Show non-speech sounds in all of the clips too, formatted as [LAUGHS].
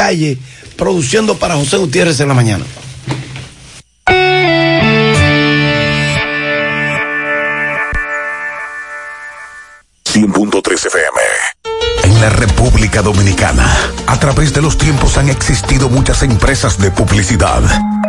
calle, produciendo para José Gutiérrez en la mañana. 100.3 FM. En la República Dominicana, a través de los tiempos han existido muchas empresas de publicidad.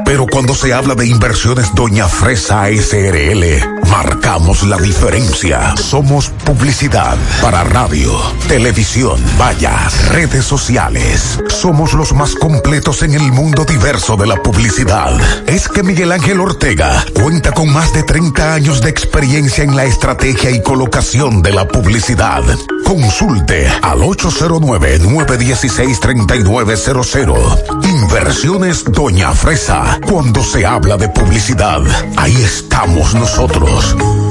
Pero cuando se habla de inversiones Doña Fresa SRL, marcamos la diferencia. Somos publicidad para radio, televisión, vallas, redes sociales. Somos los más completos en el mundo diverso de la publicidad. Es que Miguel Ángel Ortega cuenta con más de 30 años de experiencia en la estrategia y colocación de la publicidad. Consulte al 809-916-3900. Inversiones Doña Fresa. Cuando se habla de publicidad, ahí estamos nosotros. 오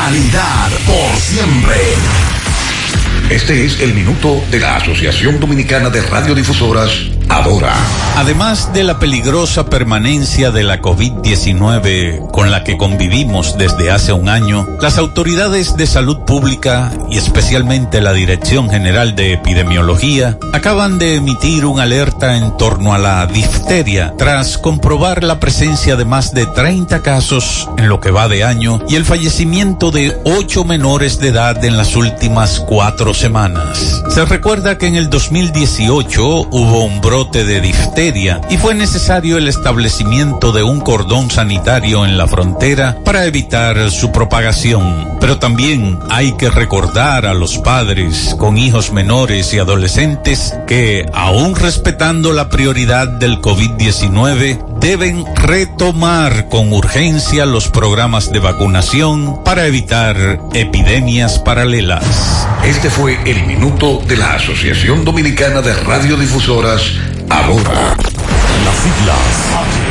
Calidad por siempre. Este es el minuto de la Asociación Dominicana de Radiodifusoras, Además de la peligrosa permanencia de la COVID-19 con la que convivimos desde hace un año, las autoridades de salud pública y especialmente la Dirección General de Epidemiología acaban de emitir un alerta en torno a la difteria tras comprobar la presencia de más de 30 casos en lo que va de año y el fallecimiento de ocho menores de edad en las últimas cuatro semanas. Se recuerda que en el 2018 hubo un brote de difteria y fue necesario el establecimiento de un cordón sanitario en la frontera para evitar su propagación. Pero también hay que recordar a los padres con hijos menores y adolescentes que, aún respetando la prioridad del COVID-19, deben retomar con urgencia los programas de vacunación para evitar epidemias paralelas. Este fue el minuto de la Asociación Dominicana de Radiodifusoras, Adora. Las siglas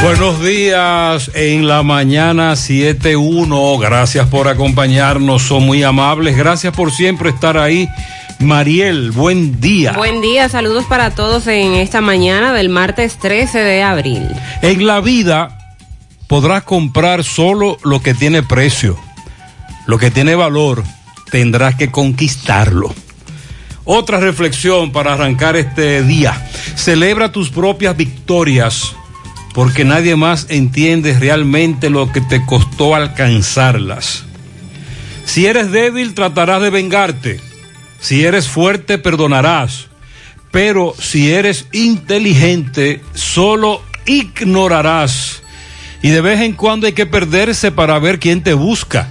Buenos días en la mañana 7.1. Gracias por acompañarnos, son muy amables. Gracias por siempre estar ahí. Mariel, buen día. Buen día, saludos para todos en esta mañana del martes 13 de abril. En la vida podrás comprar solo lo que tiene precio. Lo que tiene valor tendrás que conquistarlo. Otra reflexión para arrancar este día. Celebra tus propias victorias porque nadie más entiende realmente lo que te costó alcanzarlas. Si eres débil, tratarás de vengarte. Si eres fuerte, perdonarás. Pero si eres inteligente, solo ignorarás. Y de vez en cuando hay que perderse para ver quién te busca.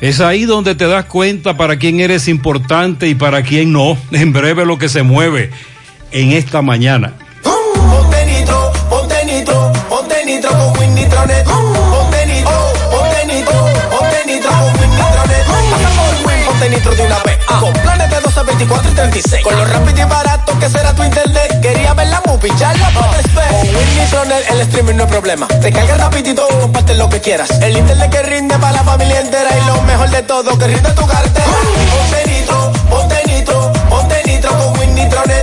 Es ahí donde te das cuenta para quién eres importante y para quién no. [LAUGHS] En breve lo que se mueve en esta mañana. Nitro con Win. Ponte nitro, ponte nitro, ponte nitro con Win ponte nitro de una vez. Con planes de 12, 24 y 36. Con lo rápido y barato que será tu internet. Quería ver la movie, ya la puedes ver. Con Win Nitronet el streaming no es problema. Te carga rapidito, comparte lo que quieras. El internet que rinde para la familia entera. Y lo mejor de todo, que rinde tu cartera. Ponte nitro, ponte nitro, ponte nitro con Win Nitronet.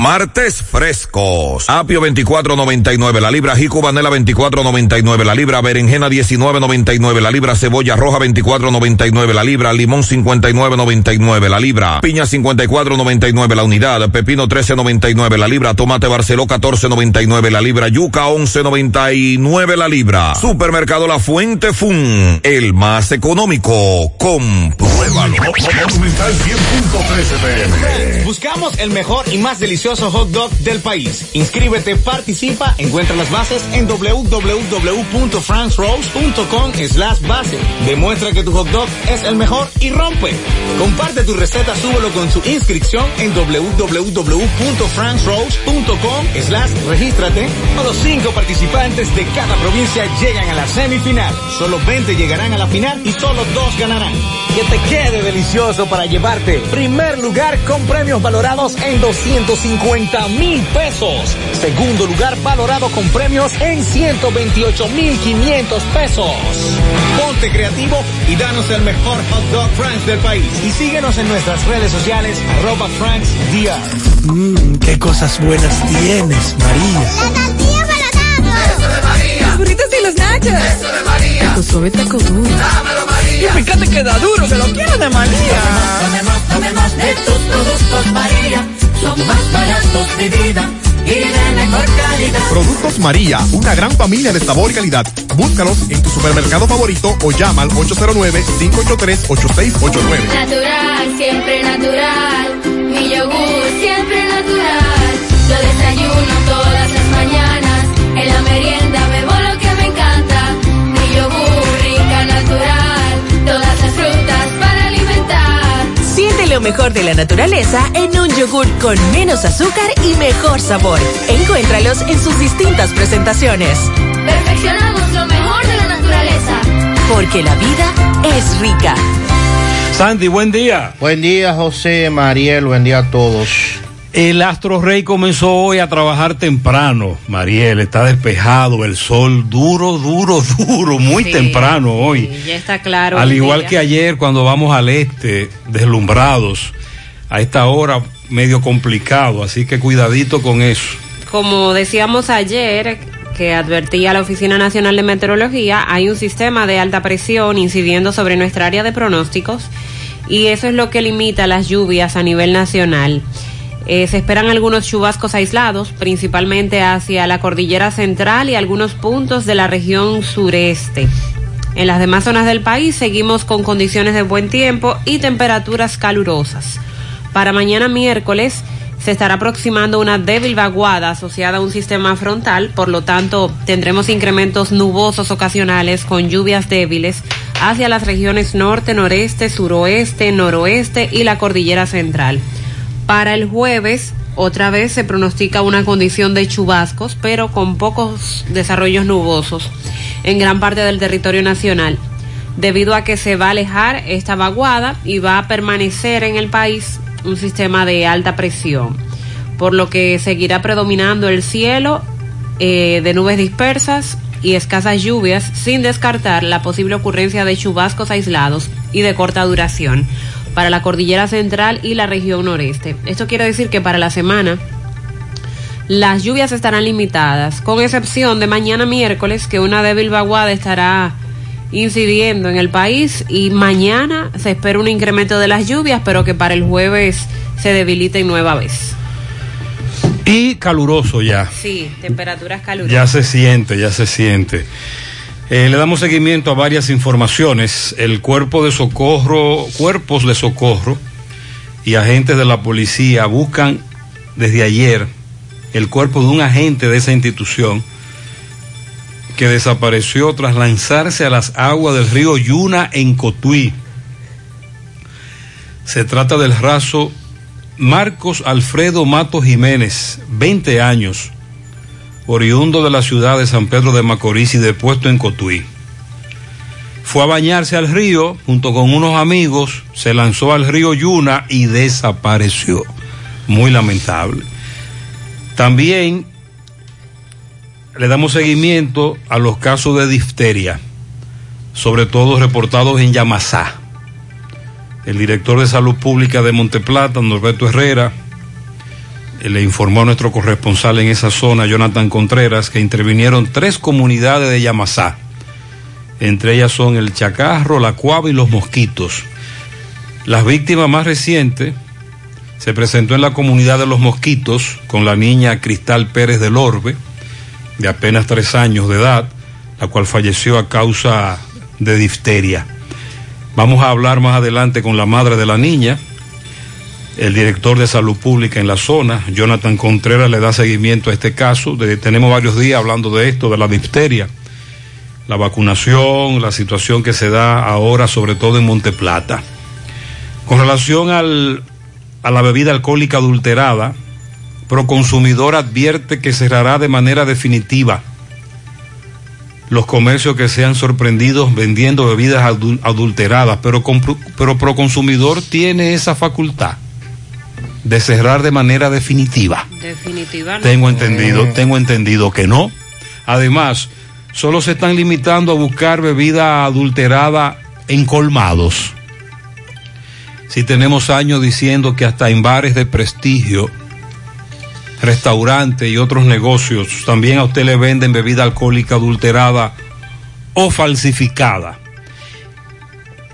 martes frescos. Apio 24.99 la libra, jico vanela 24.99 la libra, berenjena 19.99 la libra, cebolla roja 24.99 la libra, limón 59.99 la libra, piña 54.99 la unidad, pepino 13.99 la libra, tomate barceló 14.99 la libra, yuca 11.99 la libra. Supermercado La Fuente Fun, el más económico. Compruébalo. Monumental 100.13 pm. Buscamos el mejor y más delicioso hot dog del país. Inscríbete, participa, encuentra las bases en www.franksrose.com slash base. Demuestra que tu hot dog es el mejor y rompe. Comparte tu receta, súbelo con su inscripción en www.franksrose.com slash regístrate. Los cinco participantes de cada provincia llegan a la semifinal. Solo 20 llegarán a la final y solo dos ganarán. Que te quede delicioso para llevarte primer lugar con premios valorados en 250 mil pesos. Segundo lugar valorado con premios en 128 mil 500 pesos. Ponte creativo y danos el mejor hot dog Franks del país. Y síguenos en nuestras redes sociales arroba Franks DR. Mmm, qué cosas buenas tienes, María. La tortilla para Eso de María. Los burritos y los nachos. Eso de María. Tu suave taco duro. Dámelo, María. Y fíjate que da duro, que lo quiero de María. Tomemos, tomemos de tus productos, María. Son más baratos de vida. Y de mejor calidad. Productos María, una gran familia de sabor y calidad. Búscalos en tu supermercado favorito o llama al 809-583-8689. Natural, siempre natural. Mi yogur, siempre natural. Lo mejor de la naturaleza en un yogur con menos azúcar y mejor sabor. Encuéntralos en sus distintas presentaciones. Perfeccionamos lo mejor de la naturaleza. Porque la vida es rica. Sandy, buen día. Buen día, José, Mariel, buen día a todos. El Astro Rey comenzó hoy a trabajar temprano. Mariel, está despejado, el sol duro, duro, [LAUGHS] duro, muy Sí, temprano hoy. sí, ya está claro. Al igual día. que ayer cuando vamos al este, deslumbrados, a esta hora medio complicado, así que cuidadito con eso. Como decíamos ayer, que advertía la Oficina Nacional de Meteorología, hay un sistema de alta presión incidiendo sobre nuestra área de pronósticos y eso es lo que limita las lluvias a nivel nacional. Eh, se esperan algunos chubascos aislados, principalmente hacia la cordillera central y algunos puntos de la región sureste. En las demás zonas del país seguimos con condiciones de buen tiempo y temperaturas calurosas. Para mañana miércoles se estará aproximando una débil vaguada asociada a un sistema frontal, por lo tanto tendremos incrementos nubosos ocasionales con lluvias débiles hacia las regiones norte, noreste, suroeste, noroeste y la cordillera central. Para el jueves, otra vez se pronostica una condición de chubascos, pero con pocos desarrollos nubosos en gran parte del territorio nacional, debido a que se va a alejar esta vaguada y va a permanecer en el país un sistema de alta presión, por lo que seguirá predominando el cielo eh, de nubes dispersas y escasas lluvias, sin descartar la posible ocurrencia de chubascos aislados y de corta duración para la cordillera central y la región noreste. Esto quiere decir que para la semana las lluvias estarán limitadas, con excepción de mañana miércoles, que una débil vaguada estará incidiendo en el país y mañana se espera un incremento de las lluvias, pero que para el jueves se debiliten nueva vez. Y caluroso ya. Sí, temperaturas calurosas. Ya se siente, ya se siente. Eh, le damos seguimiento a varias informaciones. El cuerpo de socorro, cuerpos de socorro y agentes de la policía buscan desde ayer el cuerpo de un agente de esa institución que desapareció tras lanzarse a las aguas del río Yuna en Cotuí. Se trata del raso Marcos Alfredo Mato Jiménez, 20 años, oriundo de la ciudad de San Pedro de Macorís y de puesto en Cotuí. Fue a bañarse al río junto con unos amigos, se lanzó al río Yuna y desapareció. Muy lamentable. También le damos seguimiento a los casos de difteria, sobre todo reportados en Yamasá. El director de Salud Pública de Monteplata, Norberto Herrera, le informó a nuestro corresponsal en esa zona, Jonathan Contreras, que intervinieron tres comunidades de Yamasá. Entre ellas son el Chacarro, la Cuava y los Mosquitos. Las víctimas más recientes se presentó en la comunidad de los Mosquitos con la niña Cristal Pérez del Orbe, de apenas tres años de edad, la cual falleció a causa de difteria. Vamos a hablar más adelante con la madre de la niña. El director de salud pública en la zona, Jonathan Contreras, le da seguimiento a este caso. Tenemos varios días hablando de esto, de la difteria, la vacunación, la situación que se da ahora, sobre todo en Monteplata. Con relación al, a la bebida alcohólica adulterada, Proconsumidor advierte que cerrará de manera definitiva los comercios que sean sorprendidos vendiendo bebidas adul- adulteradas, pero Proconsumidor tiene esa facultad de cerrar de manera definitiva. Definitivamente. Tengo entendido, tengo entendido que no. Además, solo se están limitando a buscar bebida adulterada en colmados. Si tenemos años diciendo que hasta en bares de prestigio, restaurantes y otros negocios, también a usted le venden bebida alcohólica adulterada o falsificada.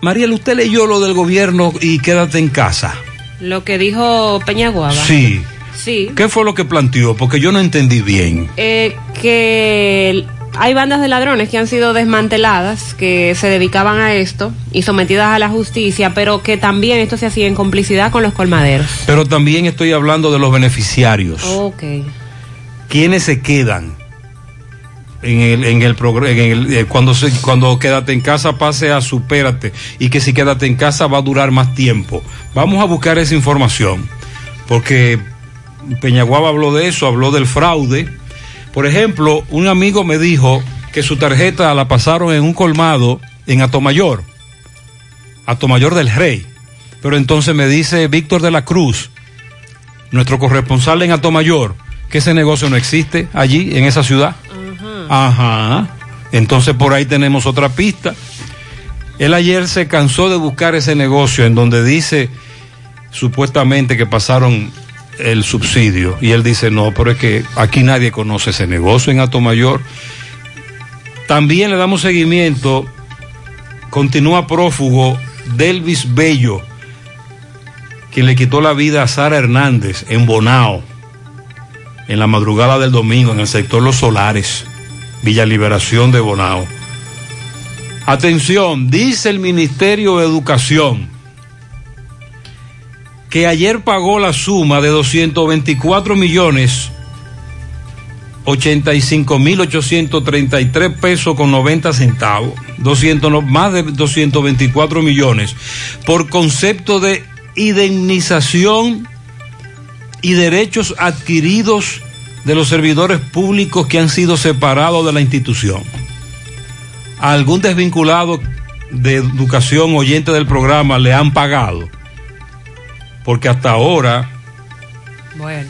Mariel, usted leyó lo del gobierno y quédate en casa. Lo que dijo Peñaguaba. Sí. Sí. ¿Qué fue lo que planteó? Porque yo no entendí bien. Eh, que hay bandas de ladrones que han sido desmanteladas, que se dedicaban a esto y sometidas a la justicia, pero que también esto se hacía en complicidad con los colmaderos. Pero también estoy hablando de los beneficiarios. Ok. ¿Quiénes se quedan? En el, en el, en el eh, cuando se, cuando quédate en casa pase a supérate y que si quédate en casa va a durar más tiempo. Vamos a buscar esa información porque Peñaguaba habló de eso, habló del fraude. Por ejemplo, un amigo me dijo que su tarjeta la pasaron en un colmado en Atomayor, Atomayor del Rey. Pero entonces me dice Víctor de la Cruz, nuestro corresponsal en Atomayor, que ese negocio no existe allí, en esa ciudad. Ajá. Entonces por ahí tenemos otra pista. Él ayer se cansó de buscar ese negocio en donde dice supuestamente que pasaron el subsidio. Y él dice, no, pero es que aquí nadie conoce ese negocio en Atomayor. También le damos seguimiento, continúa prófugo Delvis Bello, quien le quitó la vida a Sara Hernández en Bonao, en la madrugada del domingo, en el sector Los Solares, Villa Liberación de Bonao. Atención, dice el Ministerio de Educación que ayer pagó la suma de 224 millones 85 mil 833 pesos con 90 centavos, 200, no, más de 224 millones, por concepto de indemnización y derechos adquiridos de los servidores públicos que han sido separados de la institución. A algún desvinculado de educación oyente del programa le han pagado, porque hasta ahora Bueno.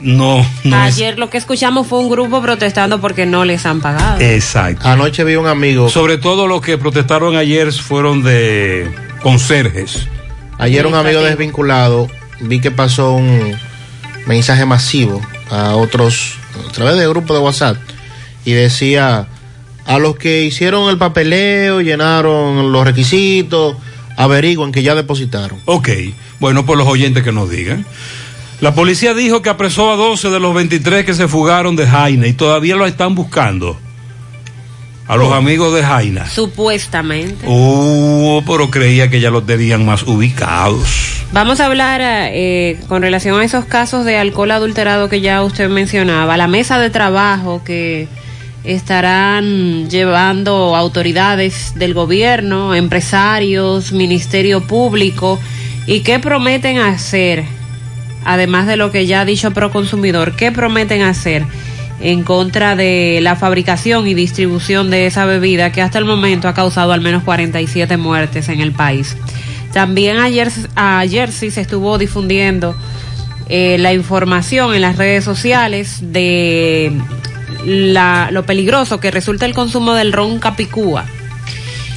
no, no es Ayer lo que escuchamos fue un grupo protestando porque no les han pagado. Exacto. Anoche vi un amigo. Sobre todo los que protestaron ayer fueron de conserjes. Ayer un amigo desvinculado vi que pasó un mensaje masivo a otros a través de grupo de WhatsApp y decía a los que hicieron el papeleo, llenaron los requisitos, averigüen que ya depositaron. Ok, bueno, por los oyentes que nos digan. La policía dijo que apresó a 12 de los 23 que se fugaron de Jaina y todavía lo están buscando. A los amigos de Jaina. Supuestamente. Oh, pero creía que ya los tenían más ubicados. Vamos a hablar eh, con relación a esos casos de alcohol adulterado que ya usted mencionaba. La mesa de trabajo que estarán llevando autoridades del gobierno, empresarios, ministerio público y qué prometen hacer además de lo que ya ha dicho Proconsumidor, ¿qué prometen hacer en contra de la fabricación y distribución de esa bebida que hasta el momento ha causado al menos 47 muertes en el país? También ayer, ayer sí se estuvo difundiendo eh, la información en las redes sociales de la, lo peligroso que resulta el consumo del ron capicúa.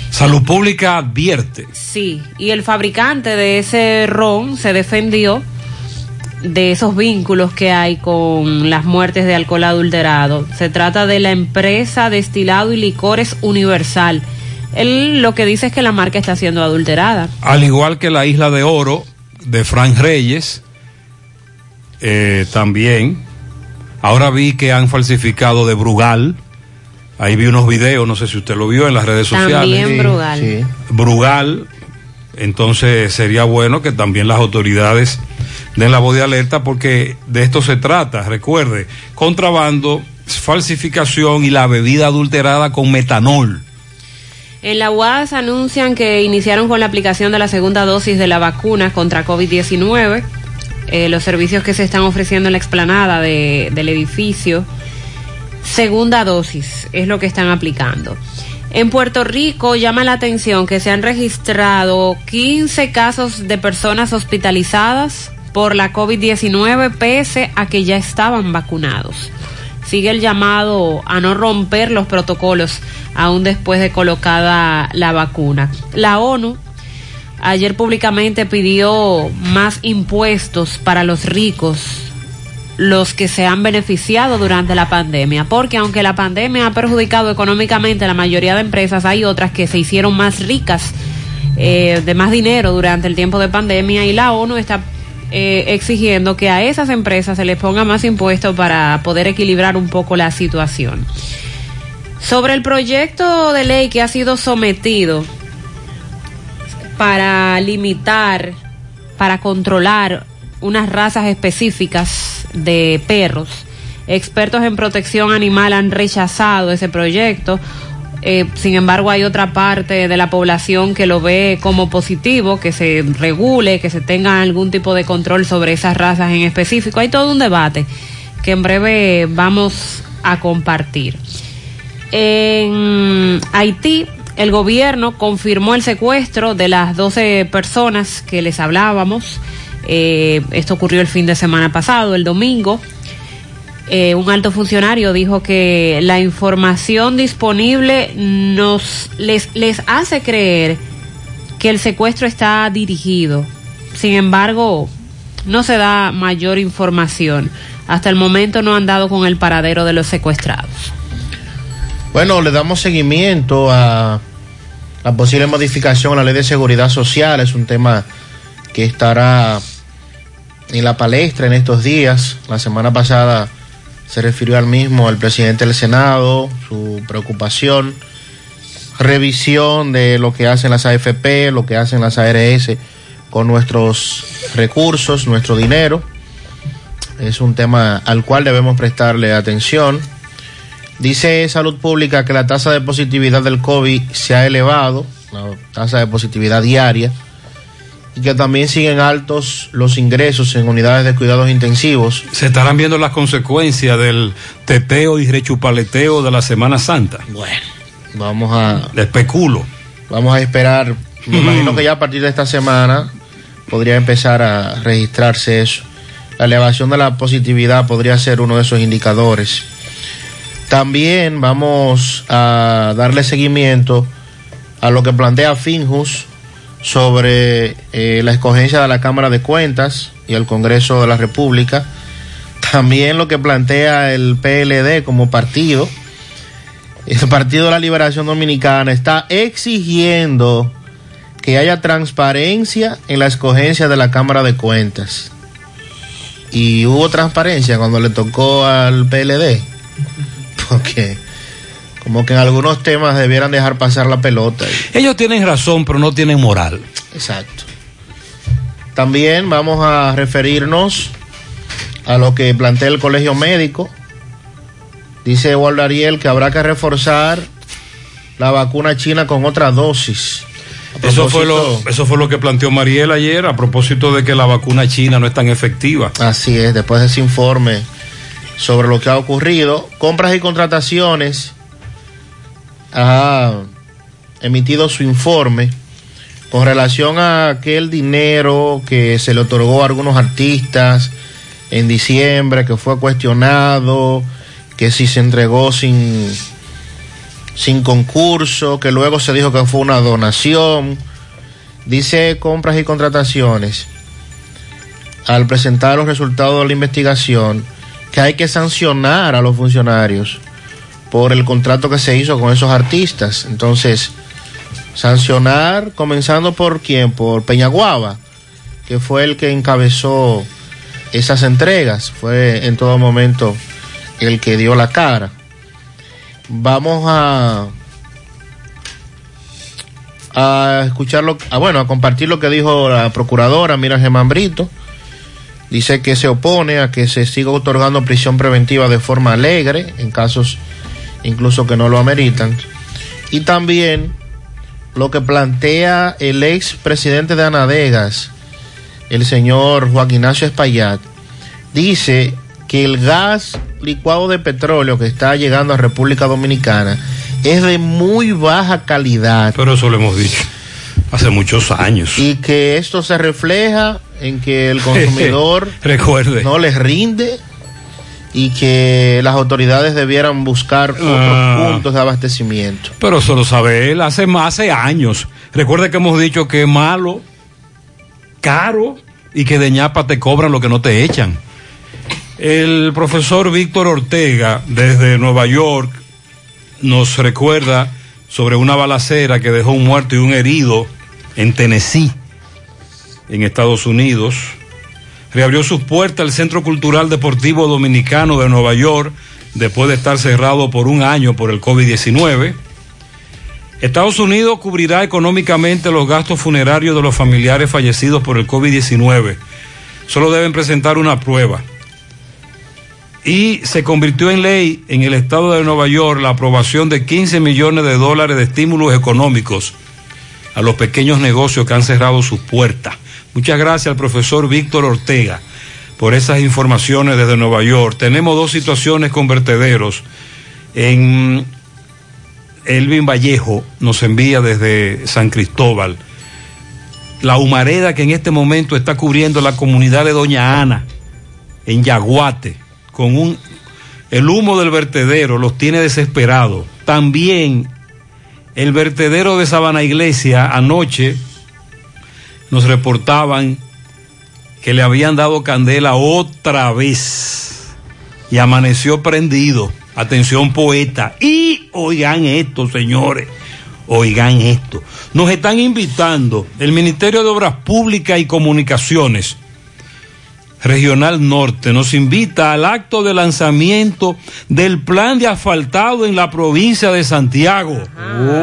Salud Pública advierte. Sí, y el fabricante de ese ron se defendió de esos vínculos que hay con las muertes de alcohol adulterado. Se trata de la empresa Destilado y Licores Universal. Él lo que dice es que la marca está siendo adulterada. Al igual que la Isla de Oro de Frank Reyes, eh, también. Ahora vi que han falsificado de Brugal. Ahí vi unos videos, no sé si usted lo vio en las redes sociales. También Brugal. Brugal. Entonces sería bueno que también las autoridades den la voz de alerta porque de esto se trata. Recuerde, contrabando, falsificación y la bebida adulterada con metanol. En la UAS anuncian que iniciaron con la aplicación de la segunda dosis de la vacuna contra COVID-19. Eh, los servicios que se están ofreciendo en la explanada de- del edificio. Segunda dosis es lo que están aplicando. En Puerto Rico llama la atención que se han registrado 15 casos de personas hospitalizadas por la COVID-19 pese a que ya estaban vacunados. Sigue el llamado a no romper los protocolos aún después de colocada la vacuna. La ONU ayer públicamente pidió más impuestos para los ricos, los que se han beneficiado durante la pandemia, porque aunque la pandemia ha perjudicado económicamente a la mayoría de empresas, hay otras que se hicieron más ricas eh, de más dinero durante el tiempo de pandemia y la ONU está eh, exigiendo que a esas empresas se les ponga más impuestos para poder equilibrar un poco la situación. Sobre el proyecto de ley que ha sido sometido para limitar, para controlar unas razas específicas de perros. Expertos en protección animal han rechazado ese proyecto. Eh, sin embargo, hay otra parte de la población que lo ve como positivo, que se regule, que se tenga algún tipo de control sobre esas razas en específico. Hay todo un debate que en breve vamos a compartir. En Haití, el gobierno confirmó el secuestro de las 12 personas que les hablábamos. Eh, esto ocurrió el fin de semana pasado, el domingo. Eh, un alto funcionario dijo que la información disponible nos les, les hace creer que el secuestro está dirigido. Sin embargo, no se da mayor información. Hasta el momento no han dado con el paradero de los secuestrados. Bueno, le damos seguimiento a la posible modificación a la ley de seguridad social. Es un tema que estará en la palestra en estos días. La semana pasada se refirió al mismo el presidente del Senado, su preocupación, revisión de lo que hacen las AFP, lo que hacen las ARS con nuestros recursos, nuestro dinero. Es un tema al cual debemos prestarle atención. Dice Salud Pública que la tasa de positividad del COVID se ha elevado, la tasa de positividad diaria, y que también siguen altos los ingresos en unidades de cuidados intensivos. Se estarán viendo las consecuencias del teteo y rechupaleteo de la Semana Santa. Bueno, vamos a... Especulo. Vamos a esperar. Me imagino que ya a partir de esta semana podría empezar a registrarse eso. La elevación de la positividad podría ser uno de esos indicadores. También vamos a darle seguimiento a lo que plantea Finjus sobre eh, la escogencia de la Cámara de Cuentas y el Congreso de la República. También lo que plantea el PLD como partido. El Partido de la Liberación Dominicana está exigiendo que haya transparencia en la escogencia de la Cámara de Cuentas. Y hubo transparencia cuando le tocó al PLD. [LAUGHS] Porque como que en algunos temas debieran dejar pasar la pelota. Ellos tienen razón, pero no tienen moral. Exacto. También vamos a referirnos a lo que plantea el Colegio Médico. Dice Eduardo Ariel que habrá que reforzar la vacuna china con otra dosis. Eso fue, lo, eso fue lo que planteó Mariel ayer a propósito de que la vacuna china no es tan efectiva. Así es, después de ese informe sobre lo que ha ocurrido, compras y contrataciones ha emitido su informe con relación a aquel dinero que se le otorgó a algunos artistas en diciembre, que fue cuestionado, que si se entregó sin, sin concurso, que luego se dijo que fue una donación. Dice compras y contrataciones, al presentar los resultados de la investigación, que hay que sancionar a los funcionarios por el contrato que se hizo con esos artistas. Entonces, sancionar comenzando por quién, por Peñaguaba, que fue el que encabezó esas entregas, fue en todo momento el que dio la cara. Vamos a a escucharlo, a, bueno, a compartir lo que dijo la procuradora Mira Germán Brito. Dice que se opone a que se siga otorgando prisión preventiva de forma alegre, en casos incluso que no lo ameritan. Y también lo que plantea el ex presidente de Anadegas, el señor Juan Ignacio Espaillat, dice que el gas licuado de petróleo que está llegando a República Dominicana es de muy baja calidad. Pero eso lo hemos dicho hace muchos años. Y que esto se refleja en que el consumidor [LAUGHS] Recuerde. no les rinde y que las autoridades debieran buscar otros Ah. puntos de abastecimiento. Pero eso lo sabe él hace más hace años. Recuerde que hemos dicho que es malo, caro y que de ñapa te cobran lo que no te echan. El profesor Víctor Ortega desde Nueva York nos recuerda sobre una balacera que dejó un muerto y un herido en Tennessee, en Estados Unidos. Reabrió sus puertas el Centro Cultural Deportivo Dominicano de Nueva York después de estar cerrado por un año por el COVID-19. Estados Unidos cubrirá económicamente los gastos funerarios de los familiares fallecidos por el COVID-19. Solo deben presentar una prueba. Y se convirtió en ley en el estado de Nueva York la aprobación de 15 millones de dólares de estímulos económicos a los pequeños negocios que han cerrado sus puertas. Muchas gracias al profesor Víctor Ortega por esas informaciones desde Nueva York. Tenemos dos situaciones con vertederos. En Elvin Vallejo nos envía desde San Cristóbal la humareda que en este momento está cubriendo la comunidad de Doña Ana en Yaguate con un el humo del vertedero los tiene desesperados. También el vertedero de Sabana Iglesia anoche nos reportaban que le habían dado candela otra vez y amaneció prendido. Atención poeta. Y oigan esto, señores. Oigan esto. Nos están invitando el Ministerio de Obras Públicas y Comunicaciones Regional Norte nos invita al acto de lanzamiento del plan de asfaltado en la provincia de Santiago.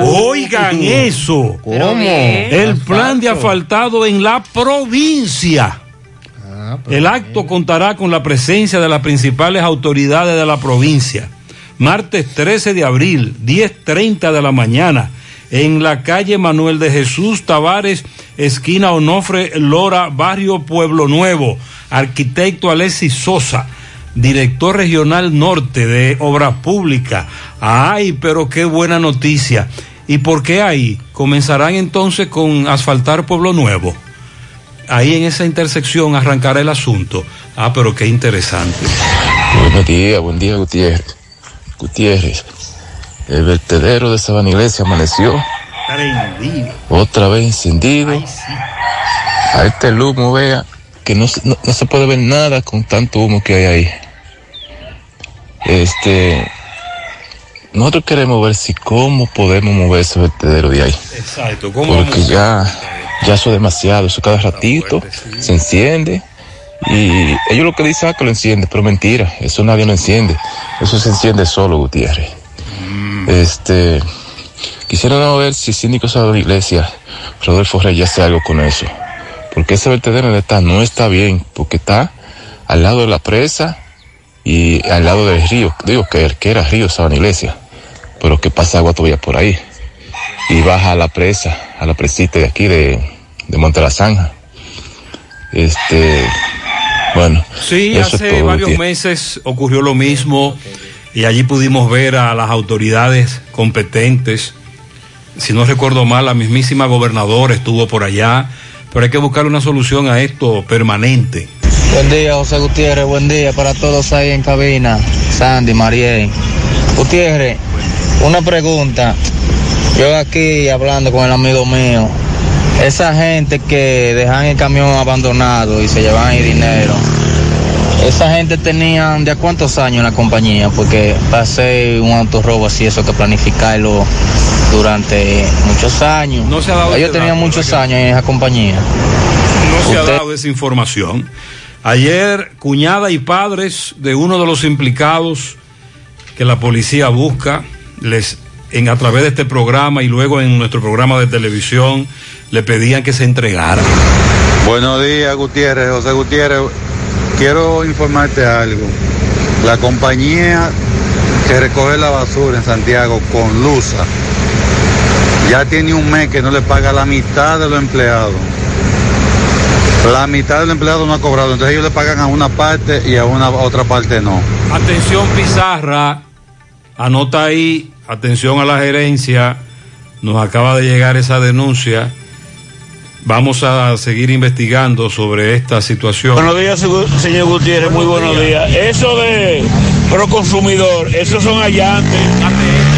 Oigan eso. ¿Cómo? El plan de asfaltado en la provincia. El acto contará con la presencia de las principales autoridades de la provincia. Martes 13 de abril, 10.30 de la mañana, en la calle Manuel de Jesús Tavares, esquina Onofre Lora, barrio Pueblo Nuevo. Arquitecto Alexis Sosa, director regional norte de Obras Públicas. Ay, pero qué buena noticia. ¿Y por qué ahí? Comenzarán entonces con asfaltar Pueblo Nuevo. Ahí en esa intersección arrancará el asunto. Ah, pero qué interesante. Buenos días, buen día Gutiérrez. Gutiérrez, el vertedero de Sabana Iglesia amaneció otra vez encendido. A este humo, vea, que no, se- no, no se puede ver nada con tanto humo que hay ahí. Este, nosotros queremos ver si cómo podemos mover ese vertedero de ahí. Exacto. ¿Cómo Porque vamos? ya, ya eso es demasiado, eso cada ratito se enciende. Y ellos lo que dicen es que lo enciende, pero mentira, eso nadie lo enciende. Eso se enciende solo, Gutiérrez. Este, quisiera ver si el síndico de la iglesia, Rodolfo Reyes, hace algo con eso. Porque ese vertedero está no está bien, porque está al lado de la presa y al lado del río. Digo que, que era río Sabana Iglesia, pero que pasa agua todavía por ahí. y baja a la presa, a la presita de aquí de, de Monte la Zanja. Este, bueno. Sí, hace varios meses ocurrió lo mismo y allí pudimos ver a las autoridades competentes. Si no recuerdo mal, la mismísima gobernadora estuvo por allá, pero hay que buscar una solución a esto permanente. Buen día, José Gutiérrez. Buen día para todos ahí en cabina. Sandy, Mariel. Gutiérrez, una pregunta. Yo aquí hablando con el amigo mío. Esa gente que dejan el camión abandonado y se llevan el dinero. Esa gente tenían de a cuántos años en la compañía, porque pasé un autorrobo así, eso que planificarlo durante muchos años. No se ha dado Ellos tenían dato, muchos años en esa compañía. No se ha dado esa información. Ayer, cuñada y padres de uno de los implicados que la policía busca, les en a través de este programa y luego en nuestro programa de televisión le pedían que se entregara. Buenos días, Gutiérrez. José Gutiérrez, quiero informarte algo. La compañía que recoge la basura en Santiago con Lusa ya tiene un mes que no le paga la mitad de los empleados. La mitad de los empleados no ha cobrado, entonces ellos le pagan a una parte y a una a otra parte no. Atención Pizarra, anota ahí, atención a la gerencia, nos acaba de llegar esa denuncia. Vamos a seguir investigando sobre esta situación. Buenos días, señor Gutiérrez, muy buenos días. Eso de proconsumidor, esos son allantes,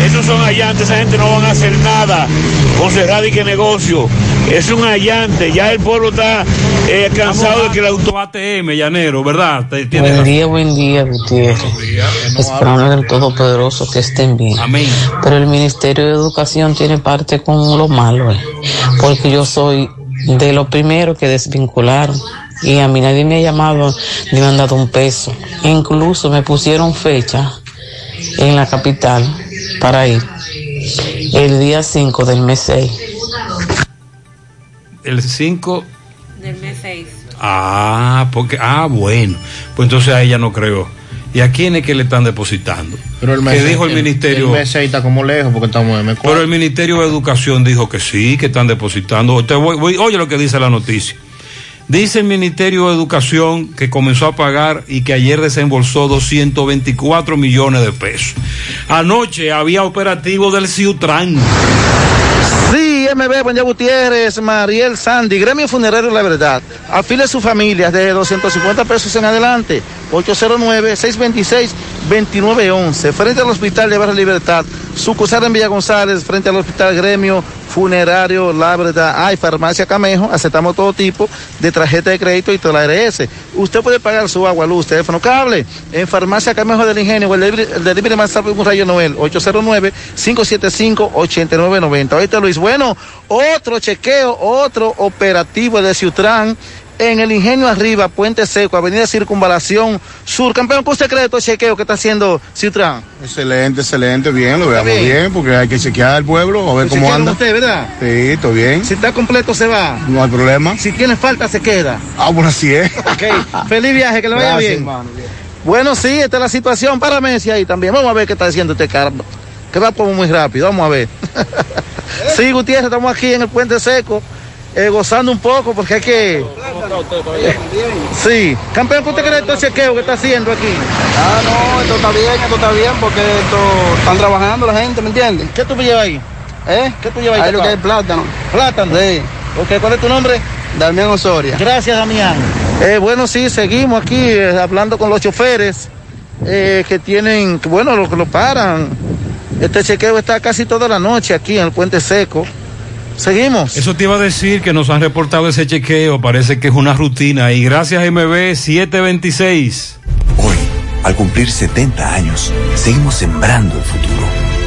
esos son allantes, esa gente no van a hacer nada con cerrar y que negocio. Es un allante, ya el pueblo está eh, cansado de que el auto... ATM, llanero, ¿verdad? Buen razón. día, buen día, Gutiérrez. Esperamos del Todopoderoso que estén bien. Amén. Pero el Ministerio de Educación tiene parte con lo malo, eh, porque yo soy de los primeros que desvincularon y a mí nadie me ha llamado ni me han dado un peso. Incluso me pusieron fecha en la capital para ir el día 5 del mes 6. El 5 Del mes 6. Ah, porque, ah, bueno. Pues entonces a ella no creo. ¿Y a quién es que le están depositando? Pero el ¿Qué dijo el, ministerio? El mes está como lejos porque estamos en M4. Pero el Ministerio de Educación dijo que sí, que están depositando. Voy- oye lo que dice la noticia. Dice el Ministerio de Educación que comenzó a pagar y que ayer desembolsó 224 millones de pesos. Anoche había operativo del Ciutran. MB, día Gutiérrez, Mariel Sandy, Gremio Funerario La Verdad. Afile a su familia de 250 pesos en adelante. 809-626-2911. Frente al Hospital de Barra Libertad. Sucursal en Villa González, frente al Hospital Gremio Funerario La Verdad. Hay farmacia Camejo, aceptamos todo tipo de tarjeta de crédito y toda la ARS. Usted puede pagar su agua, luz, teléfono, cable en Farmacia Camejo del Ingenio el delivery, el más rápido con Rayo Noel, 809-575-8990. Ahorita Luis, bueno, otro chequeo, otro operativo de Ciutrán en el Ingenio Arriba, Puente Seco, Avenida Circunvalación Sur. Campeón, ¿qué usted cree de estos chequeos que está haciendo Ciutrán? Excelente, excelente, bien, lo ¿Está veamos bien? bien? porque hay que chequear al pueblo, a ver cómo Chequeo anda. usted, ¿verdad? Sí, todo bien. Si está completo, se va. No hay problema. Si tiene falta, se queda. Ah, bueno, así es. [LAUGHS] Ok, feliz viaje, que le vaya Gracias, bien. hermano, Bueno, sí, esta es la situación. para Messi ahí también. Vamos a ver qué está diciendo este carro. Que va como muy rápido. Vamos a ver. [LAUGHS] sí, Gutiérrez, estamos aquí en el Puente Seco, eh, gozando un poco porque hay que. Sí, campeón, ¿qué usted cree de estos chequeos que está haciendo aquí? Ah, no, esto está bien, esto está bien, porque esto están trabajando la gente, ¿me entiendes? ¿Qué tú me llevas ahí? ¿Eh? ¿Qué tú llevas ahí? Ahí lo que es plátano. Plátano. Sí. Ok, ¿cuál es tu nombre? Damián Osoria. Gracias, Damián. Eh, bueno, sí, seguimos aquí eh, hablando con los choferes eh, que tienen, bueno, los que lo paran. Este chequeo está casi toda la noche aquí en el Puente Seco. Seguimos. Eso te iba a decir que nos han reportado ese chequeo, parece que es una rutina y gracias MB 726. Hoy, al cumplir 70 años, seguimos sembrando el futuro.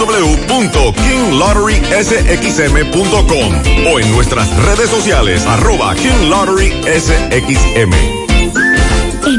www.kinglotterysxm.com o en nuestras redes sociales arroba King Lottery SXM.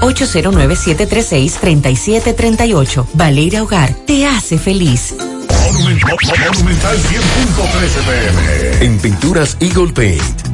809-736-3738. Valeria Hogar te hace feliz. Monumental 100.13 pm. En Pinturas Eagle Paint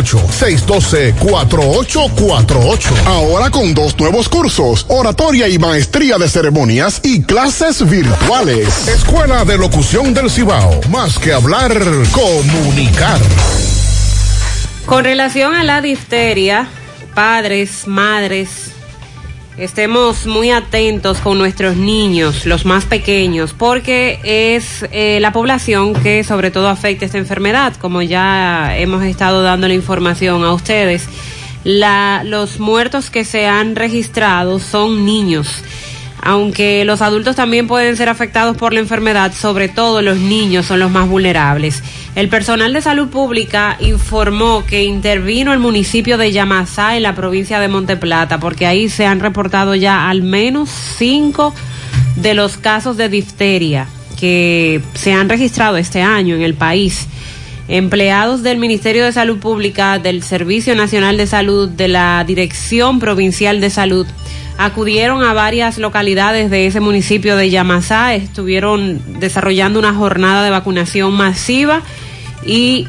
612-4848. Ahora con dos nuevos cursos, oratoria y maestría de ceremonias y clases virtuales. Escuela de Locución del Cibao. Más que hablar, comunicar. Con relación a la difteria, padres, madres, estemos muy atentos con nuestros niños, los más pequeños, porque es eh, la población que sobre todo afecta esta enfermedad, como ya hemos estado dando la información a ustedes. La, los muertos que se han registrado son niños. Aunque los adultos también pueden ser afectados por la enfermedad, sobre todo los niños son los más vulnerables. El personal de salud pública informó que intervino el municipio de Yamasá en la provincia de Monteplata, porque ahí se han reportado ya al menos cinco de los casos de difteria que se han registrado este año en el país. Empleados del Ministerio de Salud Pública, del Servicio Nacional de Salud, de la Dirección Provincial de Salud, acudieron a varias localidades de ese municipio de Yamasá, estuvieron desarrollando una jornada de vacunación masiva y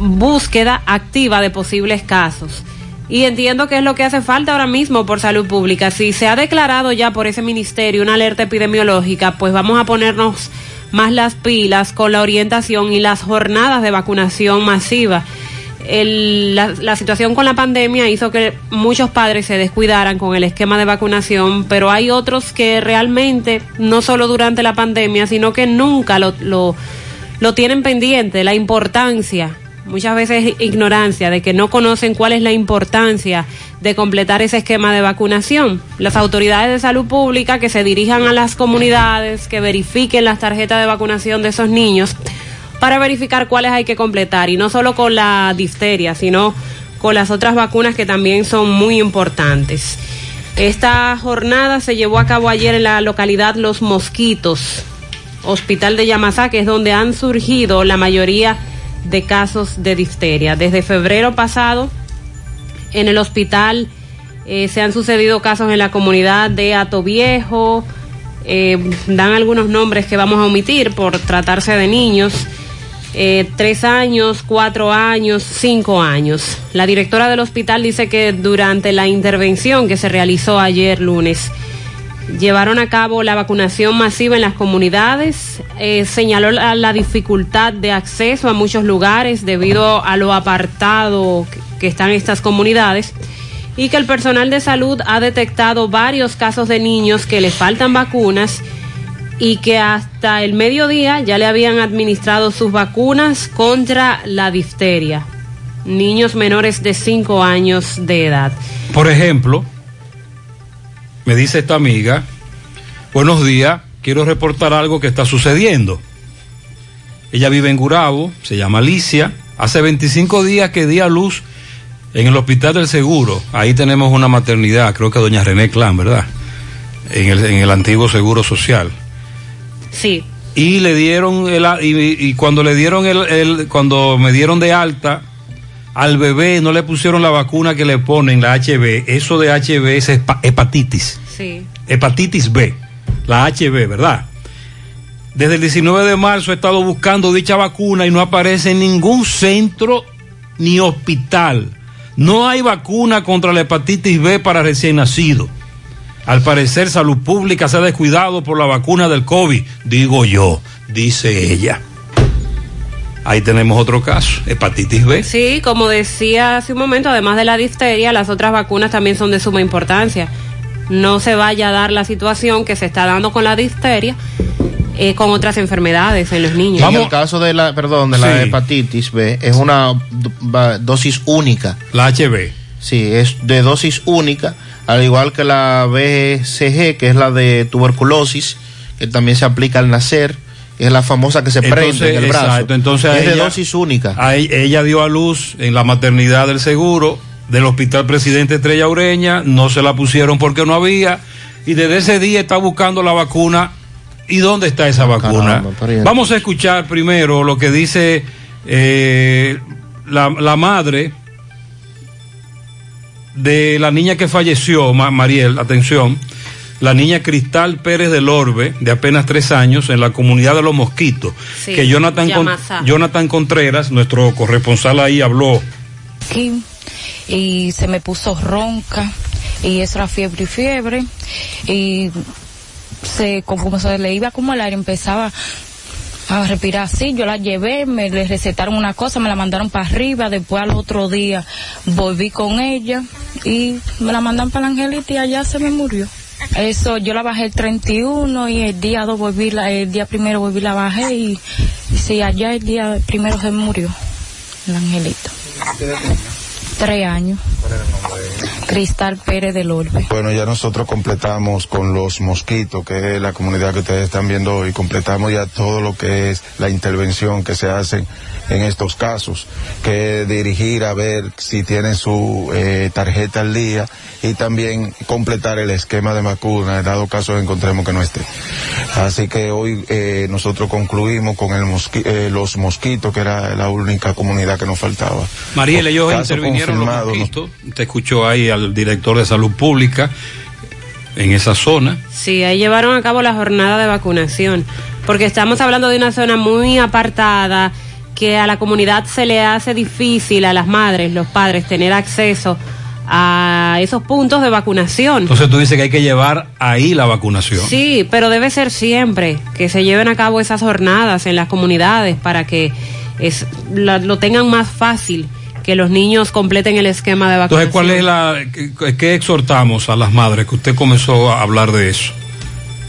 búsqueda activa de posibles casos. Y entiendo que es lo que hace falta ahora mismo por salud pública. Si se ha declarado ya por ese ministerio una alerta epidemiológica, pues vamos a ponernos más las pilas con la orientación y las jornadas de vacunación masiva. La, situación con la pandemia hizo que muchos padres se descuidaran con el esquema de vacunación, pero hay otros que realmente, no solo durante la pandemia, sino que nunca lo, lo tienen pendiente, la importancia muchas veces ignorancia, de que no conocen cuál es la importancia de completar ese esquema de vacunación. Las autoridades de salud pública que se dirijan a las comunidades, que verifiquen las tarjetas de vacunación de esos niños para verificar cuáles hay que completar, y no solo con la difteria, sino con las otras vacunas que también son muy importantes. Esta jornada se llevó a cabo ayer en la localidad Los Mosquitos, Hospital de Yamasá, que es donde han surgido la mayoría de casos de difteria. Desde febrero pasado, en el hospital eh, se han sucedido casos en la comunidad de Atoviejo, eh, dan algunos nombres que vamos a omitir por tratarse de niños. Eh, tres años, cuatro años, cinco años. La directora del hospital dice que durante la intervención que se realizó ayer lunes, llevaron a cabo la vacunación masiva en las comunidades, eh, señaló la, dificultad de acceso a muchos lugares debido a lo apartado que, que están estas comunidades y que el personal de salud ha detectado varios casos de niños que les faltan vacunas y que hasta el mediodía ya le habían administrado sus vacunas contra la difteria. Niños menores de 5 años de edad. Por ejemplo, me dice esta amiga, buenos días, quiero reportar algo que está sucediendo. Ella vive en Gurabo, se llama Alicia, hace 25 días que di a luz en el Hospital del Seguro, ahí tenemos una maternidad, creo que doña René Clan, ¿verdad? En el, en el antiguo Seguro Social. Sí. Y le dieron el, y, y cuando le dieron el, el, cuando me dieron de alta al bebé no le pusieron la vacuna que le ponen la HB. Eso de HB es hepatitis. Sí. Hepatitis B, la HB, ¿verdad? Desde el 19 de marzo he estado buscando dicha vacuna y no aparece en ningún centro ni hospital. No hay vacuna contra la hepatitis B para recién nacido. Al parecer, salud pública se ha descuidado por la vacuna del COVID, digo yo, dice ella. Ahí tenemos otro caso, hepatitis B. Sí, como decía hace un momento, además de la difteria, las otras vacunas también son de suma importancia. No se vaya a dar la situación que se está dando con la difteria. Eh, con otras enfermedades en los niños. En el caso de la, perdón, de sí. la hepatitis B, es una dosis única. La HB. Sí, es de dosis única al igual que la BCG, que es la de tuberculosis, que también se aplica al nacer, es la famosa que se prende en el brazo. Exacto, entonces es ella, de dosis única. A ella dio a luz en la maternidad del seguro del Hospital Presidente Estrella Ureña, no se la pusieron porque no había, y desde ese día está buscando la vacuna. ¿Y dónde está esa vacuna? Caramba, Vamos a escuchar primero lo que dice eh, la, la madre de la niña que falleció, Mariel, atención, la niña Cristal Pérez del Orbe, de apenas tres años, en la comunidad de Los Mosquitos, sí, que Jonathan, Con, Jonathan Contreras, nuestro corresponsal ahí, habló. Sí, y se me puso ronca, y eso era fiebre y fiebre, y se, como se le iba como el aire, empezaba a respirar así, yo la llevé, me le recetaron una cosa, me la mandaron para arriba, después al otro día volví con ella y me la mandan para la Angelita y allá se me murió. Eso, yo la bajé el 31 y el día 2 volví, la, el día primero volví la bajé y, y sí, allá el día primero se murió, la Angelita. Tres años. Cristal Pérez del Orbe. Bueno, ya nosotros completamos con los mosquitos, que es la comunidad que ustedes están viendo hoy, completamos ya todo lo que es la intervención que se hace en estos casos, que es dirigir a ver si tienen su eh, tarjeta al día y también completar el esquema de vacuna, en dado caso encontremos que no esté. Así que hoy eh, nosotros concluimos con el mosqui eh, los mosquitos, que era la única comunidad que nos faltaba. Mariel, ellos intervinieron los mosquitos, te escuchó ahí al director de salud pública en esa zona. Sí, ahí llevaron a cabo la jornada de vacunación, porque estamos hablando de una zona muy apartada, que a la comunidad se le hace difícil a las madres, los padres, tener acceso a esos puntos de vacunación. Entonces tú dices que hay que llevar ahí la vacunación. Sí, pero debe ser siempre que se lleven a cabo esas jornadas en las comunidades para que es, la, lo tengan más fácil que los niños completen el esquema de vacunación. Entonces, ¿cuál es la qué exhortamos a las madres que usted comenzó a hablar de eso?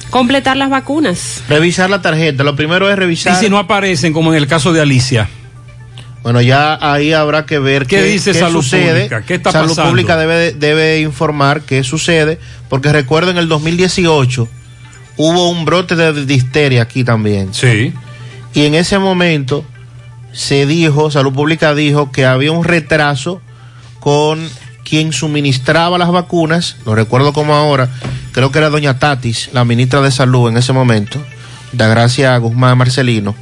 Completar las vacunas. Revisar la tarjeta. Lo primero es revisar. Y si no aparecen, como en el caso de Alicia. Bueno, ya ahí habrá que ver ¿Qué dice Salud Pública? ¿Qué está Salud pasando? Pública debe, debe informar qué sucede, porque recuerdo en el 2018 hubo un brote de difteria aquí también. Sí. Y en ese momento se dijo, Salud Pública dijo que había un retraso con quien suministraba las vacunas, lo recuerdo como ahora, creo que era doña Tatis, la ministra de Salud en ese momento, da Gracia Guzmán Marcelino,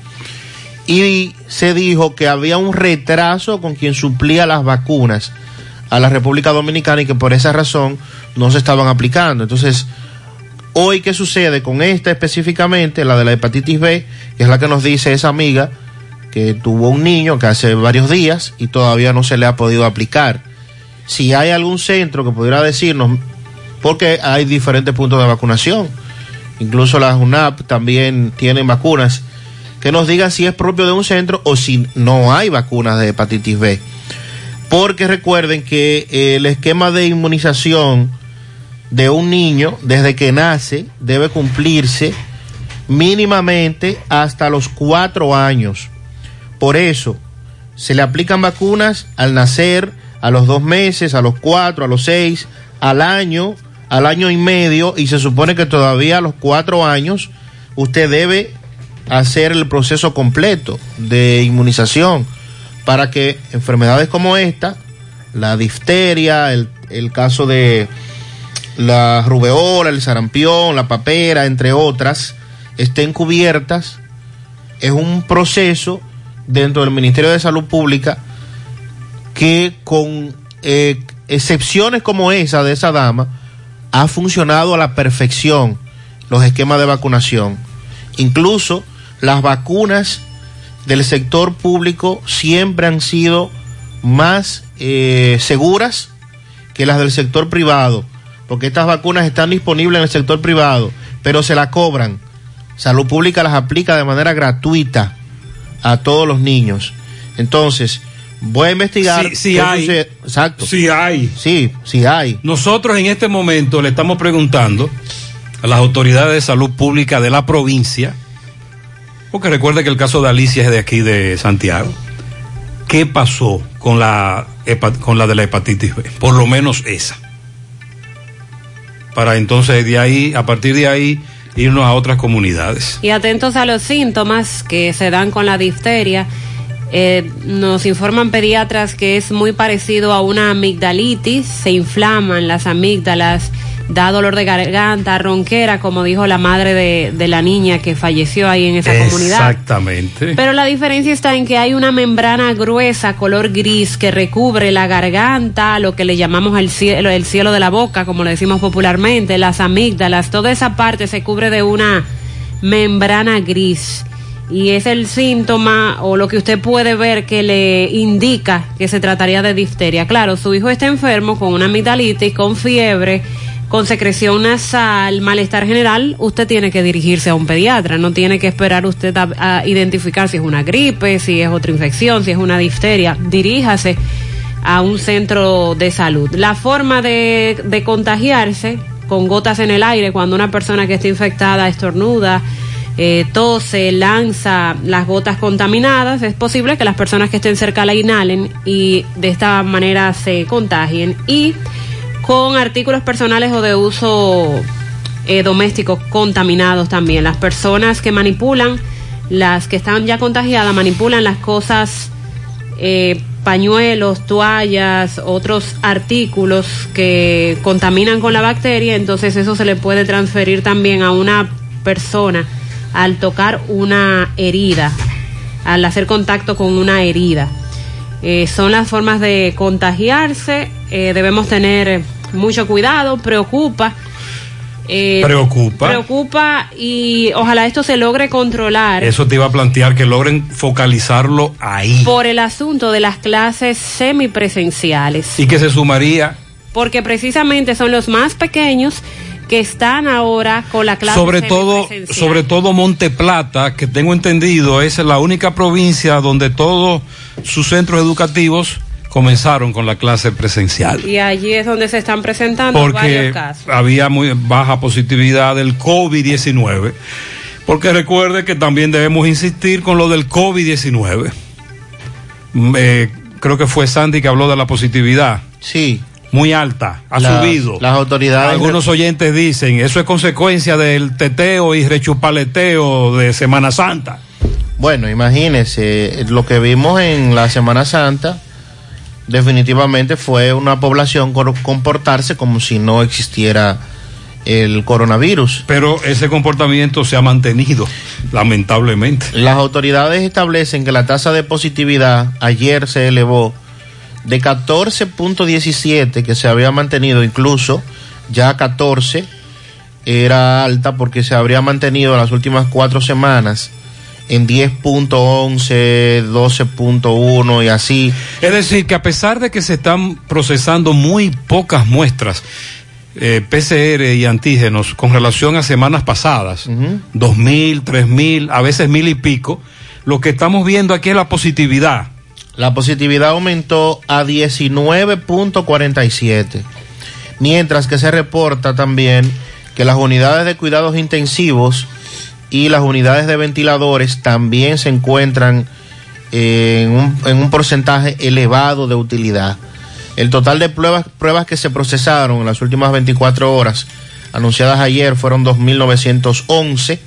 y se dijo que había un retraso con quien suplía las vacunas a la República Dominicana y que por esa razón no se estaban aplicando. Entonces, hoy, ¿qué sucede con esta específicamente, la de la hepatitis B, que es la que nos dice esa amiga que tuvo un niño que hace varios días y todavía no se le ha podido aplicar? Si hay algún centro que pudiera decirnos, porque hay diferentes puntos de vacunación, incluso las UNAP también tienen vacunas, que nos diga si es propio de un centro o si no hay vacunas de hepatitis B. Porque recuerden que el esquema de inmunización de un niño desde que nace debe cumplirse mínimamente hasta los cuatro años. Por eso, se le aplican vacunas al nacer, a los dos meses, a los cuatro, a los seis, al año, al año y medio, y se supone que todavía a los cuatro años usted debe hacer el proceso completo de inmunización para que enfermedades como esta, la difteria, el, caso de la rubeola, el sarampión, la papera, entre otras, estén cubiertas. Es un proceso dentro del Ministerio de Salud Pública que con eh, excepciones como esa de esa dama ha funcionado a la perfección los esquemas de vacunación. Incluso las vacunas del sector público siempre han sido más eh, seguras que las del sector privado, porque estas vacunas están disponibles en el sector privado, pero se la cobran. Salud Pública las aplica de manera gratuita a todos los niños. Entonces, voy a investigar. Qué hay. sucede. Exacto. Sí hay. Sí, sí hay. Nosotros en este momento le estamos preguntando a las autoridades de salud pública de la provincia, porque recuerde que el caso de Alicia es de aquí de Santiago. ¿Qué pasó con la, con la de la hepatitis B? Por lo menos esa. Para entonces de ahí, a partir de ahí, irnos a otras comunidades. Y atentos a los síntomas que se dan con la difteria. Eh, nos informan pediatras que es muy parecido a una amigdalitis, se inflaman las amígdalas, da dolor de garganta, ronquera, como dijo la madre de, de la niña que falleció ahí en esa comunidad. Exactamente. Pero la diferencia está en que hay una membrana gruesa, color gris, que recubre la garganta, lo que le llamamos el cielo, el cielo de la boca, como le decimos popularmente, las amígdalas, toda esa parte se cubre de una membrana gris. Y es el síntoma o lo que usted puede ver que le indica que se trataría de difteria. Claro, su hijo está enfermo con una amigdalitis, con fiebre, con secreción nasal, malestar general, usted tiene que dirigirse a un pediatra, no tiene que esperar usted a, a identificar si es una gripe, si es otra infección, si es una difteria. Diríjase a un centro de salud. La forma de, de contagiarse con gotas en el aire cuando una persona que está infectada estornuda, eh, tose, lanza las gotas contaminadas, es posible que las personas que estén cerca la inhalen y de esta manera se contagien. Y con artículos personales o de uso eh, doméstico contaminados también. Las personas que manipulan, las que están ya contagiadas, manipulan las cosas, eh, pañuelos, toallas, otros artículos que contaminan con la bacteria, entonces eso se le puede transferir también a una persona al tocar una herida, al hacer contacto con una herida. Eh, son las formas de contagiarse, eh, debemos tener mucho cuidado, preocupa. eh, Preocupa. Preocupa y ojalá esto se logre controlar Eso te iba a plantear que logren focalizarlo ahí. por el asunto de las clases semipresenciales, Y que se sumaría porque precisamente son los más pequeños que están ahora con la clase sobre todo sobre todo Monte Plata que tengo entendido es la única provincia donde todos sus centros educativos comenzaron con la clase presencial Y allí es donde se están presentando porque varios casos. había muy baja positividad del COVID-19 porque recuerde que también debemos insistir con lo del COVID-19 Mm, eh, creo que fue Sandy que habló de la positividad. Sí. Muy alta, ha Las- subido. Las autoridades. Algunos oyentes dicen, eso es consecuencia del teteo y rechupaleteo de Semana Santa. Bueno, imagínese, lo que vimos en la Semana Santa definitivamente fue una población comportarse como si no existiera el coronavirus. Pero ese comportamiento se ha mantenido, lamentablemente. Las autoridades establecen que la tasa de positividad ayer se elevó de 14.17, que se había mantenido incluso ya a 14, era alta porque se habría mantenido en las últimas cuatro semanas en 10.11, 12.1 y así. Es decir, que a pesar de que se están procesando muy pocas muestras eh, PCR y antígenos con relación a semanas pasadas, dos mil, tres mil, a veces mil y pico, lo que estamos viendo aquí es la positividad. La positividad aumentó a 19.47, mientras que se reporta también que las unidades de cuidados intensivos y las unidades de ventiladores también se encuentran en un, en un porcentaje elevado de utilidad. El total de pruebas, pruebas que se procesaron en las últimas 24 horas, anunciadas ayer, fueron 2.911,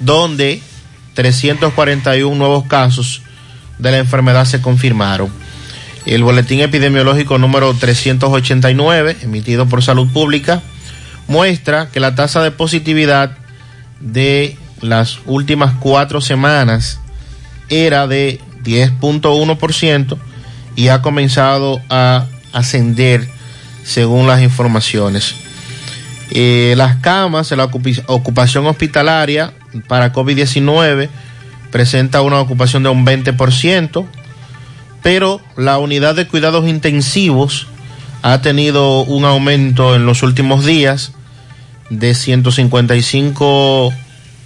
donde 341 nuevos casos de la enfermedad se confirmaron. El boletín epidemiológico número 389, emitido por Salud Pública, muestra que la tasa de positividad de las últimas cuatro semanas era de 10.1% y ha comenzado a ascender según las informaciones. Eh, las camas, la ocupación hospitalaria para COVID-19 presenta una ocupación de un 20%, pero la unidad de cuidados intensivos ha tenido un aumento en los últimos días de 155,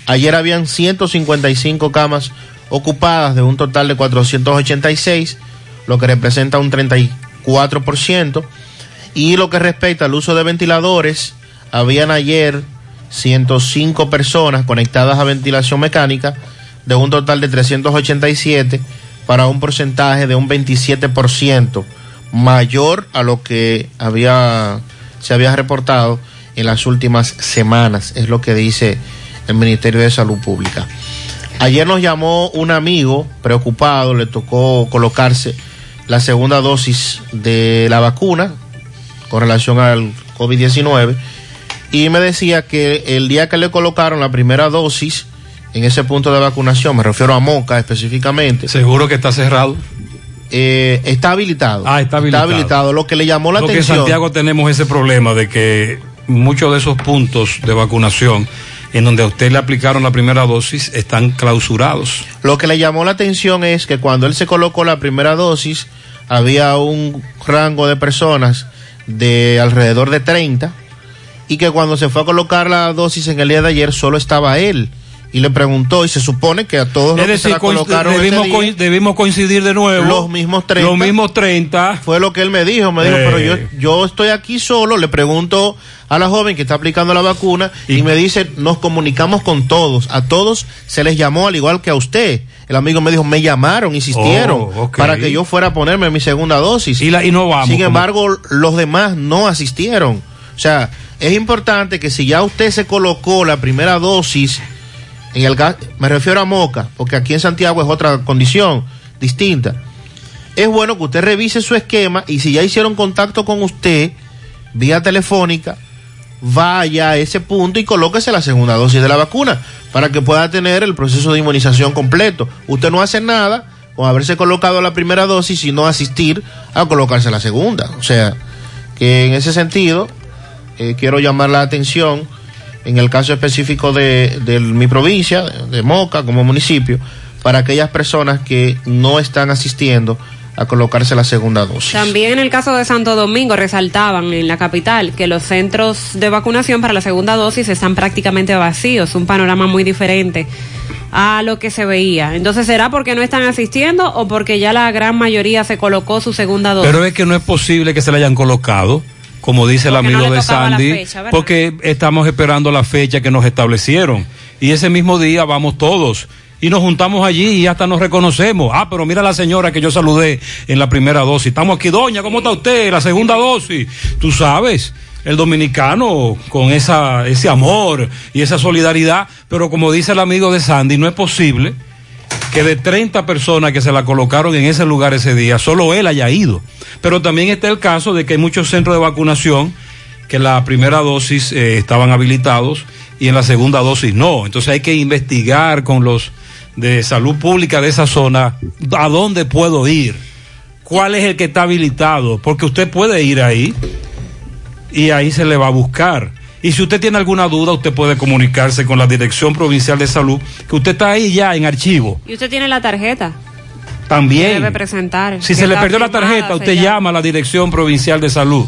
ayer habían 155 camas ocupadas de un total de 486, lo que representa un 34%, y lo que respecta al uso de ventiladores, habían ayer 105 personas conectadas a ventilación mecánica de un total de 387 para un porcentaje de un 27% mayor a lo que había se había reportado en las últimas semanas, es lo que dice el Ministerio de Salud Pública. Ayer nos llamó un amigo preocupado, le tocó colocarse la segunda dosis de la vacuna con relación al COVID-19 y me decía que el día que le colocaron la primera dosis en ese punto de vacunación, me refiero a Moca específicamente. Seguro que está cerrado. Eh, está habilitado. Ah, está habilitado. Lo que le llamó la en atención. Santiago tenemos ese problema de que muchos de esos puntos de vacunación en donde a usted le aplicaron la primera dosis están clausurados. Lo que le llamó la atención es que cuando él se colocó la primera dosis, había un rango de personas de alrededor de 30 y que cuando se fue a colocar la dosis en el día de ayer solo estaba él y le preguntó y se supone que a todos los Es que se la colocaron ese debimos, día, coi- debimos coincidir de nuevo. los mismos 30 Los mismos 30. fue lo que él me dijo me dijo Eh. pero yo yo estoy aquí solo le pregunto a la joven que está aplicando la vacuna y, me dice nos comunicamos con todos a todos se les llamó al igual que a usted el amigo me dijo me llamaron insistieron Oh, para que yo fuera a ponerme mi segunda dosis y, la, y no vamos. sin embargo los demás no asistieron o sea es importante que si ya usted se colocó la primera dosis en el gas, me refiero a Moca, porque aquí en Santiago es otra condición distinta. Es bueno que usted revise su esquema y si ya hicieron contacto con usted vía telefónica, vaya a ese punto y colóquese la segunda dosis de la vacuna para que pueda tener el proceso de inmunización completo. Usted no hace nada con haberse colocado la primera dosis y no asistir a colocarse la segunda. O sea, que en ese sentido eh, quiero llamar la atención en el caso específico de, de mi provincia, de Moca como municipio, para aquellas personas que no están asistiendo a colocarse la segunda dosis. También en el caso de Santo Domingo resaltaban en la capital que los centros de vacunación para la segunda dosis están prácticamente vacíos, un panorama muy diferente a lo que se veía. Entonces, ¿será porque no están asistiendo o porque ya la gran mayoría se colocó su segunda dosis? Pero es que no es posible que se le hayan colocado, como dice el Porque amigo de Sandy, porque estamos esperando la fecha que nos establecieron. Y ese mismo día vamos todos. y nos juntamos allí y hasta nos reconocemos. Ah, pero mira la señora que yo saludé en la primera dosis. Estamos aquí, doña, ¿cómo está usted? La segunda dosis. Tú sabes, el dominicano con esa, ese amor y esa solidaridad, pero como dice el amigo de Sandy, no es posible que de 30 personas que se la colocaron en ese lugar ese día, solo él haya ido. Pero también está el caso de que hay muchos centros de vacunación que la primera dosis eh, estaban habilitados y en la segunda dosis no. Entonces hay que investigar con los de salud pública de esa zona a dónde puedo ir, cuál es el que está habilitado, porque usted puede ir ahí y ahí se le va a buscar. Y si usted tiene alguna duda, usted puede comunicarse con la Dirección Provincial de Salud, que usted está ahí ya en archivo. Y usted tiene la tarjeta. También. Debe presentar. Si se le perdió la tarjeta, usted llama a la Dirección Provincial de Salud.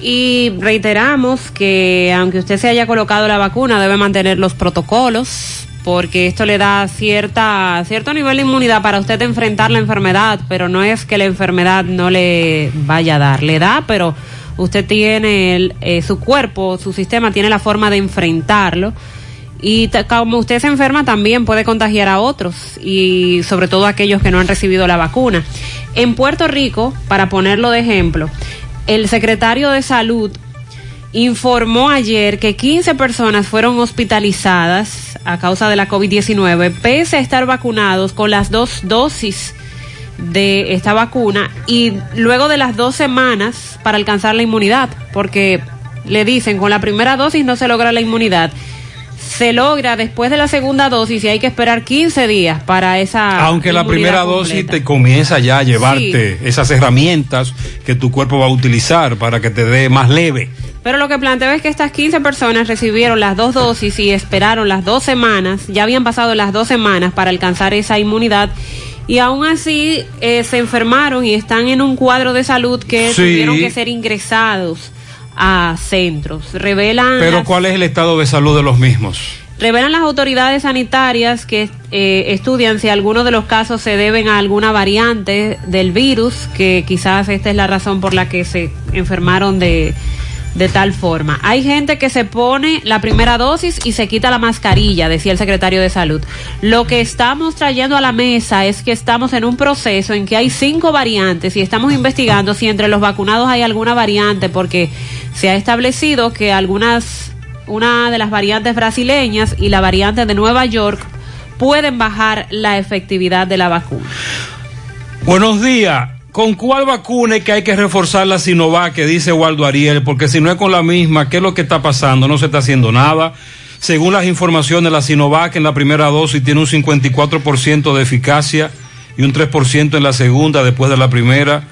Y reiteramos que aunque usted se haya colocado la vacuna, debe mantener los protocolos, porque esto le da cierta, cierto nivel de inmunidad para usted enfrentar la enfermedad, pero no es que la enfermedad no le vaya a dar, le da, pero usted tiene eh, su cuerpo, su sistema tiene la forma de enfrentarlo. Y como usted se enferma, también puede contagiar a otros y sobre todo a aquellos que no han recibido la vacuna. En Puerto Rico, para ponerlo de ejemplo, el secretario de Salud informó ayer que 15 personas fueron hospitalizadas a causa de la COVID-19, pese a estar vacunados con las dos dosis de esta vacuna y luego de las dos semanas para alcanzar la inmunidad, porque le dicen con la primera dosis no se logra la inmunidad. Se logra después de la segunda dosis y hay que esperar 15 días para esa. Aunque la primera completa. dosis te comienza ya a llevarte esas herramientas que tu cuerpo va a utilizar para que te dé más leve. Pero lo que planteo es que estas 15 personas recibieron las dos dosis y esperaron las dos semanas, ya habían pasado las dos semanas para alcanzar esa inmunidad y aún así eh, se enfermaron y están en un cuadro de salud que Sí. tuvieron que ser ingresados a centros. Revelan Pero las- ¿cuál es el estado de salud de los mismos? Revelan las autoridades sanitarias que eh, estudian si algunos de los casos se deben a alguna variante del virus, que quizás esta es la razón por la que se enfermaron de, de tal forma. Hay gente que se pone la primera dosis y se quita la mascarilla, decía el secretario de Salud. Lo que estamos trayendo a la mesa es que estamos en un proceso en que hay cinco variantes y estamos investigando si entre los vacunados hay alguna variante, porque se ha establecido que algunas una de las variantes brasileñas y la variante de Nueva York pueden bajar la efectividad de la vacuna. Buenos días. ¿Con cuál vacuna es que hay que reforzar la Sinovac que dice Waldo Ariel? Porque si no es con la misma, ¿qué es lo que está pasando? No se está haciendo nada. Según las informaciones, la Sinovac en la primera dosis tiene un 54% de eficacia y un 3% en la segunda después de la primera.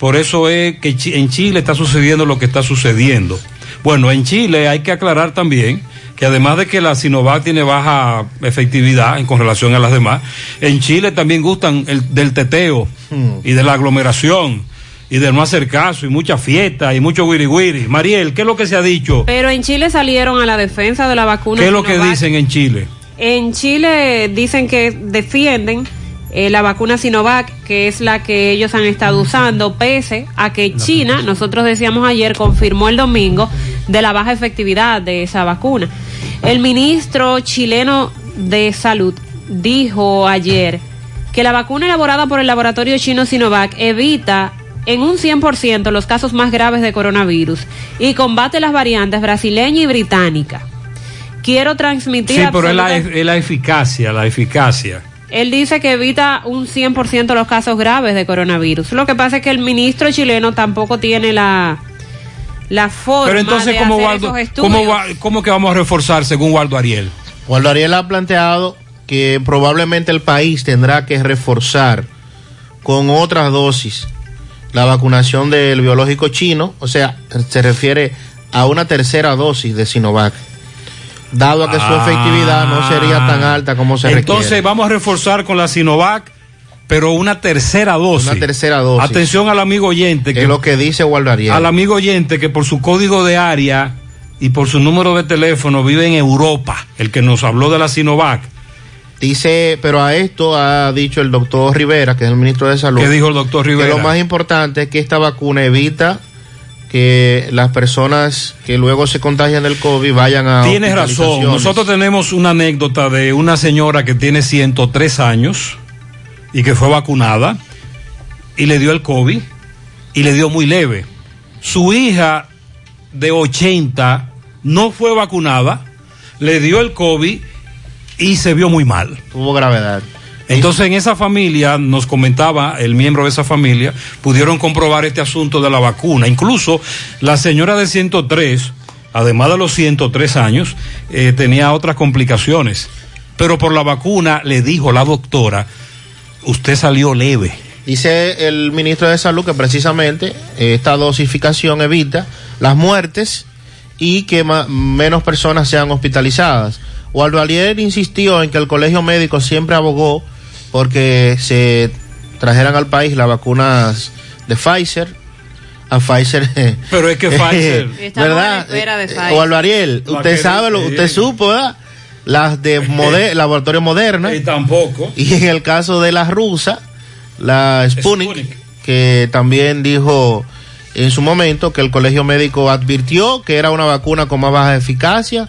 Por eso es que en Chile está sucediendo lo que está sucediendo. Bueno, en Chile hay que aclarar también que además de que la Sinovac tiene baja efectividad en con relación a las demás, en Chile también gustan el, del teteo y de la aglomeración y del no hacer caso y mucha fiesta y mucho wiri wiri. Mariel, ¿qué es lo que se ha dicho? Pero en Chile salieron a la defensa de la vacuna. ¿Qué es lo que Sinovac. dicen en Chile? En Chile dicen que defienden eh, la vacuna Sinovac, que es la que ellos han estado usando, pese a que China, nosotros decíamos ayer, confirmó el domingo de la baja efectividad de esa vacuna. El ministro chileno de Salud dijo ayer que la vacuna elaborada por el laboratorio chino Sinovac evita en un 100% los casos más graves de coronavirus y combate las variantes brasileña y británica. Quiero transmitir Sí, pero es la, es la eficacia, la eficacia. él dice que evita un 100% los casos graves de coronavirus. Lo que pasa es que el ministro chileno tampoco tiene la, la forma Pero entonces, de ¿cómo, hacer Waldo, esos estudios. ¿cómo, ¿cómo que vamos a reforzar según Waldo Ariel? Waldo Ariel ha planteado que probablemente el país tendrá que reforzar con otras dosis la vacunación del biológico chino, o sea, se refiere a una tercera dosis de Sinovac, dado a que su Ah. efectividad no sería tan alta como se Entonces requiere. vamos a reforzar con la Sinovac, pero una tercera dosis. Una tercera dosis. Atención al amigo oyente Que es lo que dice Waldo Ariel. al amigo oyente que por su código de área y por su número de teléfono vive en Europa, el que nos habló de la Sinovac. Dice, pero a esto ha dicho el doctor Rivera, que es el ministro de Salud. ¿Qué dijo el doctor Que Rivera? lo más importante es que esta vacuna evita que las personas que luego se contagian del COVID vayan a... Tienes razón. Nosotros tenemos una anécdota de una señora que tiene 103 años y que fue vacunada y le dio el COVID y le dio muy leve. Su hija de 80 no fue vacunada, le dio el COVID y se vio muy mal. Tuvo gravedad. Entonces en esa familia, nos comentaba el miembro de esa familia, pudieron comprobar este asunto de la vacuna. Incluso la señora de 103, además de los 103 años, eh, tenía otras complicaciones. Pero por la vacuna le dijo la doctora, usted salió leve. Dice el ministro de Salud que precisamente eh, esta dosificación evita las muertes y que menos personas sean hospitalizadas. Waldo Alier insistió en que el colegio médico siempre abogó porque se trajeran al país las vacunas de Pfizer. A Pfizer. Pero es que [LAUGHS] Pfizer. ¿Verdad? de Eh, Pfizer. Waldo Ariel, usted sabe, lo, usted supo, ¿verdad? Las de [LAUGHS] Mode- Laboratorio Moderna. Y tampoco. Y en el caso de la rusa, la Sputnik, que también dijo en su momento que el colegio médico advirtió que era una vacuna con más baja eficacia,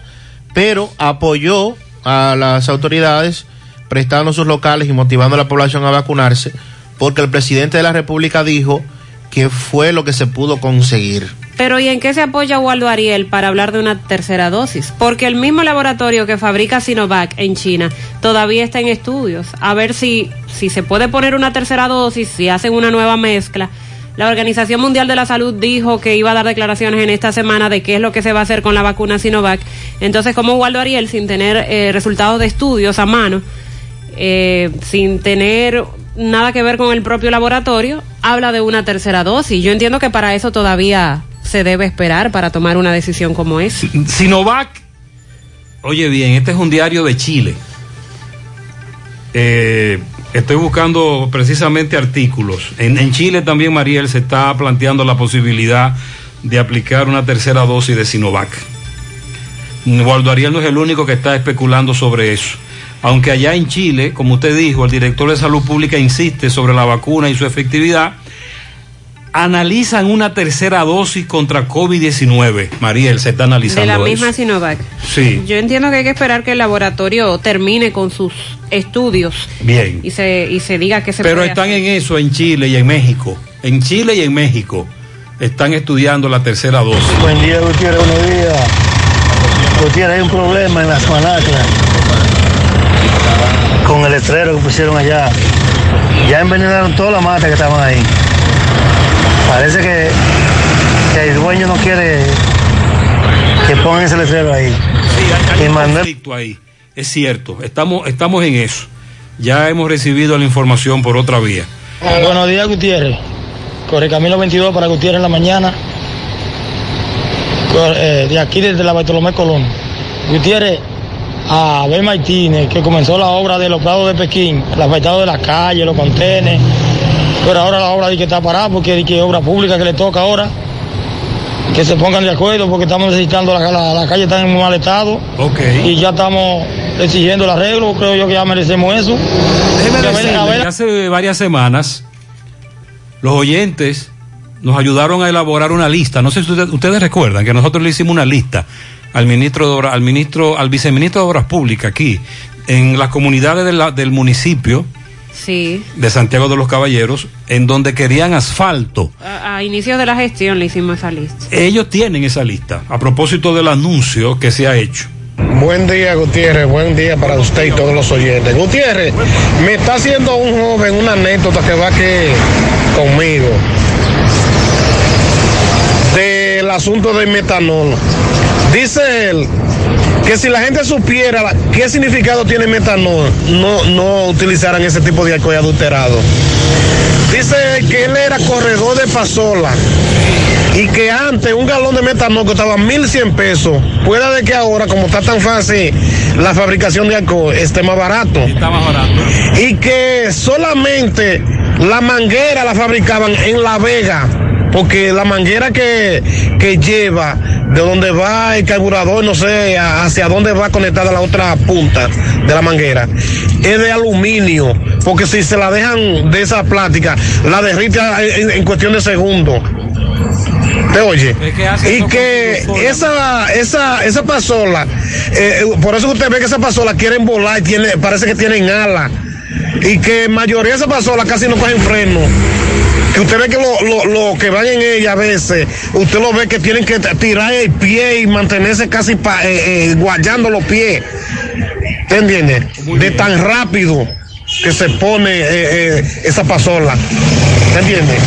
pero apoyó a las autoridades prestando sus locales y motivando a la población a vacunarse, porque el presidente de la República dijo que fue lo que se pudo conseguir. Pero ¿y en qué se apoya Waldo Ariel para hablar de una tercera dosis? Porque el mismo laboratorio que fabrica Sinovac en China todavía está en estudios. A ver si, si se puede poner una tercera dosis, si hacen una nueva mezcla. La Organización Mundial de la Salud dijo que iba a dar declaraciones en esta semana de qué es lo que se va a hacer con la vacuna Sinovac. Entonces, como Waldo Ariel, sin tener eh, resultados de estudios a mano, eh, sin tener nada que ver con el propio laboratorio, habla de una tercera dosis. Yo entiendo que para eso todavía se debe esperar para tomar una decisión como esa. Sinovac, oye bien, este es un diario de Chile. Eh, estoy buscando precisamente artículos. En, en Chile también, Mariel, se está planteando la posibilidad de aplicar una tercera dosis de Sinovac. Waldo Ariel no es el único que está especulando sobre eso. Aunque allá en Chile, como usted dijo, el director de salud pública insiste sobre la vacuna y su efectividad, analizan una tercera dosis contra COVID-19. Mariel, se está analizando De la eso. misma Sinovac. Sí, Yo entiendo que hay que esperar que el laboratorio termine con sus estudios bien. y se, y se diga que se Pero puede están hacer. en eso en Chile y en México. En Chile y en México están estudiando la tercera dosis. Buen día, Gutiérrez, buenos días. Gutiérrez, hay un problema en las manaclas con el estrero que pusieron allá. Ya envenenaron toda la mata que estaban ahí. Parece que, que el dueño no quiere que pongan ese letrero ahí. Hay Y un conflicto ahí. Es cierto, estamos, estamos en eso. Ya hemos recibido la información por otra vía. Buenos días, Gutiérrez. Corre Camino 22 para Gutiérrez en la mañana. Eh, de aquí desde la Bartolomé Colón. Gutiérrez, a Abel Martínez, que comenzó la obra de los prados de Pekín, el asfaltado de las calles, los contenes. Pero ahora la obra de que está parada porque es que obra pública que le toca ahora. Que se pongan de acuerdo porque estamos necesitando la, la, la calle está en muy mal estado. Ok. Y ya estamos exigiendo el arreglo, creo yo que ya merecemos eso. Decirle a ver- que hace varias semanas los oyentes nos ayudaron a elaborar una lista. No sé si ustedes, ustedes recuerdan que nosotros le hicimos una lista al ministro de Obra- al ministro, al viceministro de Obras Públicas aquí en las comunidades de la- del municipio Sí, de Santiago de los Caballeros, en donde querían asfalto. a, a inicios de la gestión le hicimos esa lista. Ellos tienen esa lista, a propósito del anuncio que se ha hecho. Buen día, Gutiérrez. Buen día para usted y todos los oyentes. Gutiérrez, me está haciendo un joven una anécdota que va que conmigo. Del asunto del metanol. Dice él que si la gente supiera la- qué significado tiene metanol, no, no utilizaran ese tipo de alcohol adulterado. Dice que él era corredor de pasola y que antes un galón de metanol costaba 1.100 pesos. Puede de que ahora, como está tan fácil la fabricación de alcohol, esté más barato. Está más barato. Y que solamente la manguera la fabricaban en La Vega, porque la manguera que, que lleva de donde va el carburador, no sé hacia dónde va conectada la otra punta de la manguera, es de aluminio, porque si se la dejan de esa plástica, la derrite en, en cuestión de segundos. ¿Te oye? y que esa, esa, esa pasola, eh, por eso usted ve que esa pasola quieren volar y tiene, parece que tienen alas. Y que mayoría de esas pasolas casi no cogen freno. Que usted ve que lo, lo, que van en ella a veces, usted lo ve que tienen que tirar el pie y mantenerse casi pa, eh, eh, guayando los pies. ¿Te entiendes? De tan rápido que se pone eh, esa pasola. ¿Te entiendes?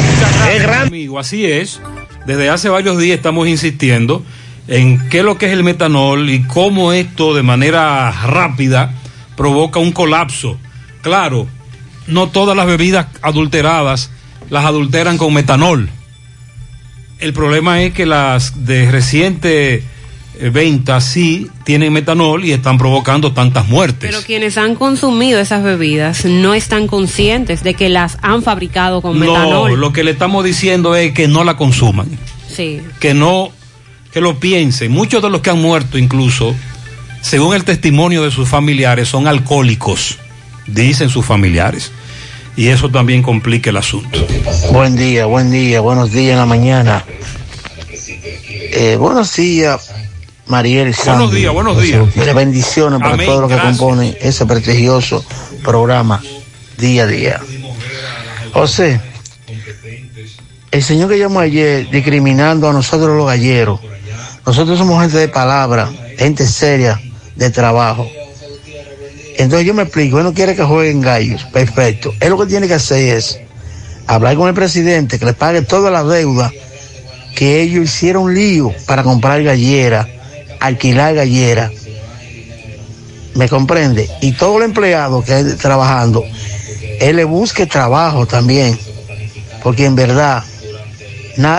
Es grande. Amigo, así es. Desde hace varios días estamos insistiendo en qué es lo que es el metanol y cómo esto de manera rápida provoca un colapso. Claro, no todas las bebidas adulteradas las adulteran con metanol. El problema es que las de reciente eh, venta sí tienen metanol y están provocando tantas muertes. Pero quienes han consumido esas bebidas no están conscientes de que las han fabricado con metanol. No, lo que le estamos diciendo es que no la consuman. Sí. Que no, que lo piensen. Muchos de los que han muerto incluso, según el testimonio de sus familiares, son alcohólicos, dicen sus familiares y eso también complica el asunto. Buen día, buen día, buenos días en la mañana. Eh, buenos días, Mariel. Buenos días, buenos días. Mira, bendiciones para todos los que componen ese prestigioso programa día a día. José, el señor que llamó ayer discriminando a nosotros los galleros, nosotros somos gente de palabra, gente seria de trabajo. Entonces yo me explico, él no quiere que jueguen gallos, perfecto. Él lo que tiene que hacer es hablar con el presidente, que le pague toda la deuda que ellos hicieron lío para comprar gallera, alquilar gallera. ¿Me comprende? Y todo el empleado que esté trabajando, él le busque trabajo también. Porque en verdad,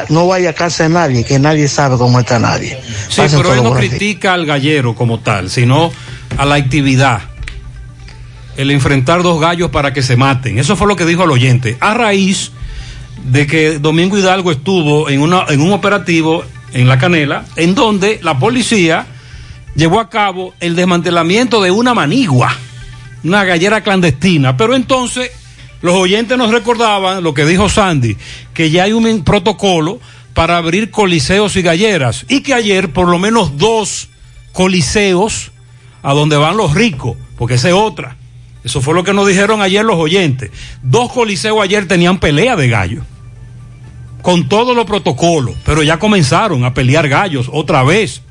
no vaya a casa de nadie, que nadie sabe cómo está nadie. Sí, pero él no critica al gallero como tal, sino a la actividad el enfrentar dos gallos para que se maten. Eso fue lo que dijo el oyente. A raíz de que Domingo Hidalgo estuvo en, una, en un operativo en La Canela, en donde la policía llevó a cabo el desmantelamiento de una manigua, una gallera clandestina. Pero entonces los oyentes nos recordaban lo que dijo Sandy, que ya hay un protocolo para abrir coliseos y galleras y que ayer por lo menos dos coliseos a donde van los ricos, porque esa es otra eso fue lo que nos dijeron ayer los oyentes. Dos coliseos ayer tenían pelea de gallos. Con todos los protocolos, pero ya comenzaron a pelear gallos otra vez.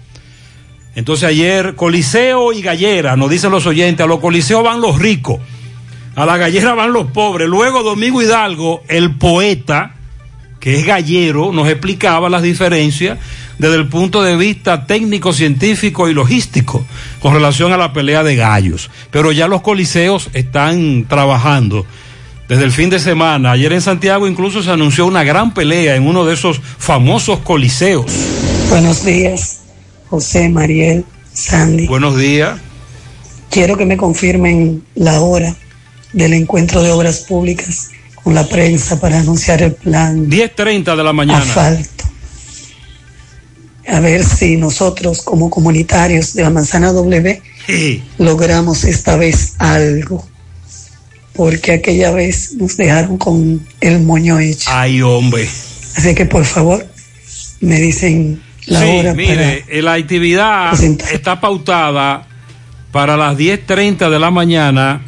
Entonces ayer coliseo y gallera, nos dicen los oyentes, a los coliseos van los ricos, a la gallera van los pobres. Luego Domingo Hidalgo, el poeta, que es gallero, nos explicaba las diferencias desde el punto de vista técnico, científico y logístico con relación a la pelea de gallos. Pero ya los coliseos están trabajando desde el fin de semana. Ayer en Santiago incluso se anunció una gran pelea en uno de esos famosos coliseos. Buenos días, José, Mariel, Sandy. Buenos días. Quiero que me confirmen la hora del encuentro de obras públicas con la prensa para anunciar el plan. 10.30 de la mañana. Asfalto a ver si nosotros como comunitarios de la Manzana W logramos esta vez algo. Porque aquella vez nos dejaron con el moño hecho. Ay, hombre. Así que por favor, me dicen la sí, hora. Mire, la actividad está pautada para las 10.30 de la mañana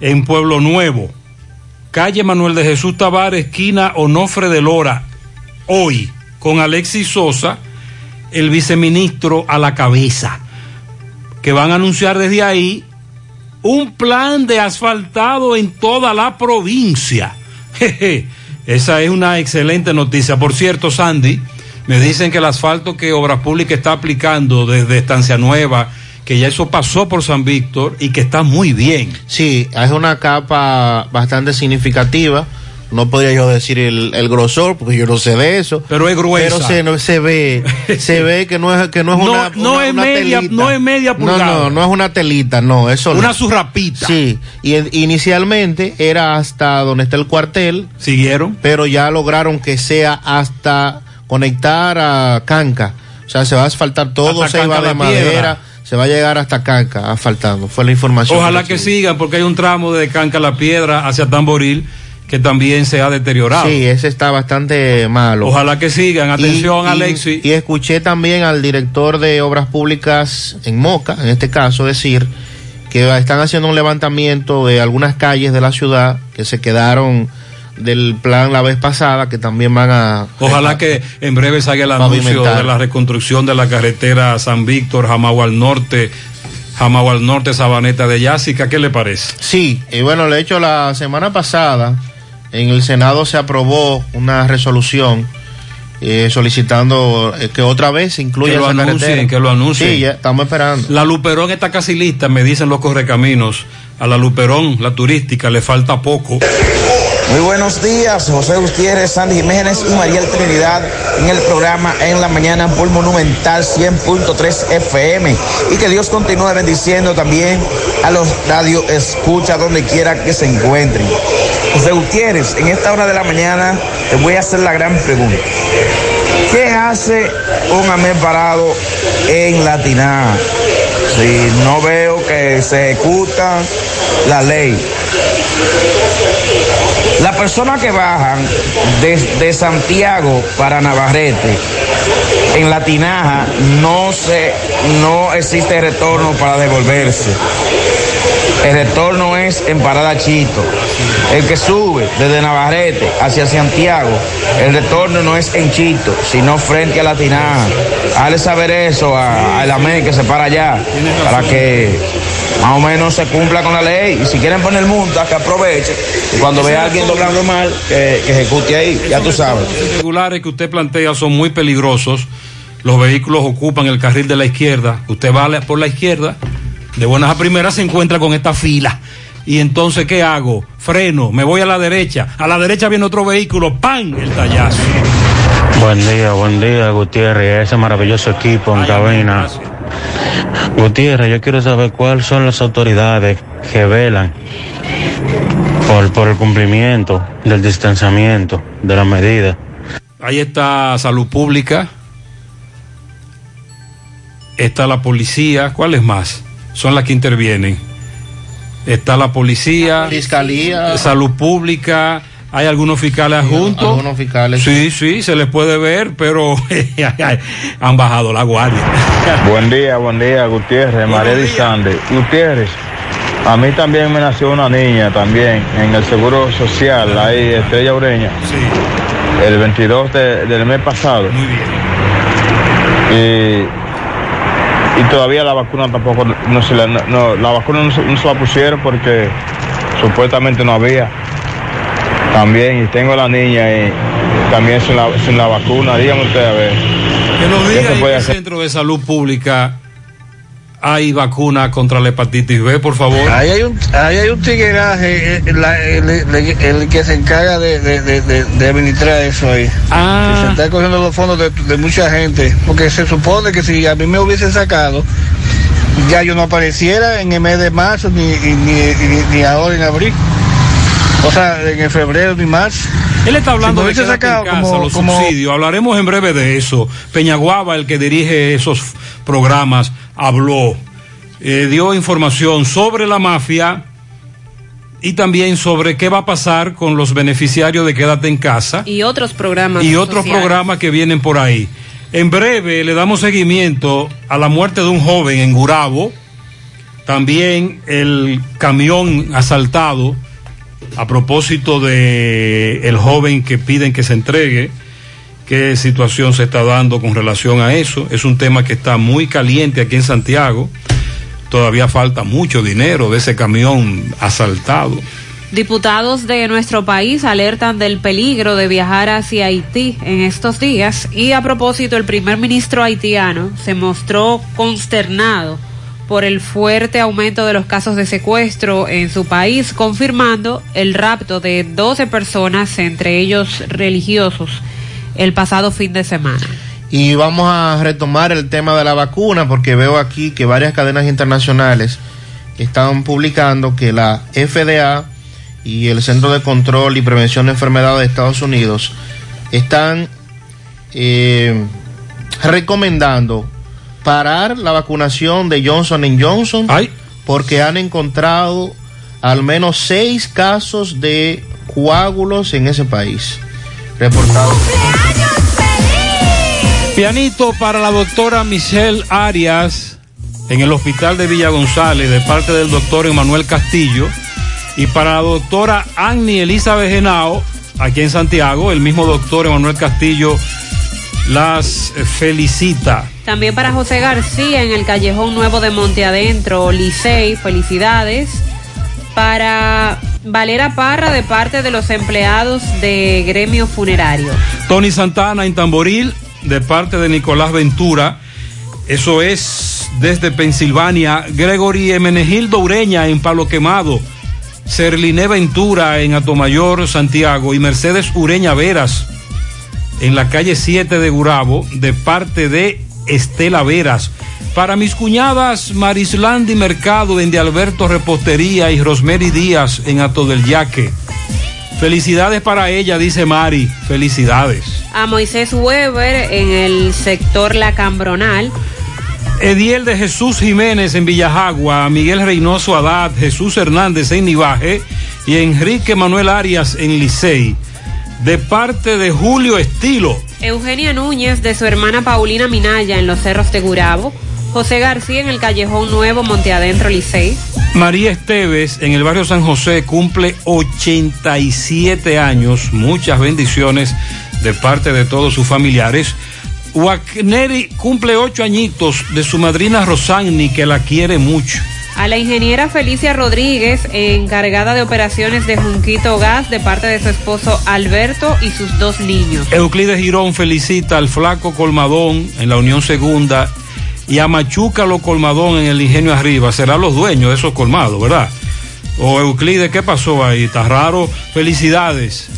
en Pueblo Nuevo. Calle Manuel de Jesús Tavares, esquina Onofre de Lora. Hoy con Alexis Sosa, el viceministro a la cabeza, que van a anunciar desde ahí un plan de asfaltado en toda la provincia. [LAUGHS] Esa es una excelente noticia. Por cierto, Sandy, me dicen que el asfalto que Obras Públicas está aplicando desde Estancia Nueva, que ya eso pasó por San Víctor y que está muy bien. Sí, es una capa bastante significativa no podría yo decir el, grosor porque yo no sé de eso. Pero es gruesa. Pero se, se ve [LAUGHS] se ve que no es que no es una no es media telita. no es media pulgada no no no es una telita no eso una surrapita sí y inicialmente era hasta donde está el cuartel. Siguieron. Pero ya lograron que sea hasta conectar a Canca. O sea se va a asfaltar todo se va de madera se va a llegar hasta Canca asfaltando. Fue la información ojalá que, que sigan porque hay un tramo de Canca la Piedra hacia Tamboril que también se ha deteriorado. Sí, ese está bastante malo. Ojalá que sigan. Atención, Y- y- Alexi. Y escuché también al director de Obras Públicas en Moca, en este caso, decir que están haciendo un levantamiento de algunas calles de la ciudad que se quedaron del plan la vez pasada, que también van a... Ojalá que en breve salga el anuncio de la reconstrucción de la carretera San Víctor, Jamagua al norte, Jamagua al norte, Sabaneta de Yásica. ¿Qué le parece? Sí, y bueno, de hecho la semana pasada en el Senado se aprobó una resolución eh, solicitando eh, que otra vez se incluya Que lo esa anuncien, carretera. que lo anuncien. Sí, ya estamos esperando. La Luperón está casi lista, me dicen los correcaminos. A la Luperón, la turística, le falta poco. Muy buenos días, José Gutiérrez, Sandy Jiménez y María Trinidad en el programa En la Mañana por Monumental 100.3 FM. Y que Dios continúe bendiciendo también a los radio escucha donde quiera que se encuentren. José Gutiérrez, en esta hora de la mañana te voy a hacer la gran pregunta. ¿Qué hace un amén parado en Latina? Si no veo que se ejecuta la ley. Las personas que bajan desde Santiago para Navarrete, en la tinaja no se, no existe retorno para devolverse. El retorno es en Parada Chito. El que sube desde Navarrete hacia Santiago, el retorno no es en Chito, sino frente a la tinaja. Hazle saber eso a, a la MEI que se para allá, para que más o menos se cumpla con la ley. Y si quieren poner multa, que aproveche. Y cuando vea a alguien doblando mal, que, que ejecute ahí, ya tú sabes. Los irregulares que usted plantea son muy peligrosos. Los vehículos ocupan el carril de la izquierda. Usted va por la izquierda, de buenas a primeras se encuentra con esta fila. Y entonces, ¿qué hago? Freno, me voy a la derecha. A la derecha viene otro vehículo, ¡pam! El tallazo. Buen día, buen día, Gutiérrez, ese maravilloso equipo en cabina. Gutiérrez, yo quiero saber cuáles son las autoridades que velan por, por el cumplimiento del distanciamiento de las medidas. Ahí está Salud Pública. Está la policía. ¿Cuáles más? Son las que intervienen. Está la policía. Fiscalía. Salud Pública. Hay algunos fiscales adjuntos. Algunos fiscales. Sí, sí, se les puede ver, pero [LAUGHS] han bajado la guardia. Buen día, buen día, Gutiérrez, María de Sande. Gutiérrez, a mí también me nació una niña también en el Seguro Social, ahí, Estrella Ureña. El 22 de- del mes pasado. Muy bien. Y, y todavía la vacuna tampoco, no se la, no- la vacuna no se, no se la pusieron porque supuestamente no había. También, y tengo a la niña y también sin la, sin la vacuna, dígame usted a ver. Que nos ¿Qué diga en hacer? centro de salud pública hay vacuna contra la hepatitis B, por favor. Ahí hay un, ahí hay un tigueraje, eh, la- el, el- el que se encarga de, de, de, de- administrar eso ahí. Ah. Que se está cogiendo los fondos de, de mucha gente. Porque se supone que si a mí me hubiesen sacado, ya yo no apareciera en el mes de marzo, ni, ni, ni, ni ahora en abril. O sea, en el febrero ni marzo. Él está hablando Si de quédate en sacado casa, como- los como- subsidios. Hablaremos en breve de eso. Peñaguaba, el que dirige esos programas, habló, eh, dio información sobre la mafia y también sobre qué va a pasar con los beneficiarios de Quédate en casa Y otros programas. y otros sociales. programas que vienen por ahí. En breve le damos seguimiento a la muerte de un joven en Gurabo, también el camión asaltado a propósito de el joven que piden que se entregue, qué situación se está dando con relación a eso. Es un tema que está muy caliente aquí en Santiago. Todavía falta mucho dinero de ese camión asaltado. Diputados de nuestro país alertan del peligro de viajar hacia Haití en estos días y a propósito el primer ministro haitiano se mostró consternado por el fuerte aumento de los casos de secuestro en su país, confirmando el rapto de 12 personas, entre ellos religiosos, el pasado fin de semana. Y vamos a retomar el tema de la vacuna porque veo aquí que varias cadenas internacionales están publicando que la FDA y el Centro de Control y Prevención de Enfermedades de Estados Unidos están eh, recomendando parar la vacunación de Johnson Johnson porque han encontrado al menos seis casos de coágulos en ese país. Reportado. Pianito para la doctora Michelle Arias en el hospital de Villa González de parte del doctor Emanuel Castillo. Y para la doctora Annie Elizabeth Genao, aquí en Santiago, el mismo doctor Emanuel Castillo las felicita. También para José García en el Callejón Nuevo de Monte Adentro, Licey, felicidades. Para Valera Parra de parte de los empleados de Gremio Funerario. Tony Santana en Tamboril de parte de Nicolás Ventura. Eso es desde Pensilvania. Gregory Emenegildo Ureña en Palo Quemado. Serliné Ventura en Atomayor, Santiago. Y Mercedes Ureña Veras en la calle 7 de Gurabo de parte de Estela Veras. Para mis cuñadas Marislandi Mercado en de Alberto Repostería y Rosemary Díaz en Ato del Yaque. Felicidades para ella, dice Mari. Felicidades. A Moisés Weber en el sector La Cambronal. Ediel de Jesús Jiménez en Villajagua, a Miguel Reynoso Adad, Jesús Hernández en Nivaje y Enrique Manuel Arias en Licey. De parte de Julio Estilo. Eugenia Núñez de su hermana Paulina Minaya en los Cerros de Gurabo. José García en el Callejón Nuevo, Monteadentro, Licey. María Esteves en el barrio San José cumple 87 años. Muchas bendiciones de parte de todos sus familiares. Wagneri cumple ocho añitos de su madrina Rosani, que la quiere mucho. La ingeniera Felicia Rodríguez, encargada de operaciones de Junquito Gas, de parte de su esposo Alberto y sus dos niños. Euclides Girón felicita al flaco Colmadón en la Unión Segunda y a Machúcalo Colmadón en el Ingenio Arriba. Serán los dueños de esos colmados, ¿verdad? O Euclides, ¿qué pasó ahí? Está raro. Felicidades.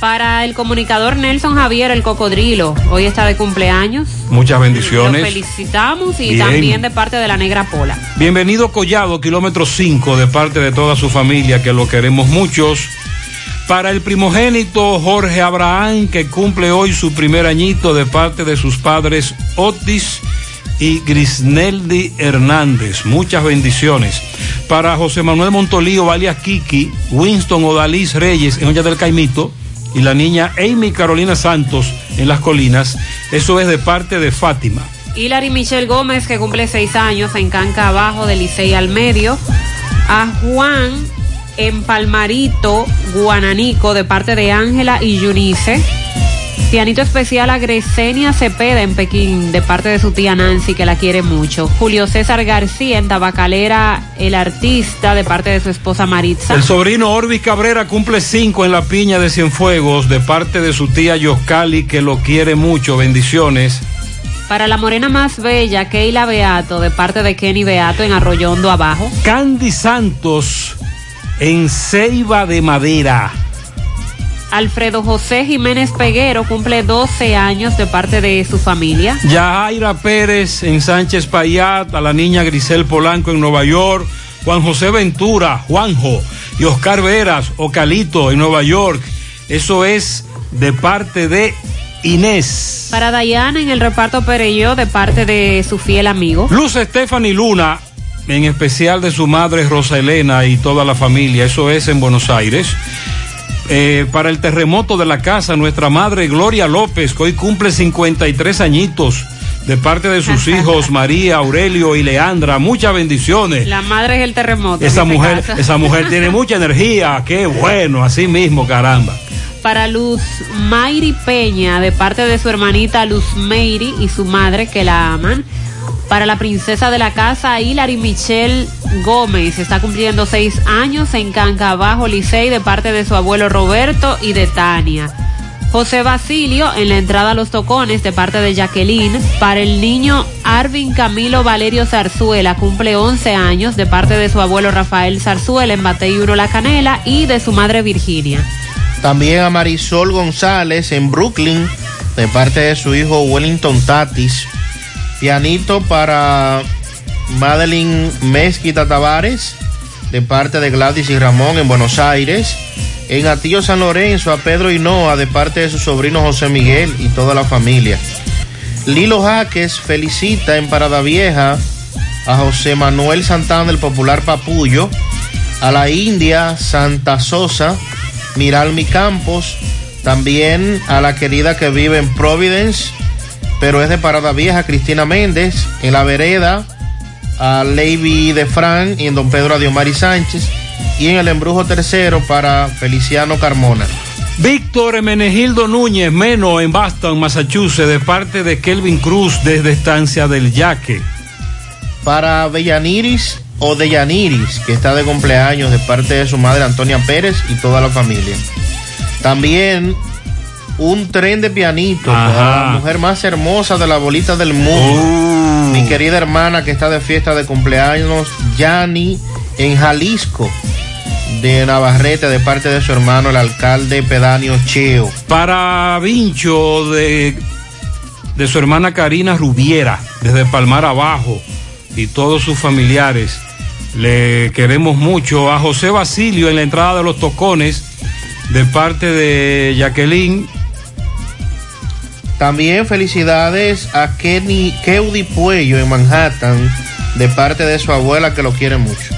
Para el comunicador Nelson Javier, el cocodrilo, hoy está de cumpleaños. Muchas bendiciones. Lo felicitamos y Bien. también de parte de la Negra Pola. Bienvenido Collado, kilómetro 5, de parte de toda su familia, que lo queremos muchos. Para el primogénito Jorge Abraham, que cumple hoy su primer añito de parte de sus padres Otis y Grisneldi Hernández. Muchas bendiciones. Para José Manuel Montolío, alias Kiki, Winston Odalis Reyes en Olla del Caimito y la niña Amy Carolina Santos en Las Colinas. Eso es de parte de Fátima. Hilary Michelle Gómez, que cumple seis años en Canca Abajo, de Licey al Medio. A Juan en Palmarito, Guananico, de parte de Ángela y Yunice. Pianito especial a Gresenia Cepeda en Pekín, de parte de su tía Nancy, que la quiere mucho. Julio César García en Tabacalera, el artista, de parte de su esposa Maritza. El sobrino Orbis Cabrera cumple cinco en la piña de Cienfuegos de parte de su tía Yoscali, que lo quiere mucho. Bendiciones. Para la morena más bella, Keila Beato, de parte de Kenny Beato en Arroyondo Abajo. Candy Santos en Ceiba de Madera. Alfredo José Jiménez Peguero cumple 12 años de parte de su familia. Yajaira Pérez en Sánchez Payat, a la niña Grisel Polanco en Nueva York, Juan José Ventura, Juanjo y Oscar Veras, Ocalito en Nueva York. Eso es de parte de Inés. Para Dayana en el reparto Pereyó de parte de su fiel amigo. Luz Stephanie Luna, en especial de su madre Rosa Elena y toda la familia. Eso es en Buenos Aires. Eh, para el terremoto de la casa, nuestra madre Gloria López, que hoy cumple 53 añitos, de parte de sus [LAUGHS] hijos María, Aurelio y Leandra. Muchas bendiciones. La madre es el terremoto. Esa este mujer, caso. esa mujer [LAUGHS] tiene mucha energía. Qué bueno, así mismo, caramba. Para Luz Mayri Peña, de parte de su hermanita Luz Mayri y su madre, que la aman. Para la princesa de la casa, Hilary Michelle Gómez, está cumpliendo seis años en Canca Bajo Licey, de parte de su abuelo Roberto y de Tania. José Basilio en la entrada a los tocones de parte de Jacqueline. Para el niño Arvin Camilo Valerio Zarzuela cumple 11 años de parte de su abuelo Rafael Zarzuela en Batey Uno La Canela y de su madre Virginia. También a Marisol González en Brooklyn, de parte de su hijo Wellington Tatis. Pianito para Madeline Mezquita Tavares, de parte de Gladys y Ramón en Buenos Aires. En Atillo San Lorenzo, a Pedro Hinoa, de parte de su sobrino José Miguel y toda la familia. Lilo Jaques felicita en Parada Vieja a José Manuel Santana, el popular Papullo, a la India Santa Sosa, Miralmi Campos, también a la querida que vive en Providence, pero es de Parada Vieja, Cristina Méndez, en la vereda, a Levy de Fran y en Don Pedro Adiomari Sánchez, y en el embrujo tercero para Feliciano Carmona. Víctor Emenegildo Núñez, Meno, en Boston, Massachusetts, de parte de Kelvin Cruz, desde Estancia del Yaque. Para Bellaniris o Deyaniris, que está de cumpleaños de parte de su madre Antonia Pérez y toda la familia. También un tren de pianito para la mujer más hermosa de la bolita del mundo. Mi querida hermana que está de fiesta de cumpleaños, Yani, en Jalisco de Navarrete de parte de su hermano el alcalde pedáneo Cheo. Para Vincho de, de su hermana Karina Rubiera, desde Palmar Abajo, y todos sus familiares. Le queremos mucho a José Basilio en la entrada de los tocones, de parte de Jacqueline. También felicidades a Kenny Keudi Puello en Manhattan, de parte de su abuela que lo quiere mucho.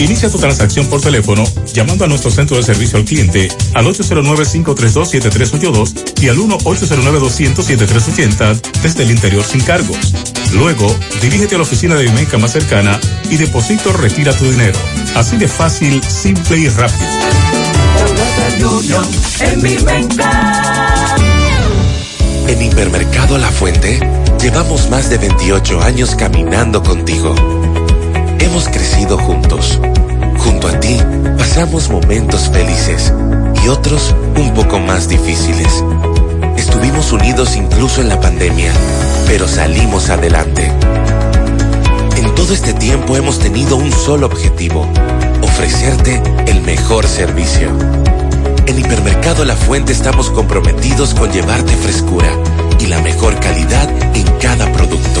Inicia tu transacción por teléfono llamando a nuestro centro de servicio al cliente al 809-532-7382 y al 1-809-200-7380 desde el interior sin cargos. Luego, dirígete a la oficina de Vimenca más cercana y deposito retira tu dinero. Así de fácil, simple y rápido. En Hipermercado La Fuente llevamos más de 28 años caminando contigo. Hemos crecido juntos. Junto a ti pasamos momentos felices y otros un poco más difíciles. Estuvimos unidos incluso en la pandemia, pero salimos adelante. En todo este tiempo hemos tenido un solo objetivo, ofrecerte el mejor servicio. En Hipermercado La Fuente estamos comprometidos con llevarte frescura y la mejor calidad en cada producto.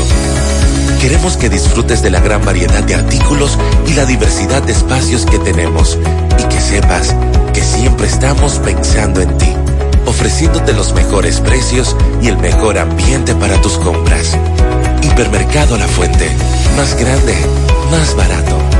Queremos que disfrutes de la gran variedad de artículos y la diversidad de espacios que tenemos y que sepas que siempre estamos pensando en ti, ofreciéndote los mejores precios y el mejor ambiente para tus compras. Hipermercado La Fuente, más grande, más barato.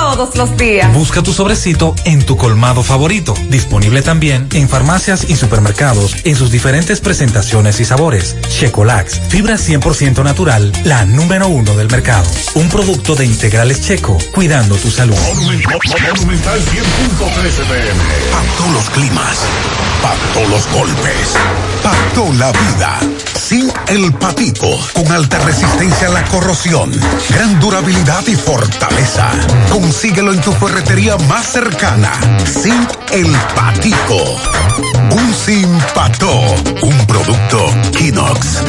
todos los días. Busca tu sobrecito en tu colmado favorito. Disponible también en farmacias y supermercados en sus diferentes presentaciones y sabores. Checolax, fibra 100% natural, la número uno del mercado. Un producto de integrales checo, cuidando tu salud. Monumental 100.13 pm. Pactó los climas, pactó los golpes, pactó la vida. Zinc El Patico, con alta resistencia a la corrosión, gran durabilidad y fortaleza. Consíguelo en tu ferretería más cercana. Zinc El Patico. Un Simpató, un producto Kinox.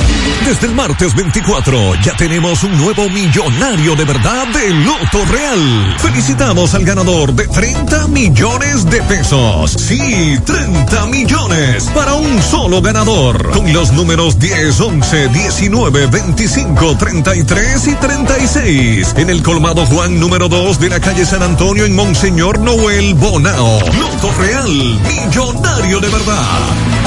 Desde el martes 24 ya tenemos un nuevo millonario de verdad de Loto Real. Felicitamos al ganador de 30 millones de pesos. Sí, 30 millones para un solo ganador. Con los números 10, 11, 19, 25, 33 y 36. En el colmado Juan número 2 de la calle San Antonio en Monseñor Noel Bonao. Loto Real, millonario de verdad.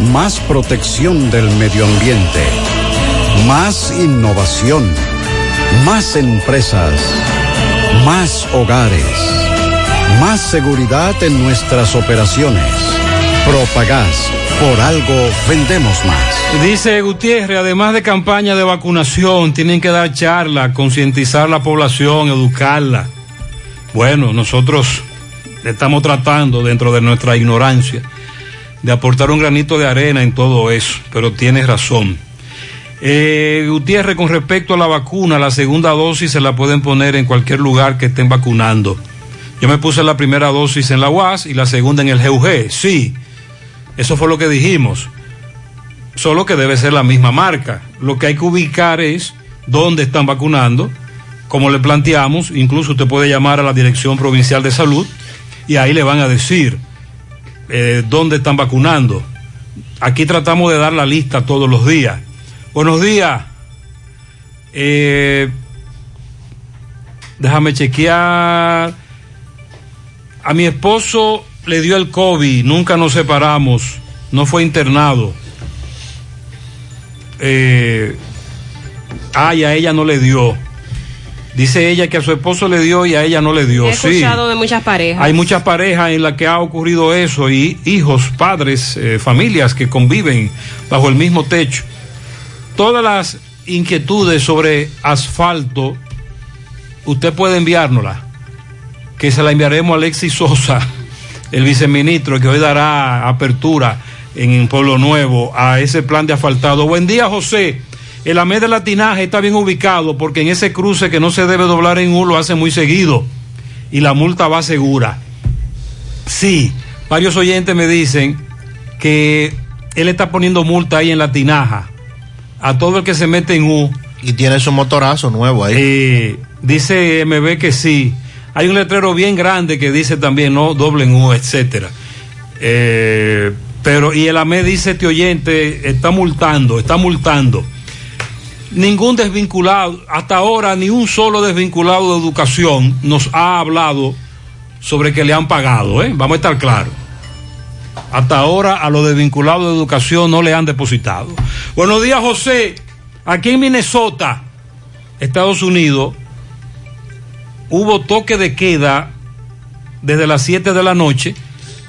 Más protección del medio ambiente. Más innovación. Más empresas. Más hogares. Más seguridad en nuestras operaciones. Propagás. Por algo vendemos más. Dice Gutiérrez, además de campaña de vacunación, tienen que dar charla, concientizar la población, educarla. Bueno, nosotros estamos tratando dentro de nuestra ignorancia de aportar un granito de arena en todo eso, pero tienes razón. Eh, Gutiérrez, con respecto a la vacuna, la segunda dosis se la pueden poner en cualquier lugar que estén vacunando. Yo me puse la primera dosis en la UAS y la segunda en el GUG, sí. Eso fue lo que dijimos. Solo que debe ser la misma marca. Lo que hay que ubicar es dónde están vacunando, como le planteamos, incluso usted puede llamar a la Dirección Provincial de Salud y ahí le van a decir eh, dónde están vacunando. Aquí tratamos de dar la lista todos los días. Buenos días. Eh, déjame chequear. A mi esposo le dio el COVID, nunca nos separamos, no fue internado. Eh, ay, a ella no le dio. Dice ella que a su esposo le dio y a ella no le dio. He sí. escuchado de muchas parejas. Hay muchas parejas en las que ha ocurrido eso y hijos, padres, eh, familias que conviven bajo el mismo techo. Todas las inquietudes sobre asfalto, usted puede enviárnoslas, que se la enviaremos a Alexis Sosa, el viceministro, que hoy dará apertura en Pueblo Nuevo a ese plan de asfaltado. Buen día, José. El AME de Latinaje está bien ubicado porque en ese cruce que no se debe doblar en U lo hace muy seguido y la multa va segura. Sí, varios oyentes me dicen que él está poniendo multa ahí en la tinaja a todo el que se mete en U. Y tiene su motorazo nuevo ahí. Eh, dice MB que sí. Hay un letrero bien grande que dice también no doble en U, etcétera. Eh, pero, y el AME dice este oyente, está multando, está multando. Ningún desvinculado, hasta ahora ni un solo desvinculado de educación nos ha hablado sobre que le han pagado, ¿eh? Vamos a estar claros. Hasta ahora a los desvinculados de educación no le han depositado. Buenos días, José. Aquí en Minnesota, Estados Unidos, hubo toque de queda desde las 7 de la noche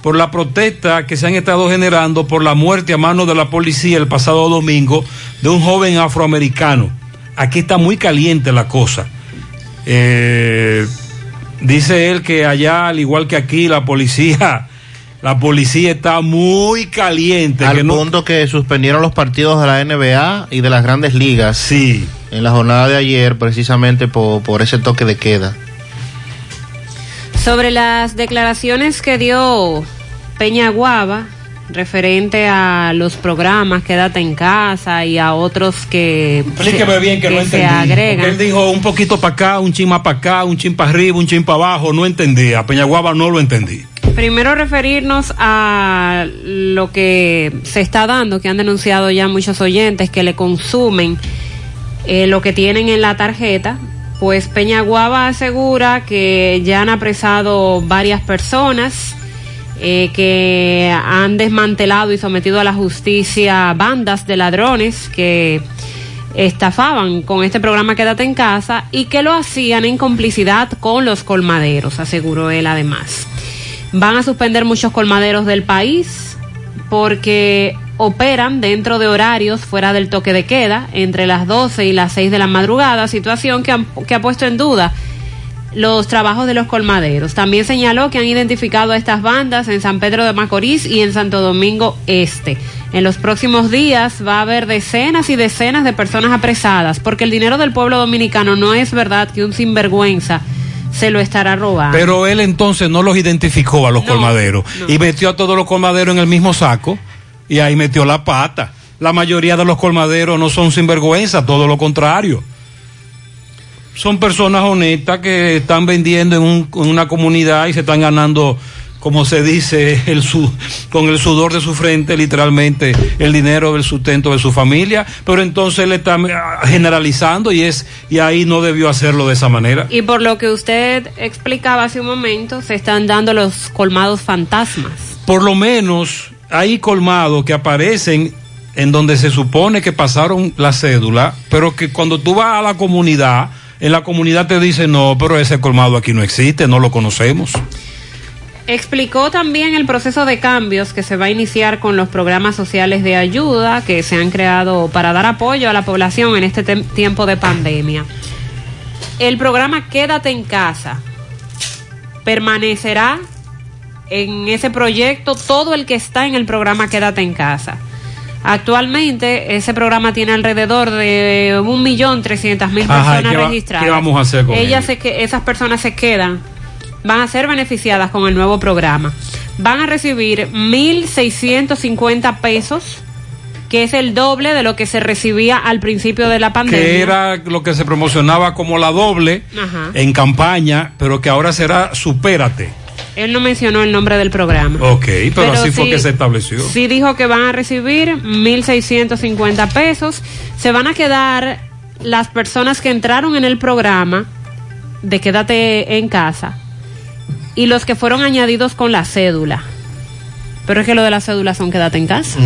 por la protesta que se han estado generando por la muerte a mano de la policía el pasado domingo de un joven afroamericano. Aquí está muy caliente la cosa. Eh, dice él que allá, al igual que aquí, la policía, [LAUGHS] la policía está muy caliente. Al que no- punto que suspendieron los partidos de la NBA y de las grandes ligas. Sí. En la jornada de ayer, precisamente por, por ese toque de queda. Sobre las declaraciones que dio Peña Guava referente a los programas Quédate en casa y a otros que, Explíqueme bien que, no se entendí. agregan. Él dijo un poquito para acá, un chin más para acá, un chin para arriba, un chin para abajo. No entendí. A Peñaguaba no lo entendí. Primero referirnos a lo que se está dando, que han denunciado ya muchos oyentes que le consumen eh, lo que tienen en la tarjeta. Pues Peñaguaba asegura que ya han apresado varias personas eh, que han desmantelado y sometido a la justicia bandas de ladrones que estafaban con este programa Quédate en casa y que lo hacían en complicidad con los colmaderos, aseguró él además. Van a suspender muchos colmaderos del país porque operan dentro de horarios fuera del toque de queda, entre las 12 y las 6 de la madrugada, situación que, han- que ha puesto en duda los trabajos de los colmaderos. También señaló que han identificado a estas bandas en San Pedro de Macorís y en Santo Domingo Este. En los próximos días va a haber decenas y decenas de personas apresadas, porque el dinero del pueblo dominicano no es verdad que un sinvergüenza se lo estará robando. Pero él entonces no los identificó a los colmaderos y metió a todos los colmaderos en el mismo saco y ahí metió la pata. La mayoría de los colmaderos no son sinvergüenza, todo lo contrario. Son personas honestas que están vendiendo en, un- en una comunidad y se están ganando, como se dice, el su- con el sudor de su frente, literalmente, el dinero del sustento de su familia. Pero entonces él está ah, generalizando y, es, y ahí no debió hacerlo de esa manera. Y por lo que usted explicaba hace un momento, se están dando los colmados fantasmas. por lo menos hay colmados que aparecen en donde se supone que pasaron la cédula, pero que cuando tú vas a la comunidad, en la comunidad te dicen, no, pero ese colmado aquí no existe, no lo conocemos. Explicó también el proceso de cambios que se va a iniciar con los programas sociales de ayuda que se han creado para dar apoyo a la población en este tiempo de pandemia. El programa Quédate en casa permanecerá en ese proyecto todo el que está en el programa Quédate en casa. Actualmente ese programa tiene alrededor de un millón trescientas mil Ajá, personas ¿qué va- registradas. qué vamos a hacer con Ellas se que esas personas se quedan, van a ser beneficiadas con el nuevo programa. Van a recibir 1.650 pesos, que es el doble de lo que se recibía al principio de la pandemia. Que era lo que se promocionaba como la doble Ajá. en campaña, pero que ahora será supérate. Él no mencionó el nombre del programa. Ok, pero, así fue que se estableció. Sí dijo que van a recibir 1.650 pesos. Se van a quedar las personas que entraron en el programa de Quédate en casa y los que fueron añadidos con la cédula. Pero es que lo de la cédula son Quédate en casa.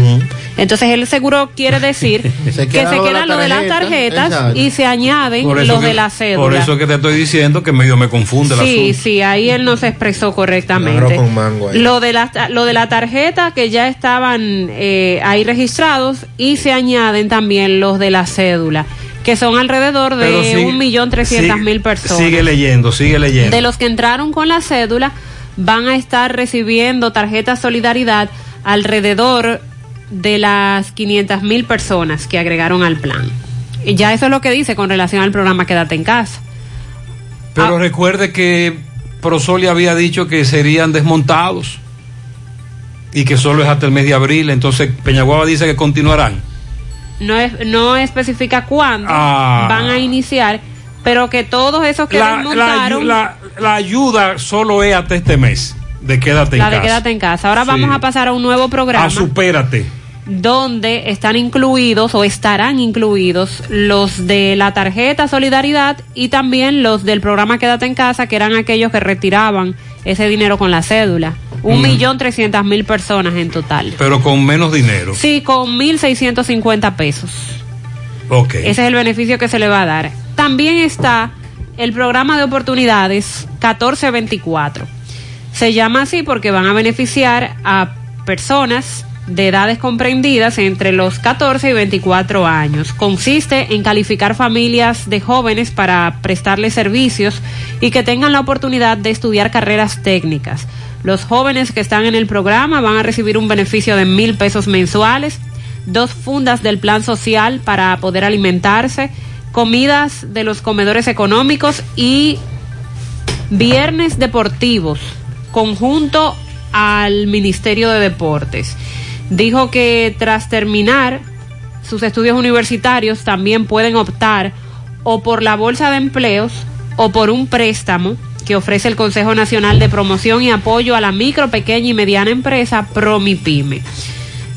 Entonces él seguro quiere decir [LAUGHS] que se queda lo de quedan la lo de las tarjeta, tarjetas exacto. y se añaden los que- de la cédula. Por eso que te estoy diciendo que medio me confunde el Sí, asunto. sí, ahí él no se expresó correctamente. Claro, con mango ahí. Lo de la lo de la tarjeta que ya estaban eh, ahí registrados y se añaden también los de la cédula, que son alrededor de un millón trescientas mil personas. Sigue leyendo, sigue leyendo. De los que entraron con la cédula van a estar recibiendo tarjeta Solidaridad alrededor de las 500 mil personas que agregaron al plan. Y ya eso es lo que dice con relación al programa Quédate en casa. Pero recuerde que Prosoli había dicho que serían desmontados y que solo es hasta el mes de abril. Entonces Peñaguaba dice que continuarán. no, es, no especifica cuándo Ah. van a iniciar, pero que todos esos que La, desmontaron, ayu- la, la- la ayuda solo es hasta este mes de quédate en de casa. quédate en casa. Ahora Sí. vamos a pasar a un nuevo programa Ah, supérate. donde están incluidos o estarán incluidos los de la tarjeta Solidaridad y también los del programa Quédate en casa, que eran aquellos que retiraban ese dinero con la cédula. Un Mm. millón trescientas mil personas en total. Pero con menos dinero. Sí, con mil seiscientos cincuenta pesos. Ok. Ese es el beneficio que se le va a dar. También está el programa de oportunidades 1424. Se llama así porque van a beneficiar a personas de edades comprendidas entre los 14 y 24 años. Consiste en calificar familias de jóvenes para prestarles servicios y que tengan la oportunidad de estudiar carreras técnicas. Los jóvenes que están en el programa van a recibir un beneficio de mil pesos mensuales, dos fundas del plan social para poder alimentarse, comidas de los comedores económicos y viernes deportivos, conjunto al Ministerio de Deportes. Dijo que tras terminar sus estudios universitarios también pueden optar o por la bolsa de empleos o por un préstamo que ofrece el Consejo Nacional de Promoción y Apoyo a la Micro, Pequeña y Mediana Empresa, PROMIPYME.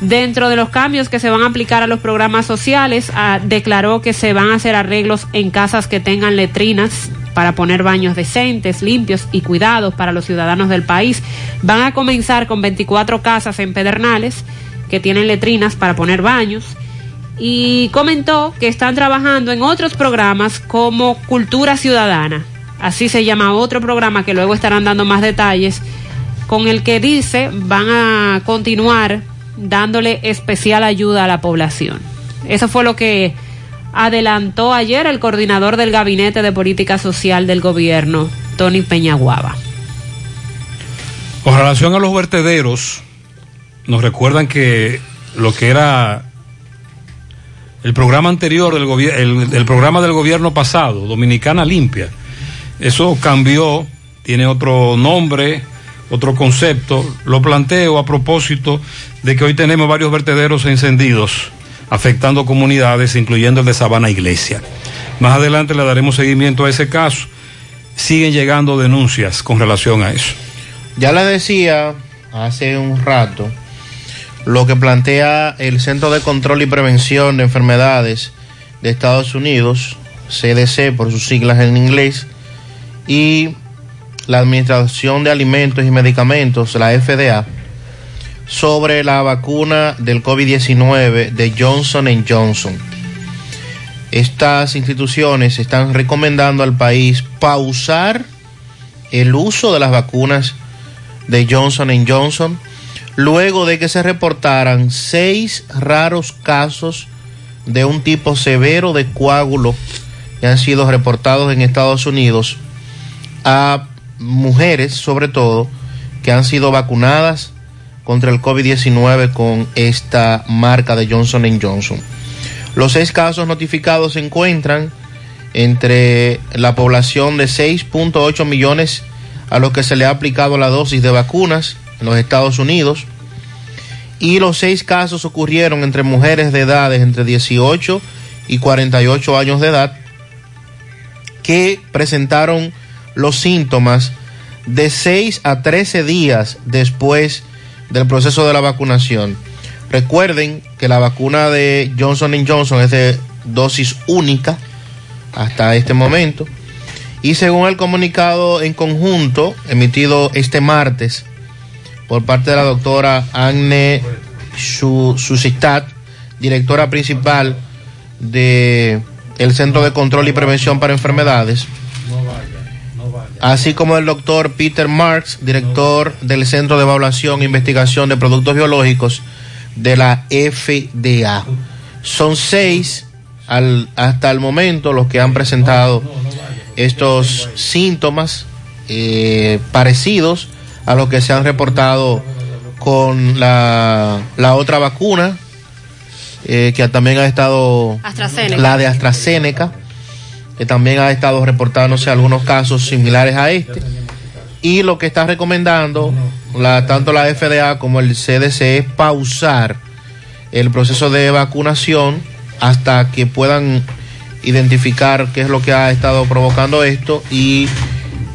Dentro de los cambios que se van a aplicar a los programas sociales, ah, declaró que se van a hacer arreglos en casas que tengan letrinas para poner baños decentes, limpios y cuidados para los ciudadanos del país. Van a comenzar con 24 casas en Pedernales que tienen letrinas para poner baños y comentó que están trabajando en otros programas como Cultura Ciudadana. Así se llama otro programa que luego estarán dando más detalles con el que dice van a continuar dándole especial ayuda a la población. Eso fue lo que adelantó ayer el coordinador del Gabinete de Política Social del Gobierno, Tony Peñaguaba. Con relación a los vertederos, nos recuerdan que lo que era el programa anterior del el, el programa del gobierno pasado, Dominicana Limpia, eso cambió, tiene otro nombre, otro concepto. Lo planteo a propósito de que hoy tenemos varios vertederos encendidos afectando comunidades, incluyendo el de Sabana Iglesia. Más adelante le daremos seguimiento a ese caso. Siguen llegando denuncias con relación a eso. Ya le decía hace un rato lo que plantea el Centro de Control y Prevención de Enfermedades de Estados Unidos, CDC por sus siglas en inglés, y la Administración de Alimentos y Medicamentos, la FDA, sobre la vacuna del COVID-19 de Johnson Johnson. Estas instituciones están recomendando al país pausar el uso de las vacunas de Johnson Johnson luego de que se reportaran seis raros casos de un tipo severo de coágulo que han sido reportados en Estados Unidos a mujeres sobre todo que han sido vacunadas contra el COVID-19 con esta marca de Johnson Johnson. Los seis casos notificados se encuentran entre la población de 6.8 millones a los que se le ha aplicado la dosis de vacunas en los Estados Unidos. Y los seis casos ocurrieron entre mujeres de edades entre 18 y 48 años de edad que presentaron los síntomas de 6 a 13 días después del proceso de la vacunación. Recuerden que la vacuna de Johnson Johnson es de dosis única hasta este momento. Y según el comunicado en conjunto emitido este martes por parte de la doctora Anne Susistat, directora principal de el Centro de Control y Prevención para Enfermedades, así como el doctor Peter Marks, director del Centro de Evaluación e Investigación de Productos Biológicos de la FDA. Son seis al, hasta el momento los que han presentado estos síntomas eh, parecidos a los que se han reportado con la, la otra vacuna, eh, que también ha estado la de AstraZeneca también ha estado reportándose algunos casos similares a este. Y lo que está recomendando tanto la FDA como el CDC es pausar el proceso de vacunación hasta que puedan identificar qué es lo que ha estado provocando esto y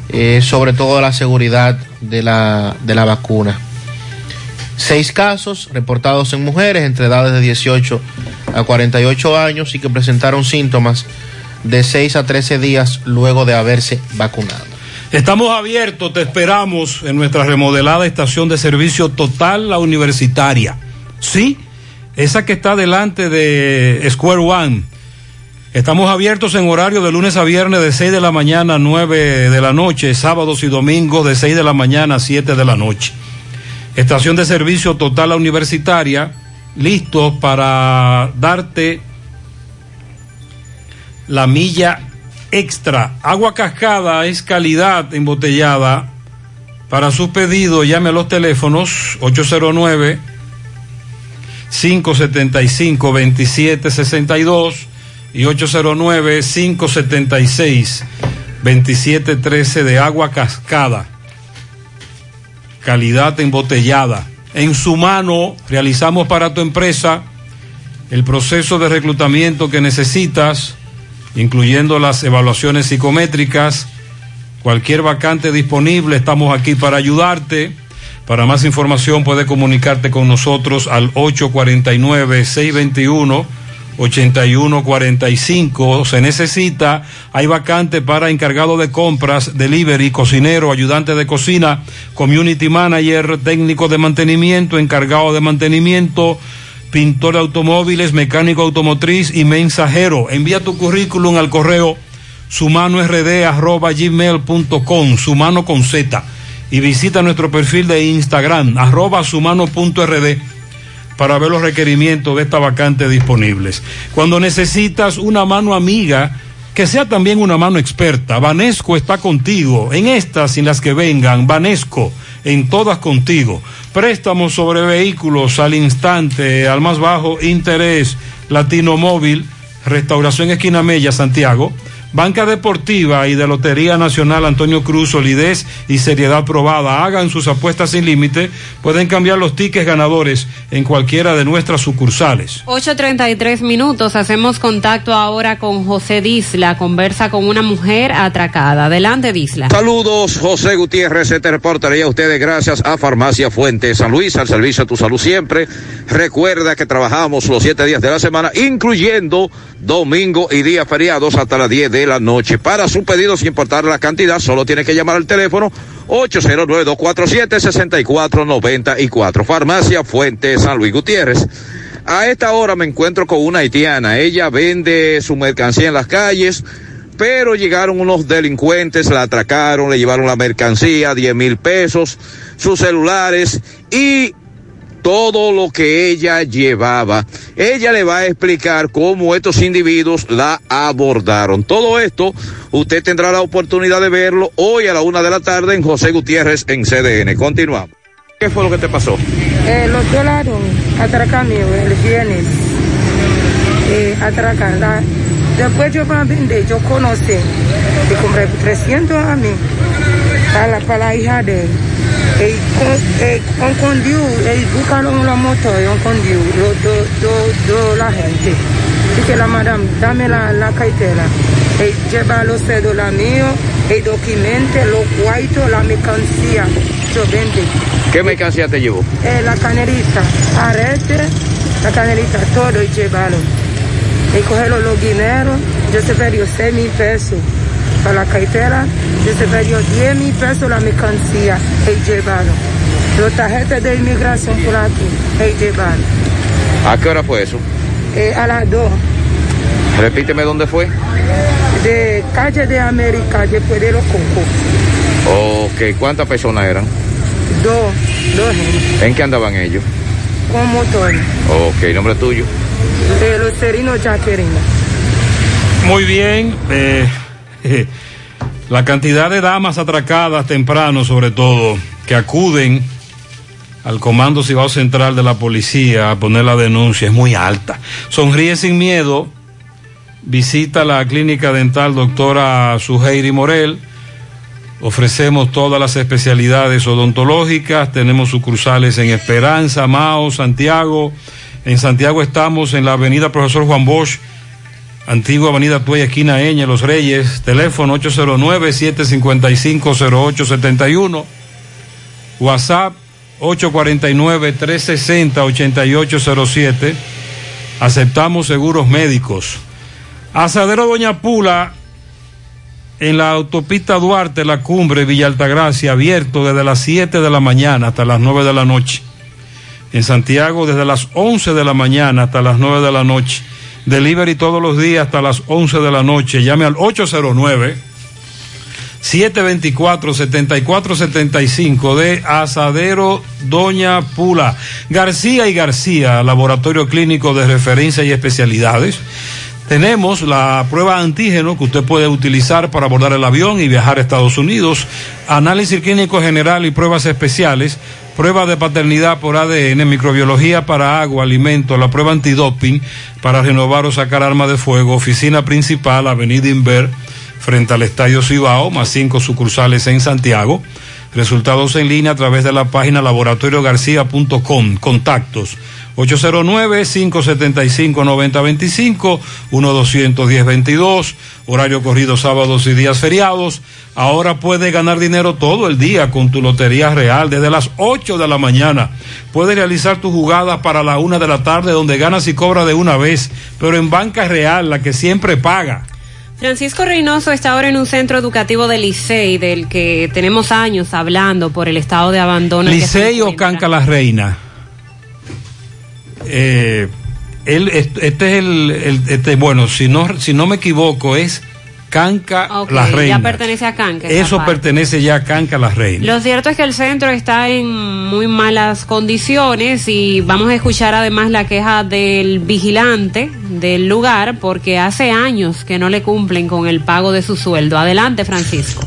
eh, sobre todo la seguridad de la, de la vacuna. Seis casos reportados en mujeres entre edades de 18 a 48 años y que presentaron síntomas de 6 a 13 días luego de haberse vacunado. Estamos abiertos, te esperamos en nuestra remodelada estación de servicio total, la universitaria. Sí, esa que está delante de Square One. Estamos abiertos en horario de lunes a viernes de 6 de la mañana a 9 de la noche, sábados y domingos de 6 de la mañana a 7 de la noche. Estación de servicio total a universitaria, listos para darte la milla extra. Agua cascada es calidad embotellada. Para sus pedidos, llame a los teléfonos 809 575 2762 y 809 576 2713 de agua cascada. Calidad embotellada. En su mano realizamos para tu empresa el proceso de reclutamiento que necesitas, incluyendo las evaluaciones psicométricas, cualquier vacante disponible, estamos aquí para ayudarte. Para más información puede comunicarte con nosotros al 849-621-8145. Se necesita, hay vacante para encargado de compras, delivery, cocinero, ayudante de cocina, community manager, técnico de mantenimiento, encargado de mantenimiento, pintor de automóviles, mecánico automotriz y mensajero. Envía tu currículum al correo sumanord@gmail.com, sumano con Z y visita nuestro perfil de Instagram, arroba sumano.rd, para ver los requerimientos de esta vacante disponibles. Cuando necesitas una mano amiga, que sea también una mano experta, Vanesco está contigo, en estas y las que vengan, Vanesco, en todas contigo. Préstamos sobre vehículos al instante, al más bajo interés, Latino Móvil, Restauración Esquina Mella, Santiago. Banca Deportiva y de Lotería Nacional Antonio Cruz, solidez y seriedad probada. Hagan sus apuestas sin límite. Pueden cambiar los tickets ganadores en cualquiera de nuestras sucursales. 8.33 minutos. Hacemos contacto ahora con José Disla. Conversa con una mujer atracada. Adelante, Disla. Saludos, José Gutiérrez. Te reportaría a ustedes gracias a Farmacia Fuente San Luis, al servicio de tu salud siempre. Recuerda que trabajamos los siete días de la semana, incluyendo domingo y días feriados hasta las 10 de la noche. Para su pedido, sin importar la cantidad, solo tiene que llamar al teléfono 809-247-6494. Farmacia Fuente San Luis Gutiérrez. A esta hora me encuentro con una haitiana. Ella vende su mercancía en las calles, pero llegaron unos delincuentes, la atracaron, le llevaron la mercancía, 10 mil pesos, sus celulares y todo lo que ella llevaba. Ella le va a explicar cómo estos individuos la abordaron. Todo esto usted tendrá la oportunidad de verlo hoy a la una de la tarde en José Gutiérrez en CDN. Continuamos. ¿Qué fue lo que te pasó? Eh, los dólares atracan el viernes. Eh, atracan. Después yo para vender, yo conocí. Y compré 300 a mí. Para para la hija de él. Eh, con conduiu, y buscaron la moto y un conduiu, dos do, do, la gente. Dice la madame, dame la, la cartera. Y lleva los cédulas míos, el documento, los cuartos, la mercancía. Yo vende. ¿Qué mercancía te llevó? Eh, la canerita, arete, la canerita, todo y llevaron. Y cogieron los dineros, yo se perdió 6 mil pesos para la cartera, yo se perdió 10 mil pesos la mercancía y llevaron. Los tarjetas de inmigración por aquí y llevaron. ¿A qué hora fue eso? Eh, a las 2 Repíteme dónde fue. de calle de América, después de los cocos. Ok, ¿cuántas personas eran? Dos, dos gente, ¿En qué andaban ellos? con motor. Ok, nombre tuyo. De los serinos Jaquerina. Muy bien. eh, [LAUGHS] la cantidad de damas atracadas temprano, sobre todo, que acuden al Comando Cibao Central de la Policía a poner la denuncia es muy alta. Sonríe sin miedo. Visita la clínica dental doctora Suheiri Morel. Ofrecemos todas las especialidades odontológicas. Tenemos sucursales en Esperanza, Mao, Santiago. En Santiago estamos en la avenida Profesor Juan Bosch, antigua avenida Tuey, esquina Eña, Los Reyes. Teléfono 809-755-0871. WhatsApp 849-360-8807. Aceptamos seguros médicos. Asadero Doña Pula, en la autopista Duarte, la cumbre Villa Altagracia, abierto desde las 7 de la mañana hasta las 9 de la noche. En Santiago, desde las 11 de la mañana hasta las 9 de la noche. Delivery todos los días hasta las 11 de la noche. Llame al 809 724-7475 de Asadero Doña Pula. García y García, laboratorio clínico de referencia y especialidades. Tenemos la prueba antígeno que usted puede utilizar para abordar el avión y viajar a Estados Unidos, análisis clínico general y pruebas especiales, prueba de paternidad por ADN, microbiología para agua, alimento, la prueba antidoping para renovar o sacar arma de fuego, oficina principal, Avenida Inver, frente al Estadio Cibao, más cinco sucursales en Santiago. Resultados en línea a través de la página laboratoriogarcía.com. Contactos 809-575-9025, 1-210-22, horario corrido sábados y días feriados. Ahora puedes ganar dinero todo el día con tu Lotería Real desde las 8 de la mañana. Puedes realizar tus jugadas para la 1 de la tarde donde ganas y cobras de una vez, pero en Banca Real, la que siempre paga. Francisco Reynoso está ahora en un centro educativo de Licey, del que tenemos años hablando por el estado de abandono. Licey o Canca la Reina. Eh, él, est- este es el, el- este, bueno, si no, si no me equivoco, es Canca Ok, la ya Reina. pertenece a Canca. Eso parte. pertenece ya a Canca la Reina. Lo cierto es que el centro está en muy malas condiciones y vamos a escuchar además la queja del vigilante del lugar porque hace años que no le cumplen con el pago de su sueldo. Adelante, Francisco.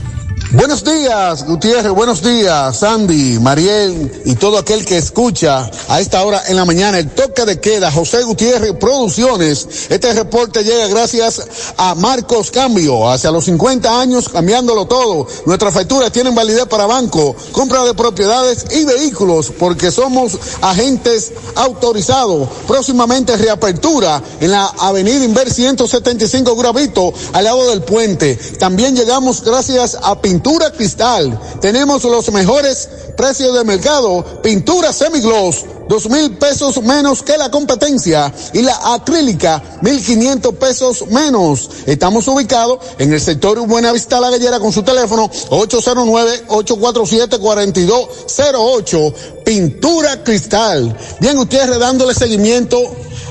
Buenos días, Gutiérrez, buenos días, Sandy, Mariel y todo aquel que escucha a esta hora en la mañana el toque de queda, José Gutiérrez Producciones. Este reporte llega gracias a Marcos Cambio, hacia los 50 años cambiándolo todo. Nuestras facturas tienen validez para banco, compra de propiedades y vehículos porque somos agentes autorizados. Próximamente reapertura en la avenida Inver 175 Gravito al lado del puente. También llegamos gracias a Pintura Cristal. Tenemos los mejores precios de mercado. Pintura semigloss, dos mil pesos menos que la competencia. Y la acrílica, mil quinientos pesos menos. Estamos ubicados en el sector Buenavista La Gallera con su teléfono 809-847-4208. Pintura Cristal. Bien, ustedes dándole seguimiento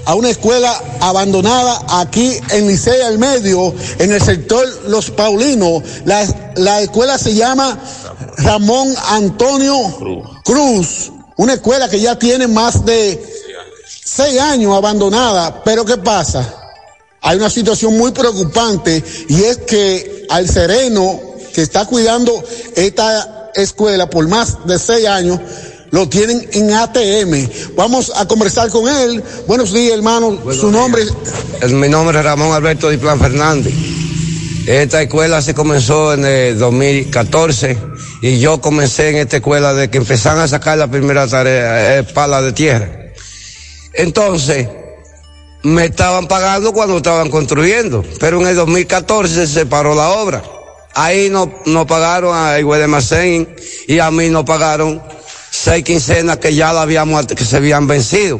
a una escuela abandonada aquí en Licea al Medio, en el sector Los Paulinos. La, la escuela se llama Ramón Antonio Cruz, una escuela que ya tiene más de seis años abandonada, pero ¿qué pasa? Hay una situación muy preocupante y es que al sereno que está cuidando esta escuela por más de seis años, lo tienen en ATM. Vamos a conversar con él. Buenos días, hermano. Su nombre. El- mi nombre es Ramón Alberto Diplán Fernández. Esta escuela se comenzó en el 2014 y yo comencé en esta escuela de que empezaron a sacar la primera tarea, eh, pala de tierra. Entonces, me estaban pagando cuando estaban construyendo, pero en el 2014 se paró la obra. Ahí no, no pagaron a Iguedemacén y a mí no pagaron seis quincenas que ya la habíamos, que se habían vencido.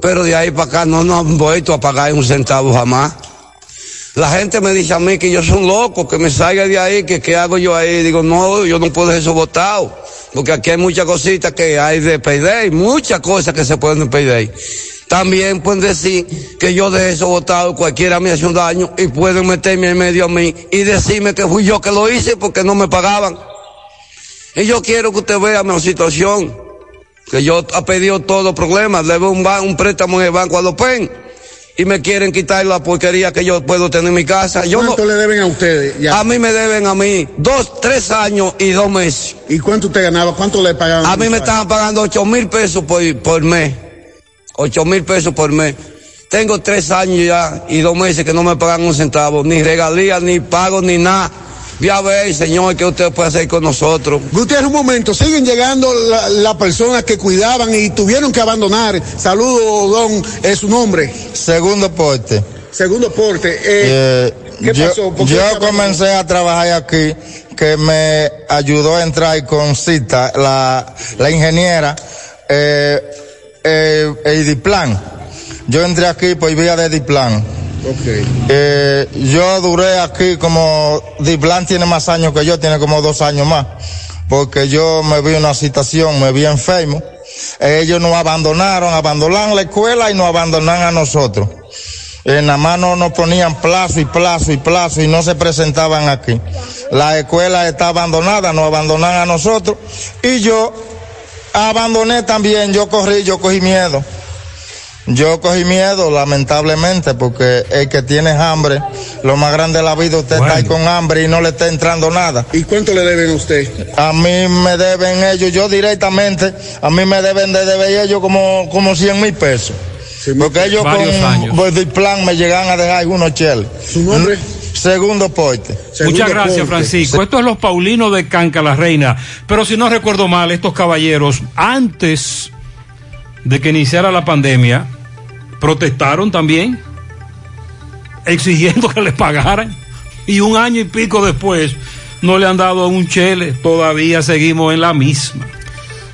Pero de ahí para acá no nos han vuelto a pagar un centavo jamás. La gente me dice a mí que yo soy un loco, que me salga de ahí, que qué hago yo ahí. Digo, no, yo no puedo eso votado. Porque aquí hay muchas cositas que hay de payday, muchas cosas que se pueden payday. También pueden decir que yo dejé eso votado, cualquiera me hace un daño y pueden meterme en medio a mí y decirme que fui yo que lo hice porque no me pagaban. Y yo quiero que usted vea mi situación, que yo he pedido todos los problemas, le doy un, un préstamo en el banco a los PEN y me quieren quitar la porquería que yo puedo tener en mi casa. Yo ¿Cuánto le deben a ustedes? A mí me deben a mí dos, tres años y dos meses. ¿Y cuánto usted ganaba? ¿Cuánto le pagaban? A mí me estaban pagando ocho mil pesos por, por mes. Ocho mil pesos por mes. Tengo tres años ya y dos meses que no me pagan un centavo, ni regalías, ni pago, ni nada. Voy a ver, señor, qué usted puede hacer con nosotros. Gutiérrez, un momento, siguen llegando las la personas que cuidaban y tuvieron que abandonar. Saludo, don, es su nombre. Segundo porte. Segundo porte. Eh, Eh, ¿Qué yo, pasó? ¿Por qué yo comencé a trabajar aquí, que me ayudó a entrar con cita la, la ingeniera eh, eh, Ediplan. Yo entré aquí por vía de Ediplan. Eh, yo duré aquí como Diplan tiene más años que yo, tiene como dos años más, porque yo me vi una situación, me vi enfermo. Ellos nos abandonaron, abandonaron la escuela y nos abandonaron a nosotros. En la mano nos ponían plazo y plazo y plazo y no se presentaban aquí. La escuela está abandonada, nos abandonan a nosotros y yo abandoné también, yo corrí, yo cogí miedo. Yo cogí miedo, lamentablemente, porque el que tiene hambre, lo más grande de la vida, usted está ahí con hambre y no le está entrando nada. ¿Y cuánto le deben a usted? A mí me deben ellos, yo directamente, a mí me deben de deber ellos como, como 100 mil pesos. Porque ellos con el plan me llegan a dejar unos cheles. ¿Su nombre? Segundo porte. Muchas gracias, Francisco. Esto es los Paulinos de Canca, la reina. Pero si no recuerdo mal, estos caballeros, antes de que iniciara la pandemia, protestaron también, exigiendo que les pagaran. Y un año y pico después, no le han dado un chele. Todavía seguimos en la misma.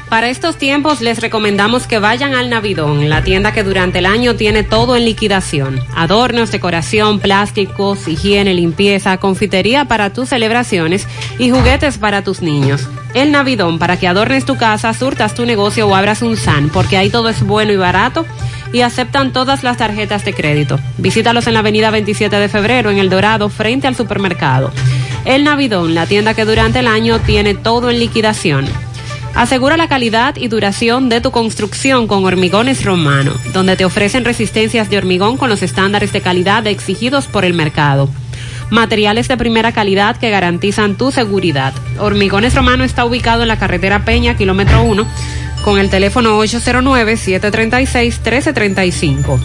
Para estos tiempos les recomendamos que vayan al Navidón, la tienda que durante el año tiene todo en liquidación. Adornos, decoración, plásticos, higiene, limpieza, confitería para tus celebraciones y juguetes para tus niños. El Navidón, para que adornes tu casa, surtas tu negocio o abras un SAN, porque ahí todo es bueno y barato y aceptan todas las tarjetas de crédito. Visítalos en la avenida 27 de febrero, en El Dorado, frente al supermercado. El Navidón, la tienda que durante el año tiene todo en liquidación. Asegura la calidad y duración de tu construcción con Hormigones Romano, donde te ofrecen resistencias de hormigón con los estándares de calidad exigidos por el mercado. Materiales de primera calidad que garantizan tu seguridad. Hormigones Romano está ubicado en la carretera Peña, kilómetro 1, con el teléfono 809-736-1335.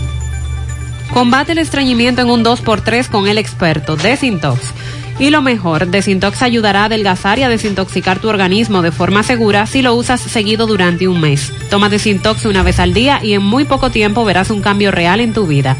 Combate el estreñimiento en un 2x3 con el experto Desintox. Y lo mejor, Desintox ayudará a adelgazar y a desintoxicar tu organismo de forma segura si lo usas seguido durante un mes. Toma Desintox una vez al día y en muy poco tiempo verás un cambio real en tu vida.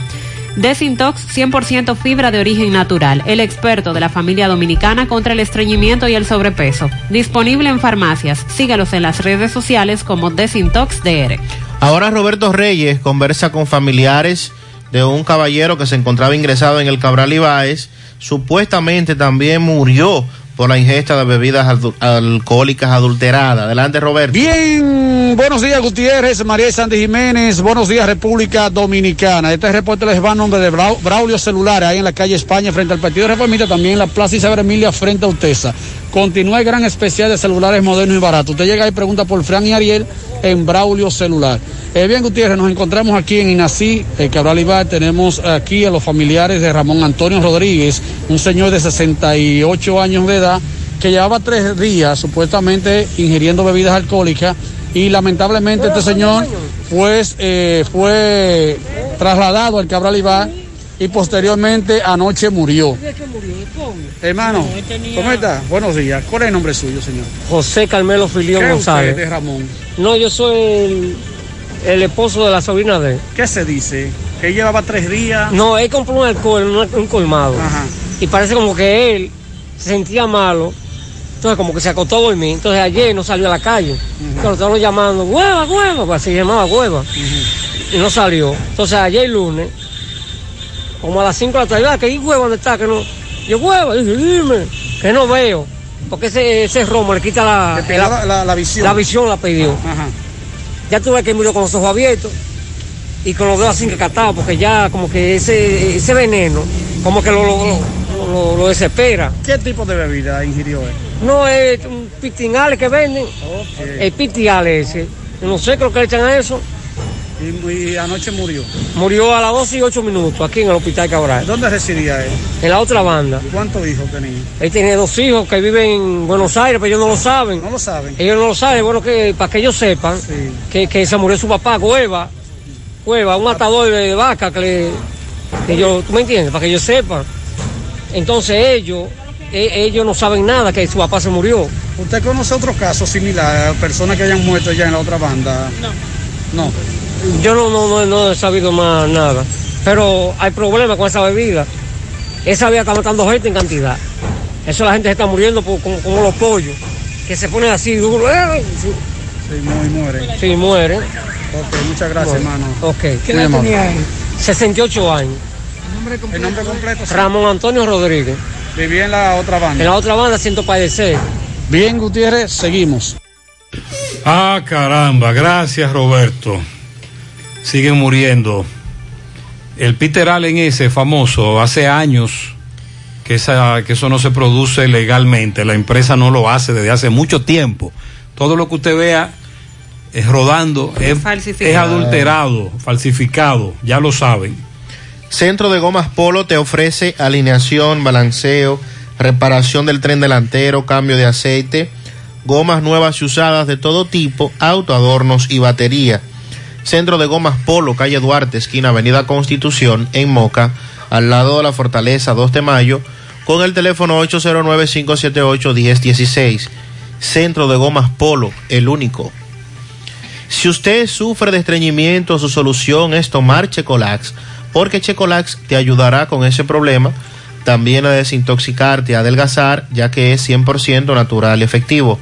Desintox 100% fibra de origen natural, el experto de la familia dominicana contra el estreñimiento y el sobrepeso. Disponible en farmacias. Sígalos en las redes sociales como Desintox DR. Ahora Roberto Reyes conversa con familiares de un caballero que se encontraba ingresado en el Cabral Ibáez. Supuestamente también murió por la ingesta de bebidas alcohólicas adulteradas. Adelante, Roberto. Bien, buenos días Gutiérrez, María Sandy Jiménez, buenos días República Dominicana. Este reporte les va a nombre de Brau- Braulio Celulares, ahí en la calle España, frente al Partido Reformista, también en la Plaza Isabel Emilia, frente a Utesa. Continúa el gran especial de celulares modernos y baratos. Usted llega y pregunta por Fran y Ariel en Braulio Celular. Eh, bien, Gutiérrez, nos encontramos aquí en Inací, eh, Cabral Ibar. Tenemos aquí a los familiares de Ramón Antonio Rodríguez, un señor de 68 años de edad que llevaba tres días supuestamente ingiriendo bebidas alcohólicas y lamentablemente este señor pues eh, fue trasladado al Cabral Ibar y posteriormente anoche murió. Hermano, ¿cómo está? Buenos días. ¿Cuál es el nombre suyo, señor? José Carmelo Filión ¿Qué es González. usted de Ramón? No, yo soy el, el esposo de la sobrina de él. ¿Qué se dice? Que él llevaba tres días. No, él compró un alcohol, un, un colmado. Y parece como que él se sentía malo. Entonces como que se acostó a dormir. Entonces ayer no salió a la calle. Entonces lo estaban llamando, hueva, hueva, pues se llamaba hueva. Y no salió. Entonces ayer lunes, como a las 5 de la tarde, "Ah, que ahí hueva dónde está, que no. Yo hueva, dije, dime, que no veo. Porque ese, ese romo le quita la, Le la- la- la visión. La visión la pidió. Ya tuve que murió con los ojos abiertos y con los dedos así encatados, porque ya como que ese, ese veneno, como que lo, lo, lo- desespera. ¿Qué tipo de bebida ingirió él? No es un pitinales que venden, el pitiales ese. No sé, creo que le echan a eso. Y, y anoche murió. Murió a las 12 y 8 minutos aquí en el hospital Cabral. ¿Dónde residía él? En la otra banda. ¿Cuántos hijos tenía? Él tiene dos hijos que viven en Buenos Aires, pero ellos no lo saben. No lo saben. Ellos no lo saben, bueno, que para que ellos sepan que, que se murió su papá, Cueva. Cueva, un matador de vaca que le. Que yo, ¿Tú me entiendes? Para que ellos sepan. Entonces ellos, e- ellos no saben nada, que su papá se murió. ¿Usted conoce otros casos similares, personas que hayan muerto ya en la otra banda? No. No. Yo no, no, no, no he sabido más nada. Pero hay problemas con esa bebida. Esa bebida está matando gente en cantidad. Eso la gente se está muriendo por- como, como los pollos, que se ponen así duro. ¡eh! Sí, Sí, muy muere. sí, mueren. Ok, muchas gracias, Bueno, hermano. Ok. ¿Qué edad tenía él? 68 años. El nombre completo. sí. Ramón Antonio Rodríguez. Vivía en la otra banda. En la otra banda siento padecer. Bien, Gutiérrez, seguimos. Ah, caramba, gracias Roberto. Siguen muriendo. El Peter Allen ese famoso, hace años que, esa, que eso no se produce legalmente, la empresa no lo hace desde hace mucho tiempo. Todo lo que usted vea es rodando, es, es adulterado, falsificado, ya lo saben. Centro de Gomas Polo te ofrece alineación, balanceo, reparación del tren delantero, cambio de aceite, gomas nuevas y usadas de todo tipo, autoadornos y batería. Centro de Gomas Polo, calle Duarte, esquina Avenida Constitución, en Moca, al lado de la Fortaleza 2 de Mayo, con el teléfono 809-578-1016. Centro de Gomas Polo, el único. Si usted sufre de estreñimiento, su solución es tomar Checolax, porque Checolax te ayudará con ese problema, también a desintoxicarte, a adelgazar, ya que es 100% natural y efectivo.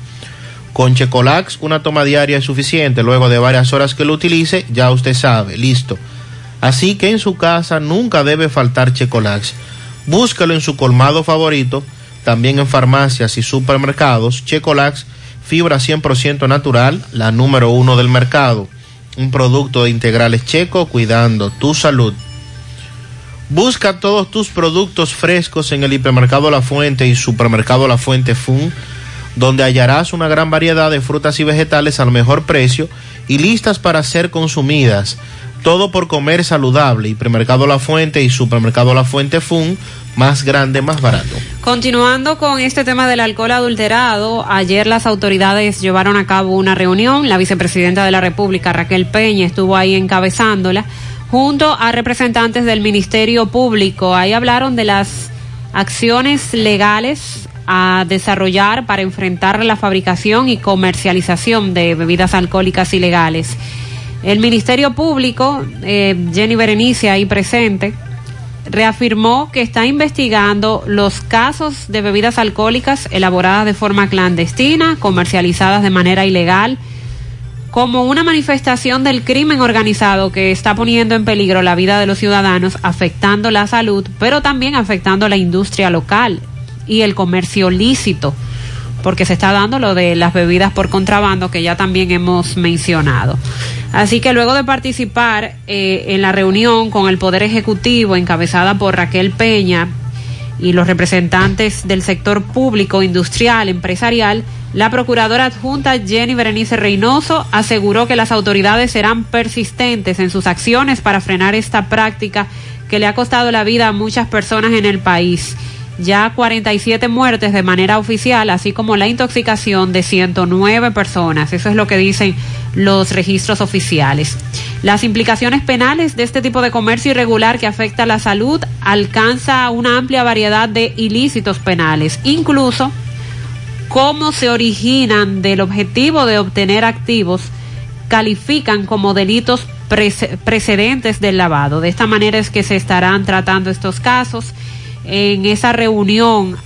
Con Checolax, una toma diaria es suficiente. Luego de varias horas que lo utilice, ya usted sabe, listo. Así que en su casa nunca debe faltar Checolax. Búscalo en su colmado favorito, también en farmacias y supermercados. Checolax, fibra 100% natural, la número uno del mercado. Un producto de integrales checo cuidando tu salud. Busca todos tus productos frescos en el hipermercado La Fuente y supermercado La Fuente Fun donde hallarás una gran variedad de frutas y vegetales al mejor precio y listas para ser consumidas. Todo por comer saludable. Hipermercado La Fuente y Supermercado La Fuente Fun, más grande, más barato. Continuando con este tema del alcohol adulterado, ayer las autoridades llevaron a cabo una reunión. La vicepresidenta de la República, Raquel Peña, estuvo ahí encabezándola, junto a representantes del Ministerio Público. Ahí hablaron de las acciones legales a desarrollar para enfrentar la fabricación y comercialización de bebidas alcohólicas ilegales. El Ministerio Público, eh, Jenny Berenice ahí presente, reafirmó que está investigando los casos de bebidas alcohólicas elaboradas de forma clandestina, comercializadas de manera ilegal, como una manifestación del crimen organizado que está poniendo en peligro la vida de los ciudadanos, afectando la salud, pero también afectando la industria local y el comercio lícito, porque se está dando lo de las bebidas por contrabando que ya también hemos mencionado. Así que luego de participar eh, en la reunión con el Poder Ejecutivo encabezada por Raquel Peña y los representantes del sector público, industrial, empresarial, la procuradora adjunta Jenny Berenice Reynoso aseguró que las autoridades serán persistentes en sus acciones para frenar esta práctica que le ha costado la vida a muchas personas en el país ya 47 muertes de manera oficial, así como la intoxicación de 109 personas. Eso es lo que dicen los registros oficiales. Las implicaciones penales de este tipo de comercio irregular que afecta a la salud alcanza una amplia variedad de ilícitos penales, incluso cómo se originan del objetivo de obtener activos califican como delitos precedentes del lavado. De esta manera es que se estarán tratando estos casos en esa reunión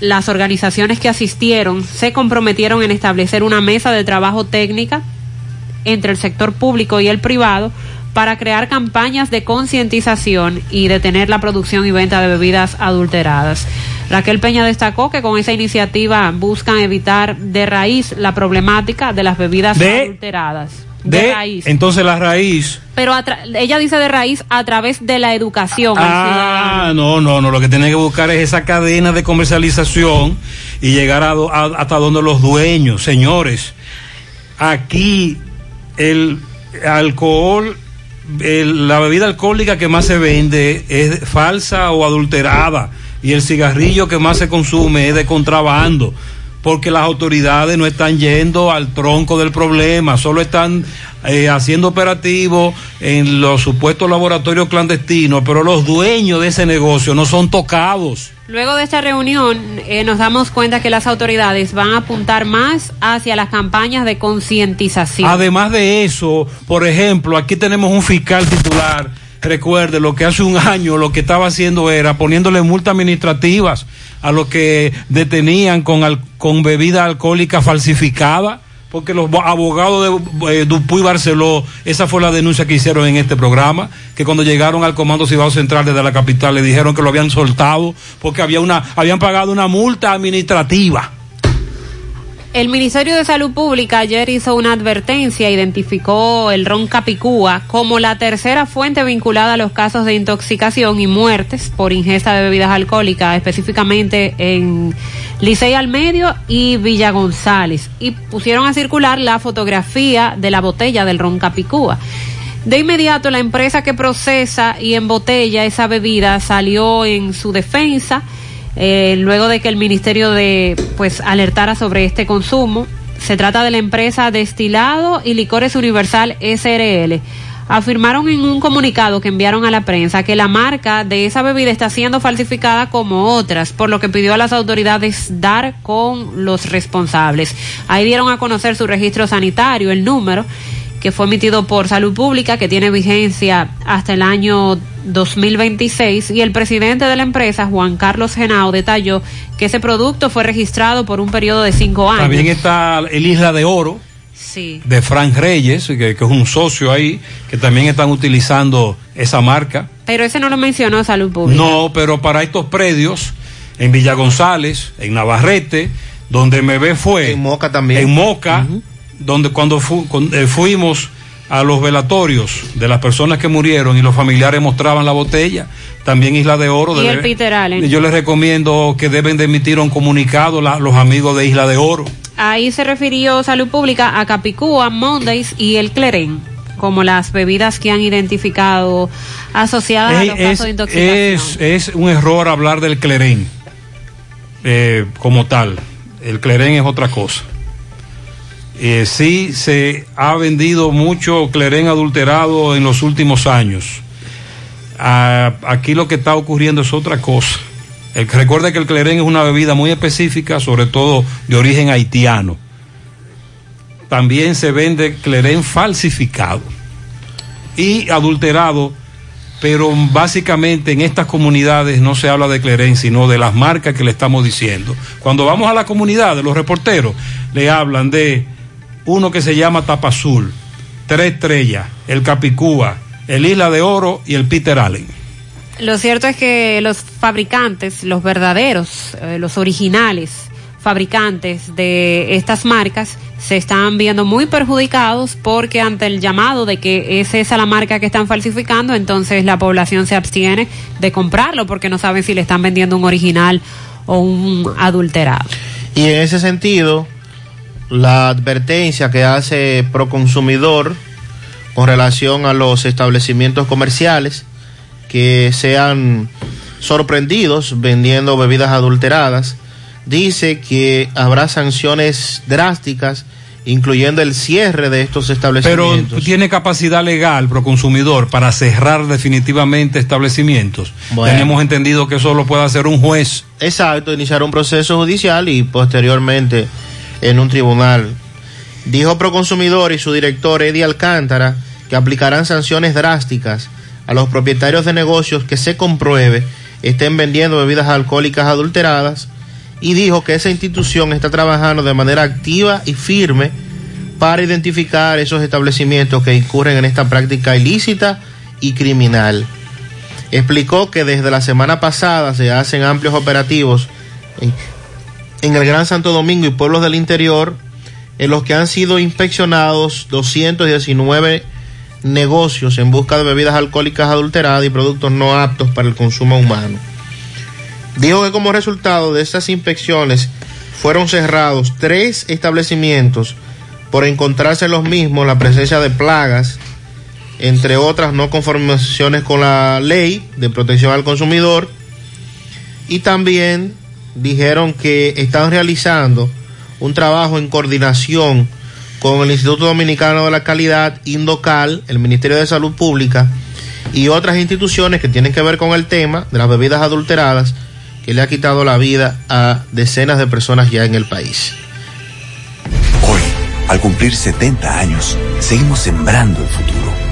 las organizaciones que asistieron se comprometieron en establecer una mesa de trabajo técnica entre el sector público y el privado para crear campañas de concientización y detener la producción y venta de bebidas adulteradas. Raquel Peña destacó que con esa iniciativa buscan evitar de raíz la problemática de las bebidas adulteradas de, raíz. Entonces la raíz. Pero ella dice de raíz a través de la educación. Ah, no, no, no. Lo que tiene que buscar es esa cadena de comercialización y llegar a, hasta donde los dueños, señores. Aquí el alcohol, la bebida alcohólica que más se vende es falsa o adulterada y el cigarrillo que más se consume es de contrabando porque las autoridades no están yendo al tronco del problema, solo están eh, haciendo operativos en los supuestos laboratorios clandestinos, pero los dueños de ese negocio no son tocados. Luego de esta reunión eh, nos damos cuenta que las autoridades van a apuntar más hacia las campañas de concientización. Además de eso, por ejemplo, aquí tenemos un fiscal titular recuerde lo que hace un año lo que estaba haciendo era poniéndole multas administrativas a los que detenían con, con bebida alcohólica falsificada porque los abogados de eh, Dupuy Barceló, esa fue la denuncia que hicieron en este programa, que cuando llegaron al Comando Cibao Central desde la capital le dijeron que lo habían soltado porque había una, habían pagado una multa administrativa. El Ministerio de Salud Pública ayer hizo una advertencia, identificó el ron Capicúa como la tercera fuente vinculada a los casos de intoxicación y muertes por ingesta de bebidas alcohólicas, específicamente en Licey al Medio y Villa González. Y pusieron a circular la fotografía de la botella del ron Capicúa. De inmediato la empresa que procesa y embotella esa bebida salió en su defensa eh, luego de que el ministerio de pues alertara sobre este consumo. Se trata de la empresa Destilado y Licores Universal SRL. Afirmaron en un comunicado que enviaron a la prensa que la marca de esa bebida está siendo falsificada como otras, por lo que pidió a las autoridades dar con los responsables. Ahí dieron a conocer su registro sanitario, el número que fue emitido por Salud Pública, que tiene vigencia hasta el año 2026, y el presidente de la empresa, Juan Carlos Genao, detalló que ese producto fue registrado por un periodo de cinco años. También está el Isla de Oro. Sí. De Frank Reyes, que, que es un socio ahí, que también están utilizando esa marca. Pero ese no lo mencionó Salud Pública. No, pero para estos predios, en Villa González, en Navarrete, donde me ve fue. En Moca también. En Moca, donde cuando fu- con- eh, fuimos a los velatorios de las personas que murieron y los familiares mostraban la botella, también Isla de Oro. Y debe- el Peter Allen. Yo les recomiendo que deben de emitir un comunicado la- los amigos de Isla de Oro. Ahí se refirió Salud Pública a Capicúa, Mondays y el Cleren como las bebidas que han identificado asociadas a los casos de intoxicación. es- es un error hablar del clerén eh, como tal. El clerén es otra cosa. Eh, sí se ha vendido mucho clerén adulterado en los últimos años. Ah, aquí lo que está ocurriendo es otra cosa. El, recuerde que el clerén es una bebida muy específica, sobre todo de origen haitiano. También se vende clerén falsificado y adulterado, pero básicamente en estas comunidades no se habla de clerén, sino de las marcas que le estamos diciendo. Cuando vamos a la comunidad de los reporteros, le hablan de uno que se llama Tapa Azul, Tres Estrellas, el Capicúa, el Isla de Oro y el Peter Allen. Lo cierto es que los fabricantes, los verdaderos, eh, los originales fabricantes de estas marcas se están viendo muy perjudicados porque ante el llamado de que es esa la marca que están falsificando, entonces la población se abstiene de comprarlo porque no saben si le están vendiendo un original o un adulterado. Y en ese sentido, la advertencia que hace Proconsumidor con relación a los establecimientos comerciales que sean sorprendidos vendiendo bebidas adulteradas, dice que habrá sanciones drásticas, incluyendo el cierre de estos Pero establecimientos. tiene capacidad legal Proconsumidor para cerrar definitivamente establecimientos. Bueno. Tenemos entendido que eso lo puede hacer un juez. Exacto, iniciar un proceso judicial y posteriormente en un tribunal. Dijo Proconsumidor y su director Eddie Alcántara que aplicarán sanciones drásticas a los propietarios de negocios que se compruebe estén vendiendo bebidas alcohólicas adulteradas y dijo que esa institución está trabajando de manera activa y firme para identificar esos establecimientos que incurren en esta práctica ilícita y criminal. Explicó que desde la semana pasada se hacen amplios operativos en el Gran Santo Domingo y pueblos del interior, en los que han sido inspeccionados 219 negocios en busca de bebidas alcohólicas adulteradas y productos no aptos para el consumo humano. Dijo que como resultado de estas inspecciones fueron cerrados tres establecimientos por encontrarse en los mismos la presencia de plagas, entre otras no conformaciones con la ley de protección al consumidor, y también dijeron que están realizando un trabajo en coordinación con el Instituto Dominicano de la Calidad, Indocal, el Ministerio de Salud Pública y otras instituciones que tienen que ver con el tema de las bebidas adulteradas que le ha quitado la vida a decenas de personas ya en el país. Hoy, al cumplir 70 años, seguimos sembrando el futuro.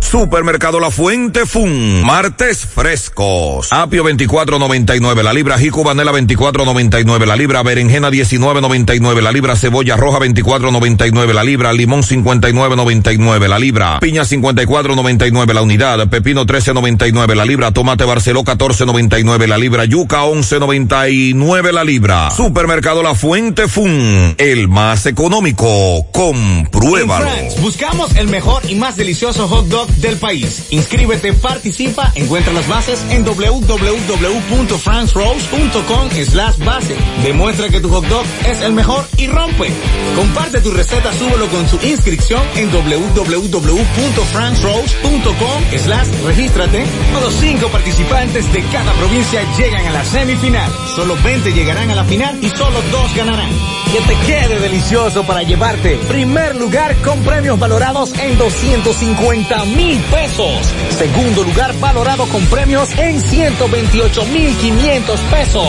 Supermercado La Fuente Fun, martes frescos. Apio 24.99 la libra, jico vanela 24.99 la libra, berenjena 19.99 la libra, cebolla roja 24.99 la libra, limón 59.99 la libra, piña 54.99 la unidad, pepino 13.99 la libra, tomate barceló 14.99 la libra, yuca 11.99 la libra. Supermercado La Fuente Fun, el más económico. Compruébalo. Buscamos el mejor y más delicioso hot dog del país. Inscríbete, participa, encuentra las bases en www.francerose.com slash base. Demuestra que tu hot dog es el mejor y rompe. Comparte tu receta, súbelo con su inscripción en www.francerose.com slash regístrate. Los cinco participantes de cada provincia llegan a la semifinal. Solo 20 llegarán a la final y solo dos ganarán. Que te quede delicioso para llevarte. Primer lugar con premios valorados en 250 mil pesos. Segundo lugar valorado con premios en 128 mil 500 pesos.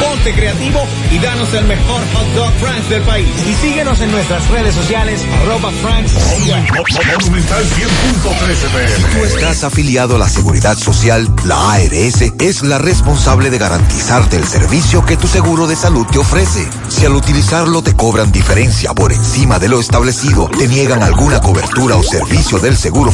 Ponte creativo y danos el mejor hot dog France del país. Y síguenos en nuestras redes sociales arroba. Monumental 100.13 Tú estás afiliado a la Seguridad Social, la ARS es la responsable de garantizarte el servicio que tu seguro de salud te ofrece. Si al utilizarlo te cobran diferencia por encima de lo establecido, te niegan alguna cobertura o servicio del seguro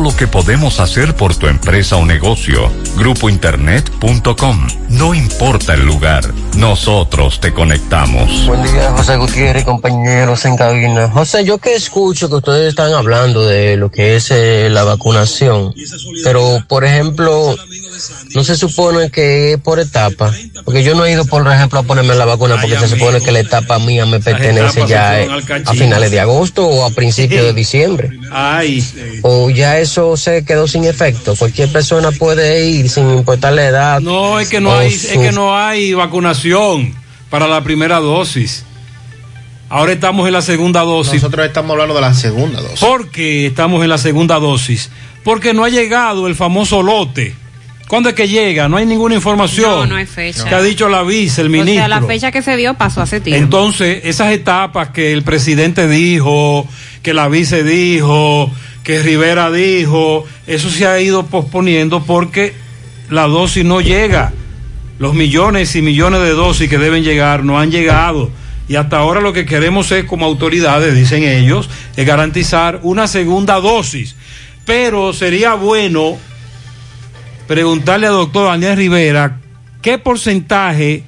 lo que podemos hacer por tu empresa o negocio. Grupointernet.com. No importa el lugar, nosotros te conectamos. Buen día, José Gutiérrez, compañeros en cabina. José, yo que escucho que ustedes están hablando de lo que es eh, la vacunación, pero por ejemplo, no se supone que es por etapa, porque yo no he ido, por ejemplo, a ponerme la vacuna porque se supone que la etapa mía me pertenece ya eh, a finales de agosto o a principios de diciembre. Ay. O ya eso se quedó sin efecto. Cualquier persona puede ir sin importar la edad. No, es que no hay, su- es que no hay vacunación para la primera dosis. Ahora estamos en la segunda dosis. Nosotros estamos hablando de la segunda dosis. ¿Por qué estamos en la segunda dosis? Porque no ha llegado el famoso lote. ¿Cuándo es que llega? No hay ninguna información. No, no hay fecha. Que ha dicho la vice, el O ministro. sea, la fecha que se dio pasó hace tiempo. Entonces, esas etapas que el presidente dijo, que la vice dijo, que Rivera dijo, eso se ha ido posponiendo porque la dosis no llega. Los millones y millones de dosis que deben llegar no han llegado. Y hasta ahora lo que queremos es, como autoridades, dicen ellos, es garantizar una segunda dosis. Pero sería bueno preguntarle al doctor Daniel Rivera qué porcentaje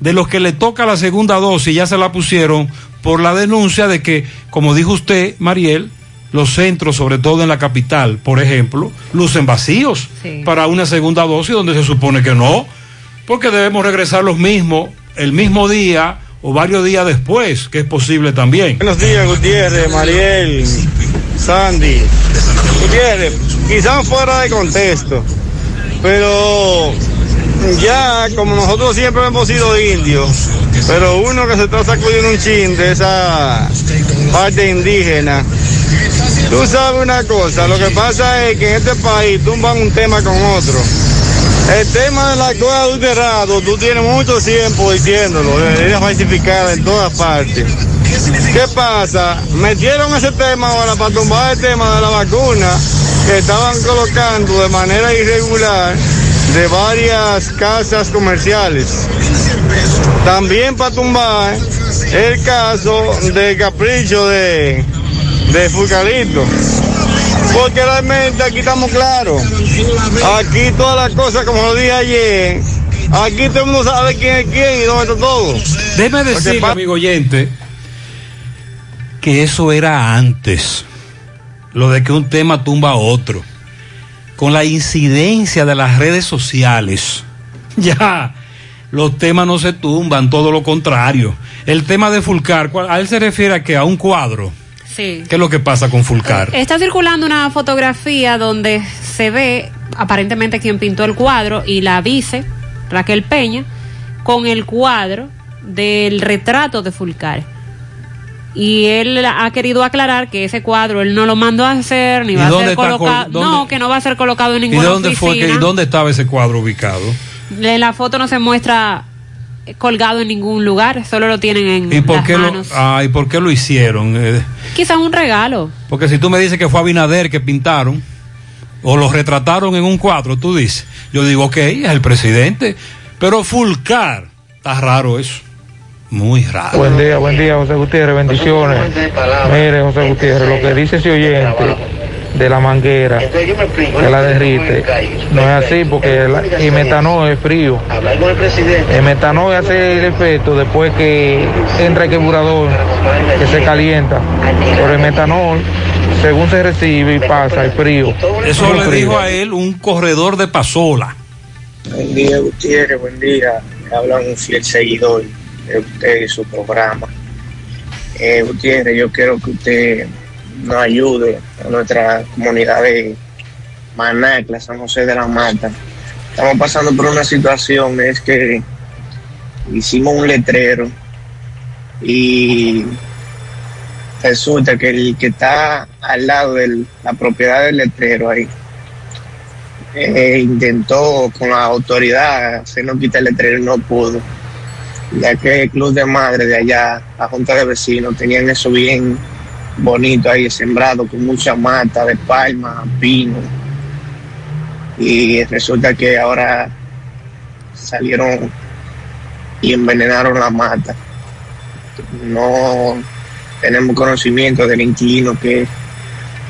de los que le toca la segunda dosis ya se la pusieron por la denuncia de que, como dijo usted, Mariel, los centros, sobre todo en la capital, por ejemplo, lucen vacíos Sí. para una segunda dosis donde se supone que no, porque debemos regresar los mismos el mismo día o varios días después, que es posible también. Buenos días, Gutiérrez, Mariel, Sandy. Gutiérrez, quizás fuera de contexto, pero ya como nosotros siempre hemos sido indios, pero uno que se está sacudiendo un chin de esa parte indígena. Tú sabes una cosa, lo que pasa es que en este país tumban un tema con otro. El tema de la cosa adulterado, tú tienes mucho tiempo diciéndolo, debería falsificada en todas partes. ¿Qué pasa? Metieron ese tema ahora para tumbar el tema de la vacuna que estaban colocando de manera irregular de varias casas comerciales. También para tumbar el caso del capricho de, de Fulcarito. Porque realmente aquí estamos claros. Aquí todas las cosas, como lo dije ayer, aquí todo el mundo sabe quién es quién y dónde está todo. Déjeme decirle, pa- amigo oyente, que eso era antes. Lo de que un tema tumba a otro. Con la incidencia de las redes sociales, [LAUGHS] ya los temas no se tumban, todo lo contrario. El tema de Fulcar, ¿cuál- a él se refiere a que a un cuadro. Sí. ¿Qué es lo que pasa con Fulcar? Está circulando una fotografía donde se ve aparentemente quien pintó el cuadro y la vice, Raquel Peña, con el cuadro del retrato de Fulcar. Y él ha querido aclarar que ese cuadro él no lo mandó a hacer ni ¿Y va a dónde ser col- colocado. dónde- No, que no va a ser colocado en ¿Y ninguna dónde fue que, oficina. y dónde estaba ese cuadro ubicado? En la foto no se muestra eh, colgado en ningún lugar, solo lo tienen en ¿Y por las qué lo, manos. ah, ¿y por qué lo hicieron? Eh, Quizás un regalo. Porque si tú me dices que fue Abinader que pintaron o lo retrataron en un cuadro, tú dices, yo digo, ok, es el presidente, pero Fulcar, está raro eso, muy raro. Buen día, buen día, José Gutiérrez, bendiciones. Mire, José Gutiérrez, lo que dice ese oyente de la manguera, que la derrite, no es así porque el metanol es frío. El metanol hace el efecto después que entra el carburador, que se calienta. Pero el metanol, según se recibe y pasa, el frío. Eso le dijo a él un corredor de Pasola. Buen día, Gutiérrez, buen día. Habla un fiel seguidor de usted y su programa. Eh, Gutiérrez, yo quiero que usted nos ayude a nuestra comunidad de Manacla, San José de la Mata. Estamos pasando por una situación, es que hicimos un letrero y resulta que el que está al lado de la propiedad del letrero ahí eh, intentó con la autoridad hacernos quitar el letrero y no pudo. Ya que el club de madre de allá, la junta de vecinos, tenían eso bien bonito ahí sembrado con mucha mata de palma, pino. Y resulta que ahora salieron y envenenaron la mata. No tenemos conocimiento del inquilino que,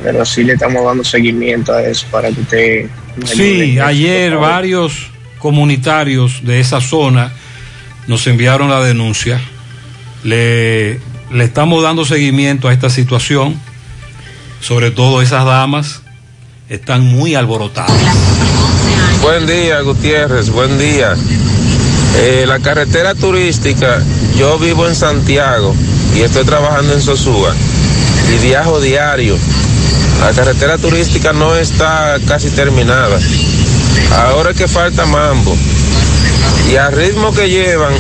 pero sí le estamos dando seguimiento a eso para que usted Sí, ayer varios comunitarios de esa zona nos enviaron la denuncia. Le, le estamos dando seguimiento a esta situación. Sobre todo esas damas están muy alborotadas. Buen día, Gutiérrez, buen día. Eh, la carretera turística, yo vivo en Santiago y estoy trabajando en Sosúa y viajo diario. La carretera turística no está casi terminada. Ahora es que falta mambo. Y al ritmo que llevan,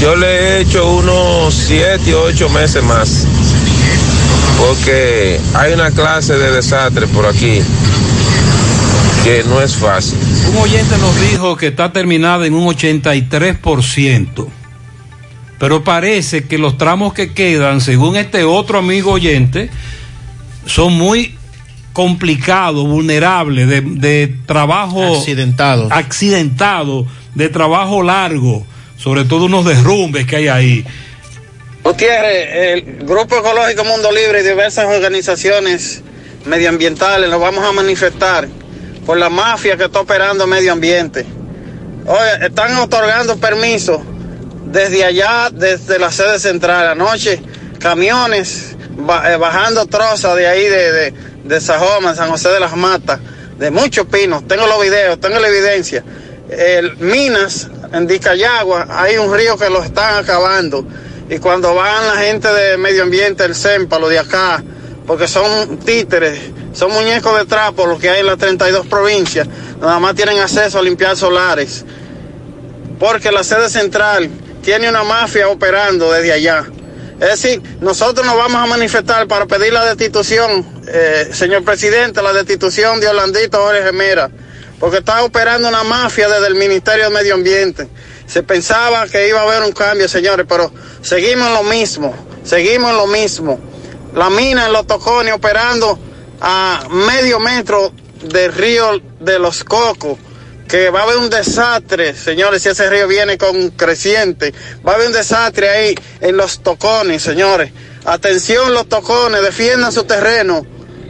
yo le he hecho unos 7 o 8 meses más. Porque hay una clase de desastre por aquí que no es fácil. Un oyente nos dijo que está terminada en un 83%, pero parece que los tramos que quedan, según este otro amigo oyente, son muy complicado, vulnerable, de, de trabajo accidentado. accidentado, de trabajo largo, sobre todo unos derrumbes que hay ahí. Gutiérrez, el Grupo Ecológico Mundo Libre y diversas organizaciones medioambientales nos vamos a manifestar por la mafia que está operando medio ambiente. Oye, están otorgando permisos desde allá, desde la sede central. Anoche, camiones eh, bajando trozas de ahí, de, de, de San José de las Matas, de muchos pinos. Tengo los videos, tengo la evidencia. El, Minas, en Dicayagua, hay un río que lo están acabando. Y cuando van la gente de medio ambiente, el CEMPA, lo de acá, porque son títeres, son muñecos de trapo los que hay en las 32 provincias, nada más tienen acceso a limpiar solares. Porque la sede central tiene una mafia operando desde allá. Es decir, nosotros nos vamos a manifestar para pedir la destitución, eh, señor presidente, la destitución de Orlandito Jorge Gemera, porque está operando una mafia desde el Ministerio de Medio Ambiente. Se pensaba que iba a haber un cambio, señores, pero seguimos en lo mismo, seguimos en lo mismo. La mina en los tocones operando a medio metro del río de los Cocos que va a haber un desastre, señores, si ese río viene con creciente, va a haber un desastre ahí en los tocones, señores. Atención los tocones, defiendan su terreno.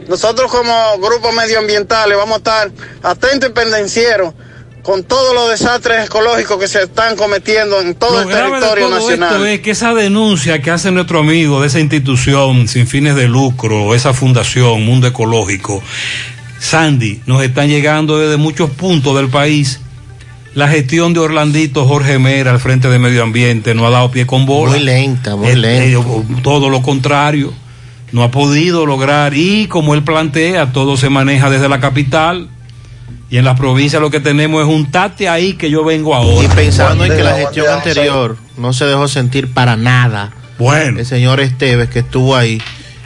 Nosotros como grupo medioambientales vamos a estar atentos y pendencieros con todos los desastres ecológicos que se están cometiendo en todo Lo el grave de territorio todo nacional. esto es que esa denuncia que hace nuestro amigo de esa institución sin fines de lucro, esa fundación Mundo Ecológico, Sandy, nos están llegando desde muchos puntos del país. La gestión de Orlandito Jorge Mera al frente de Medio Ambiente no ha dado pie con bola. Muy lenta, muy lenta. todo lo contrario. No ha podido lograr y como él plantea, todo se maneja desde la capital. Y en las provincias lo que tenemos es un tate ahí que yo vengo ahora. Y pensando en que la gestión anterior no se dejó sentir para nada. Bueno. El señor Esteves que estuvo ahí.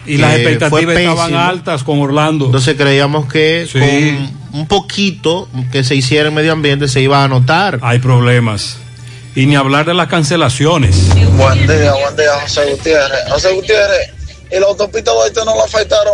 Y las expectativas estaban altas con Orlando. Entonces creíamos que Sí. con un poquito que se hiciera en medio ambiente se iba a notar. Hay problemas. Y ni hablar de las cancelaciones. Buen día, buen día, José Gutiérrez. José Gutiérrez, y la autopista Duarte no la afectaron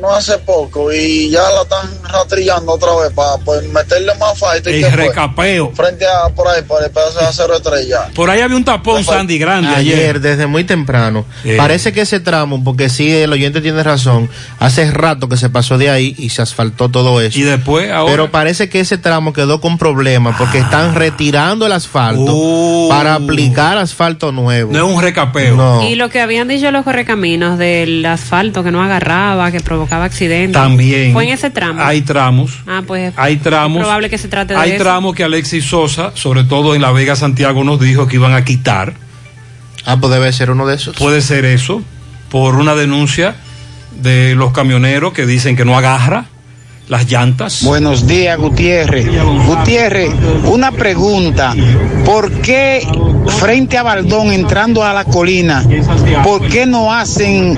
no hace poco y ya la están rastrillando otra vez para pues, meterle más falta. ¿Y El recapeo. Frente a por ahí, por el pedazo de acero estrella. Por ahí había un tapón, Sandy, grande Ayer, ayer. desde muy temprano. Eh. Parece que ese tramo, porque sí, el oyente tiene razón, hace rato que se pasó de ahí y se asfaltó todo eso. Y después, ahora. Pero parece que ese tramo quedó con problemas porque están retirando el asfalto para aplicar asfalto nuevo. No es un recapeo. No. Y lo que habían dicho los correcaminos del asfalto que no agarraba, que provocaba accidentes. También. Fue en ese tramo. Hay tramos. Ah, pues. Hay tramos. Es probable que se trate de Hay eso. tramos que Alexis Sosa, sobre todo en La Vega Santiago, nos dijo que iban a quitar. Ah, pues debe ser uno de esos. Puede ser eso, por una denuncia de los camioneros que dicen que no agarra las llantas. Buenos días, Gutiérrez. Gutiérrez, una pregunta. ¿Por qué frente a Baldón, entrando a la colina, por qué no hacen,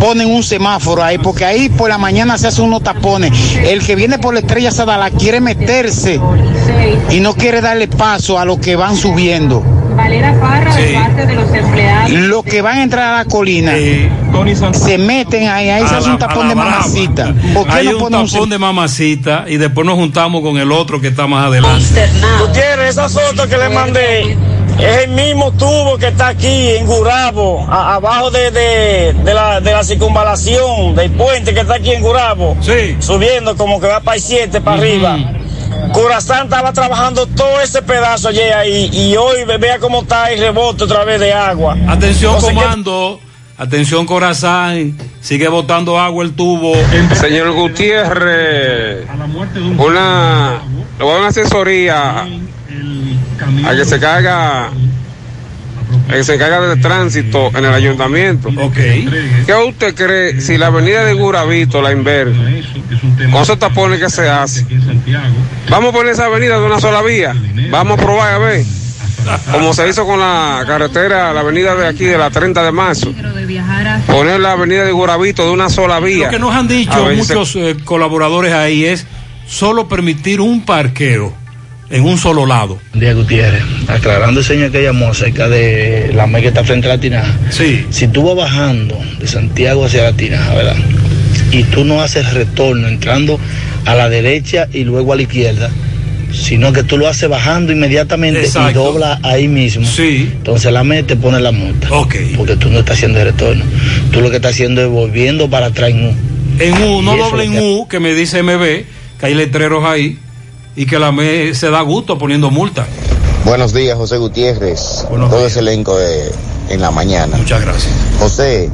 ponen un semáforo ahí? Porque ahí por la mañana se hacen unos tapones. El que viene por la estrella Sadala quiere meterse y no quiere darle paso a los que van subiendo. Valera Parra, de parte de los empleados. Los que van a entrar a la colina se meten ahí, ahí se hace la- un tapón de brava. mamacita. ¿Por qué Hay no un tapón de mamacita y después nos juntamos con el otro que está más adelante. Gutiérrez, esa foto que le mandé es el mismo tubo que está aquí en Gurabo, a- abajo de, de, de la, de la circunvalación del puente que está aquí en Gurabo. Subiendo como que va para el 7 para arriba. Curazán estaba trabajando todo ese pedazo ayer ahí y hoy ve- vea cómo está el rebote otra vez de agua. Atención, comando. Atención, corazón. Sigue botando agua el tubo. Señor Gutiérrez, una, le voy a dar una asesoría a que se caiga, que se caiga del tránsito en el ayuntamiento. ¿Qué usted cree si la avenida de Guravito la inversa, con esos tapones que se hace? Vamos a poner esa avenida de una sola vía, vamos a probar a ver. Como se hizo con la carretera, la avenida de aquí de la 30 de marzo. Poner la avenida de Guravito de una sola vía. Lo que nos han dicho muchos eh, colaboradores ahí es solo permitir un parqueo en un solo lado. Día Gutiérrez, aclarando el señor que llamó acerca de la MEC que está frente a la tinaja. Sí. Si tú vas bajando de Santiago hacia la tinaja, ¿verdad? y tú no haces retorno entrando a la derecha y luego a la izquierda, sino que tú lo haces bajando inmediatamente y dobla ahí mismo. Sí. Entonces la mete, pone la multa. Ok. Porque tú no estás haciendo el retorno. Tú lo que estás haciendo es volviendo para atrás en U. En U, no doble en U, que me dice MB, que hay letreros ahí, y que la ME se da gusto poniendo multa. Buenos días, José Gutiérrez. Todo ese elenco de en la mañana. Muchas gracias. José,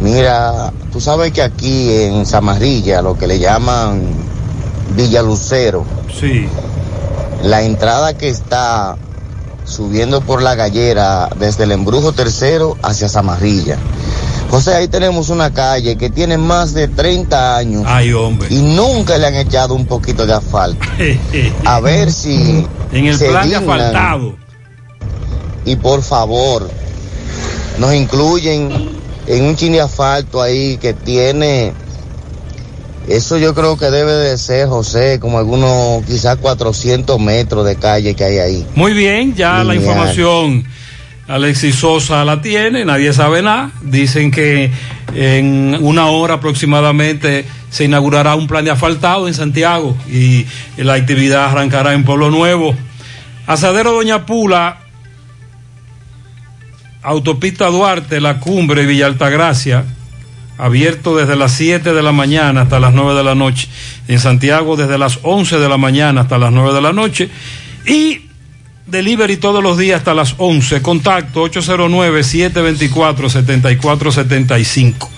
mira, tú sabes que aquí en Zamarrilla, lo que le llaman Villa Lucero, Sí. la entrada que está subiendo por la gallera desde el embrujo tercero hacia Zamarrilla. José, ahí tenemos una calle que tiene más de 30 años. Ay, hombre. Y nunca le han echado un poquito de asfalto. A ver si. [LAUGHS] En el se plan de asfaltado. Y por favor, nos incluyen en un chin de asfalto ahí que tiene. Eso yo creo que debe de ser, José, como algunos quizás 400 metros de calle que hay ahí. Muy bien, ya la información Alexis Sosa la tiene, nadie sabe nada. Dicen que en una hora aproximadamente se inaugurará un plan de asfaltado en Santiago y la actividad arrancará en Pueblo Nuevo. Asadero Doña Pula, Autopista Duarte, La Cumbre, Villa Altagracia, abierto desde las 7 de la mañana hasta las 9 de la noche. En Santiago desde las 11 de la mañana hasta las 9 de la noche. Y delivery todos los días hasta las 11. Contacto 809-724-7475.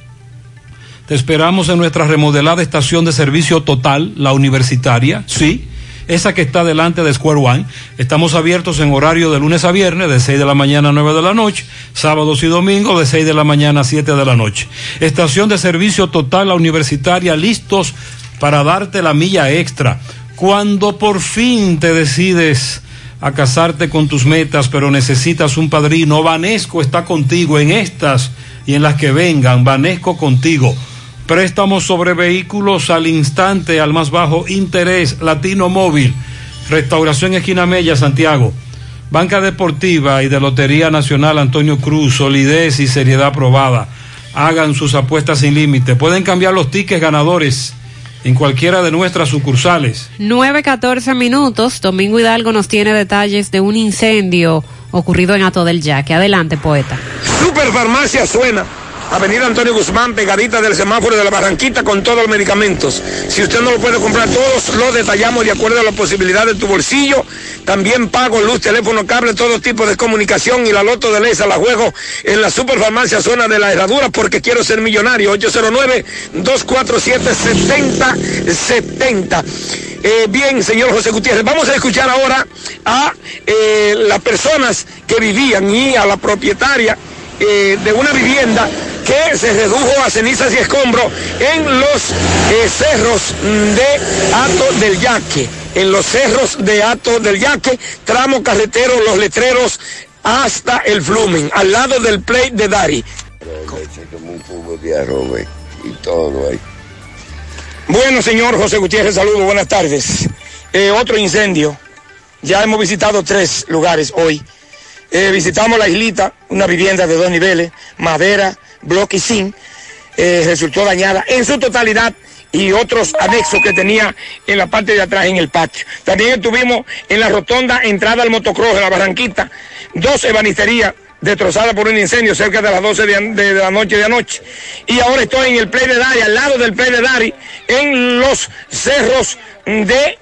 te esperamos en nuestra remodelada estación de servicio total, la universitaria, sí, esa que está delante de Square One. Estamos abiertos en horario de lunes a viernes, de 6 de la mañana a 9 de la noche, sábados y domingos de 6 de la mañana a 7 de la noche. Estación de servicio total, la universitaria, listos para darte la milla extra. Cuando por fin te decides a casarte con tus metas, pero necesitas un padrino, Vanesco está contigo en estas y en las que vengan, Vanesco contigo. Préstamos sobre vehículos al instante, al más bajo interés, Latino Móvil, Restauración Esquina Mella, Santiago. Banca Deportiva y de Lotería Nacional Antonio Cruz, solidez y seriedad probada. Hagan sus apuestas sin límite. Pueden cambiar los tickets ganadores en cualquiera de nuestras sucursales. 9-14 minutos. Domingo Hidalgo nos tiene detalles de un incendio ocurrido en Ato del Yaque. Adelante, poeta. Superfarmacia Suena. Avenida Antonio Guzmán, pegadita del semáforo de la Barranquita con todos los medicamentos. Si usted no lo puede comprar todos, los detallamos de acuerdo a la posibilidad de tu bolsillo. También pago luz, teléfono, cable, todo tipo de comunicación y la loto de Leisa la juego en la Superfarmacia Zona de la Herradura porque quiero ser millonario. 809-247-7070. Eh, bien, señor José Gutiérrez, vamos a escuchar ahora a eh, las personas que vivían y a la propietaria eh, de una vivienda que se redujo a cenizas y escombros en los eh, cerros de Ato del Yaque, en los cerros de Ato del Yaque, tramo carretero, los letreros hasta el Flumen, al lado del play de Dari. Bueno, señor José Gutiérrez, saludos, buenas tardes. Eh, otro incendio. Ya hemos visitado tres lugares hoy. Eh, visitamos la islita, una vivienda de dos niveles, madera, bloque y zinc. Eh, resultó dañada en su totalidad y otros anexos que tenía en la parte de atrás en el patio. También estuvimos en la rotonda entrada al motocross en la Barranquita, dos ebanisterías destrozadas por un incendio cerca de las 12 de, la noche de anoche. Y ahora estoy en el Play de Dari, al lado del Play de Dari, en los cerros de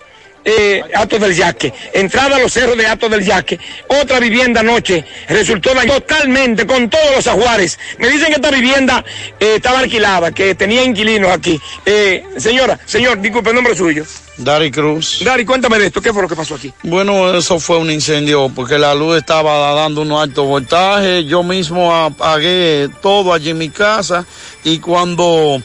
eh, Atos del Yaque. Entrada a los cerros de Atos del Yaque. Otra vivienda anoche resultó dañada totalmente con todos los ajuares. Me dicen que esta vivienda eh, estaba alquilada, que tenía inquilinos aquí. Eh, señora, señor, disculpe el nombre suyo. Dari Cruz. Dari, cuéntame de esto. ¿Qué fue lo que pasó aquí? Bueno, eso fue un incendio porque la luz estaba dando un alto voltaje. Yo mismo apagué todo allí en mi casa y cuando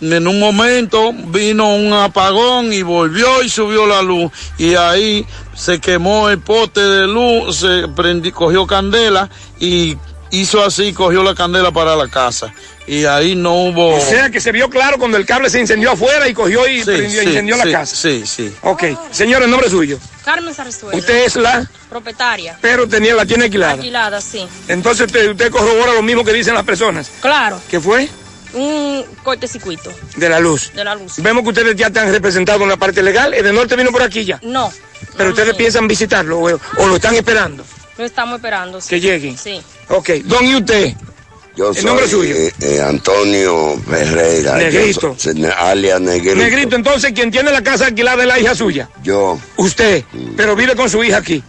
en un momento vino un apagón y volvió y subió la luz y ahí se quemó el pote de luz, se prendí, cogió candela y hizo así, cogió la candela para la casa y ahí no hubo... O sea que se vio claro cuando el cable se incendió afuera y cogió y Sí, prendió- sí, incendió sí, la casa. Sí, sí. Ok, señor, el nombre suyo. Carmen Sarzuela. Usted es la, Propietaria. pero tenía, la tiene alquilada. Alquilada, sí. Entonces usted, usted corrobora lo mismo que dicen las personas. Claro. ¿Qué fue? Un cortecircuito De la luz. de la luz. Vemos que ustedes ya están representados en la parte legal. El de norte vino por aquí ya. No, Pero ustedes piensan visitarlo o, o lo están esperando. lo estamos esperando. sí. Que lleguen. Sí. Ok, don y usted. Yo ¿El nombre soy suyo? eh, eh, Antonio Ferreira. Negrito. Yo soy- se- alias Negrito. Negrito, entonces quien tiene la casa alquilada es la hija suya. Yo, Usted, pero vive con su hija aquí.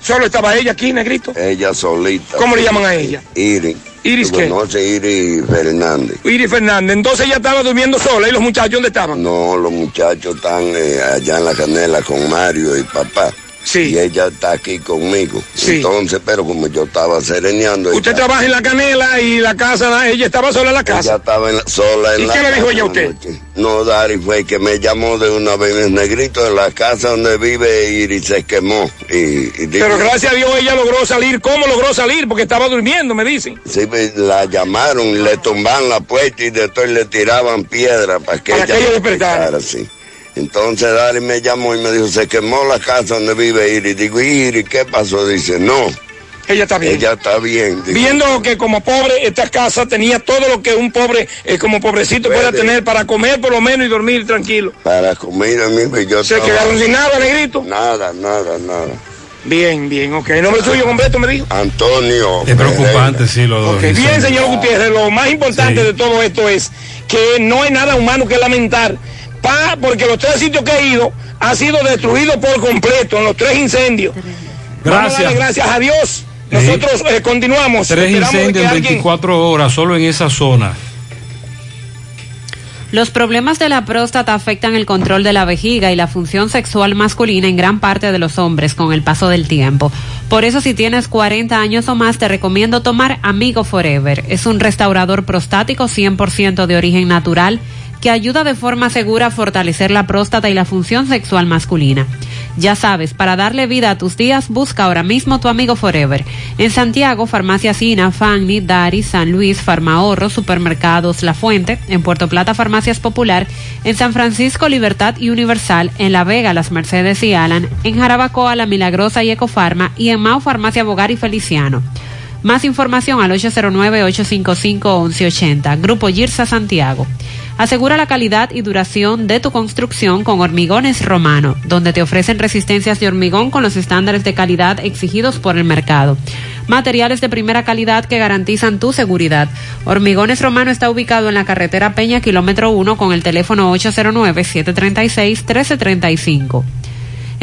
Solo estaba ella aquí, Negrito. ella solita. ¿Cómo le llaman a ella? Iri. ¿Iris ¿Tú qué? conoces Iri Fernández? Iri Fernández. Entonces ella estaba durmiendo sola y los muchachos, ¿dónde estaban? No, los muchachos están eh, allá en la canela con Mario y papá. Sí. Y ella está aquí conmigo. Sí. Entonces, pero como yo estaba sereneando. Usted ella- trabaja en la canela y la casa, ella estaba sola en la Ella casa. estaba en la- sola en ¿Y la qué le dijo ella a usted? noche. No, Dari fue el que me llamó de una vez negrito en la casa donde vive Iris se quemó. Y, y dijo- Pero gracias a Dios ella logró salir. ¿Cómo logró salir? Porque estaba durmiendo, me dicen. Sí, la llamaron, le tumbaban la puerta y después le tiraban piedra para que Para ella que ella despertara, sí. Entonces Dari me llamó y me dijo, se quemó la casa donde vive Iris. Digo, Iris, ¿qué pasó? Dice, no. Ella está bien. Ella está bien. Digo, Viendo que como pobre esta casa tenía todo lo que un pobre, eh, como pobrecito pueda Puede. tener para comer por lo menos y dormir tranquilo. Para comer a mí, pues yo ¿Se estaba- quedaron sin nada, negrito? Nada, nada, nada. Bien, bien, ok. ¿El nombre suyo completo me dijo? Antonio. Es preocupante, sí, lo Ok, Bien, señor Gutiérrez, lo más importante de todo esto es que no hay nada humano que lamentar, pa, porque los tres sitios que he ido han sido destruidos por completo en los tres incendios. Vamos a Gracias. darle gracias a Dios. Nosotros eh, continuamos. Tres incendios en alguien- 24 horas solo en esa zona. Los problemas de la próstata afectan el control de la vejiga y la función sexual masculina en gran parte de los hombres con el paso del tiempo. Por eso si tienes 40 años o más te recomiendo tomar Amigo Forever. Es un restaurador prostático 100% de origen natural que ayuda de forma segura a fortalecer la próstata y la función sexual masculina. Ya sabes, para darle vida a tus días, busca ahora mismo tu amigo Forever. En Santiago, Farmacia Sina, Fanny, Dari, San Luis, Farmahorro, Supermercados La Fuente, en Puerto Plata, Farmacias Popular, en San Francisco, Libertad y Universal, en La Vega, Las Mercedes y Alan, en Jarabacoa, La Milagrosa y Ecofarma, y en Mau, Farmacia Bogar y Feliciano. Más información al 809-855-1180. Grupo Girsa Santiago. Asegura la calidad y duración de tu construcción con Hormigones Romano, donde te ofrecen resistencias de hormigón con los estándares de calidad exigidos por el mercado. Materiales de primera calidad que garantizan tu seguridad. Hormigones Romano está ubicado en la carretera Peña, kilómetro 1, con el teléfono 809-736-1335.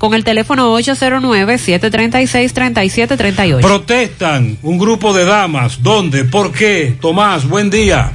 con el teléfono 809-736-3738. Protestan un grupo de damas. ¿Dónde? ¿Por qué? Tomás, buen día.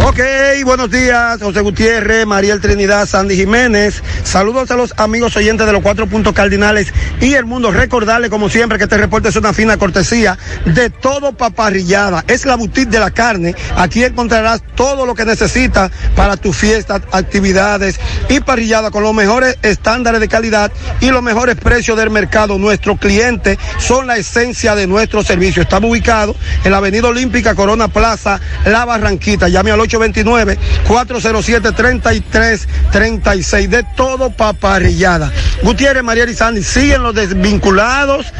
Ok, buenos días, José Gutiérrez, Mariel Trinidad, Sandy Jiménez. Saludos a los amigos oyentes de los cuatro puntos cardinales y el mundo. Recordarle, como siempre, que este reporte es una fina cortesía de todo paparrillada. Es la boutique de la carne. Aquí encontrarás todo lo que necesitas para tus fiestas, actividades y parrillada con los mejores estándares de calidad y los mejores precios del mercado. Nuestros clientes son la esencia de nuestro servicio. Estamos ubicados en la Avenida Olímpica, Corona Plaza, La Barranquita. Llame al 829-407-3336. De todo paparrillada. Gutiérrez, María y siguen los desvinculados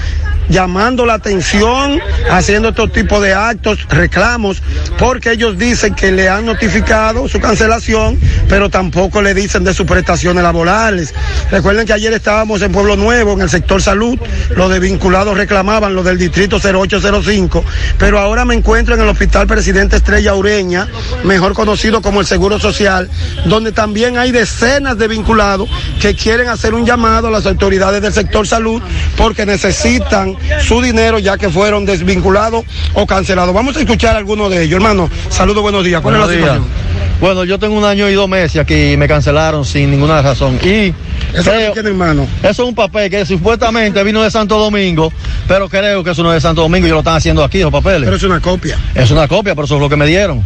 llamando la atención, haciendo estos tipos de actos, reclamos, porque ellos dicen que le han notificado su cancelación, pero tampoco le dicen de sus prestaciones laborales. Recuerden que ayer estábamos en Pueblo Nuevo, en el sector salud, los de vinculados reclamaban, los del distrito 0805, pero ahora me encuentro en el Hospital Presidente Estrella Ureña, mejor conocido como el Seguro Social, donde también hay decenas de vinculados que quieren hacer un llamado a las autoridades del sector salud porque necesitan su dinero ya que fueron desvinculados o cancelados. Vamos a escuchar a algunos de ellos. Hermano, saludos, buenos días. ¿Cuál Buenos es la días. situación? Bueno, yo tengo un año y dos meses aquí y me cancelaron sin ninguna razón. Y Eso es hermano. Eso es un papel que supuestamente vino de Santo Domingo, pero creo que eso no es de Santo Domingo y lo están haciendo aquí, los papeles. Pero es una copia. Es una copia, pero eso es lo que me dieron.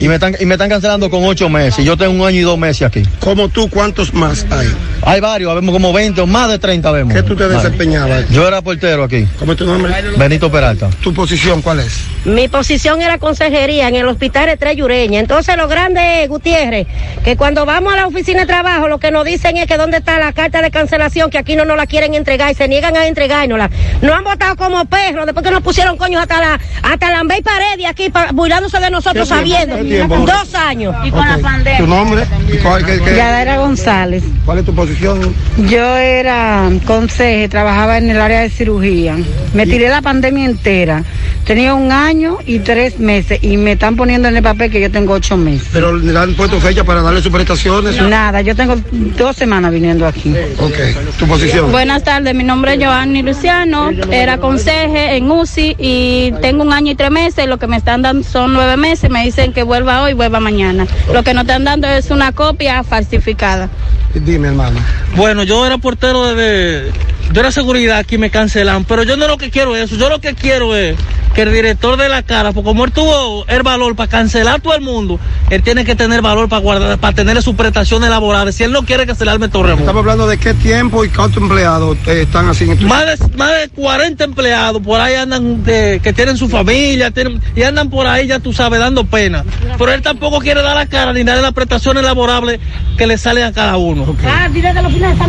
Y me están, y me están cancelando con ocho meses. y Yo tengo un año y dos meses aquí. Como tú, ¿cuántos más hay? Hay varios, vemos como 20 o más de 30 vemos. ¿Qué tú te desempeñabas? Yo era portero aquí. ¿Cómo es tu nombre? Benito Peralta. ¿Tu posición cuál es? Mi posición era consejería en el hospital Estrella Ureña. Entonces, lo grande, Gutiérrez, que cuando vamos a la oficina de trabajo, lo que nos dicen es que dónde está la carta de cancelación, que aquí no nos la quieren entregar y se niegan a entregárnosla. Nos han votado como perros después que nos pusieron coños hasta la hasta la Ambey Paredes aquí, pa- burlándose de nosotros sabiendo. Dos años. Y con la pandemia. ¿Tu nombre? ¿Y cuál, qué- González. ¿Cuál es tu posición? Yo era conseje, trabajaba en el área de cirugía. Me tiré la pandemia entera. Tenía un año y tres meses y me están poniendo en el papel que yo tengo ocho meses. Pero le han puesto fecha para darle sus prestaciones. Nada, yo tengo dos semanas viniendo aquí. Ok, tu posición. Buenas tardes, mi nombre es Joanny Luciano, era conseje en UCI y tengo un año y tres meses, lo que me están dando son nueve meses, me dicen que vuelva hoy, vuelva mañana. Lo que nos están dando es una copia falsificada. Dime, hermano. Bueno, yo era portero de, yo era seguridad aquí me cancelan, pero yo no lo que quiero es eso, yo lo que quiero es que el director de la cara, porque como él tuvo el valor para cancelar todo el mundo, él tiene que tener valor para guardar, para tener sus prestaciones laborales. Si él no quiere cancelarme Torremolinos. Estamos hablando de qué tiempo y cuántos empleados eh, están así en tu... Más de, más de 40 empleados por ahí andan de- que tienen su familia tienen- y andan por ahí, ya tú sabes, dando pena. Pero él tampoco quiere dar la cara ni dar las prestaciones laborables que le salen a cada uno.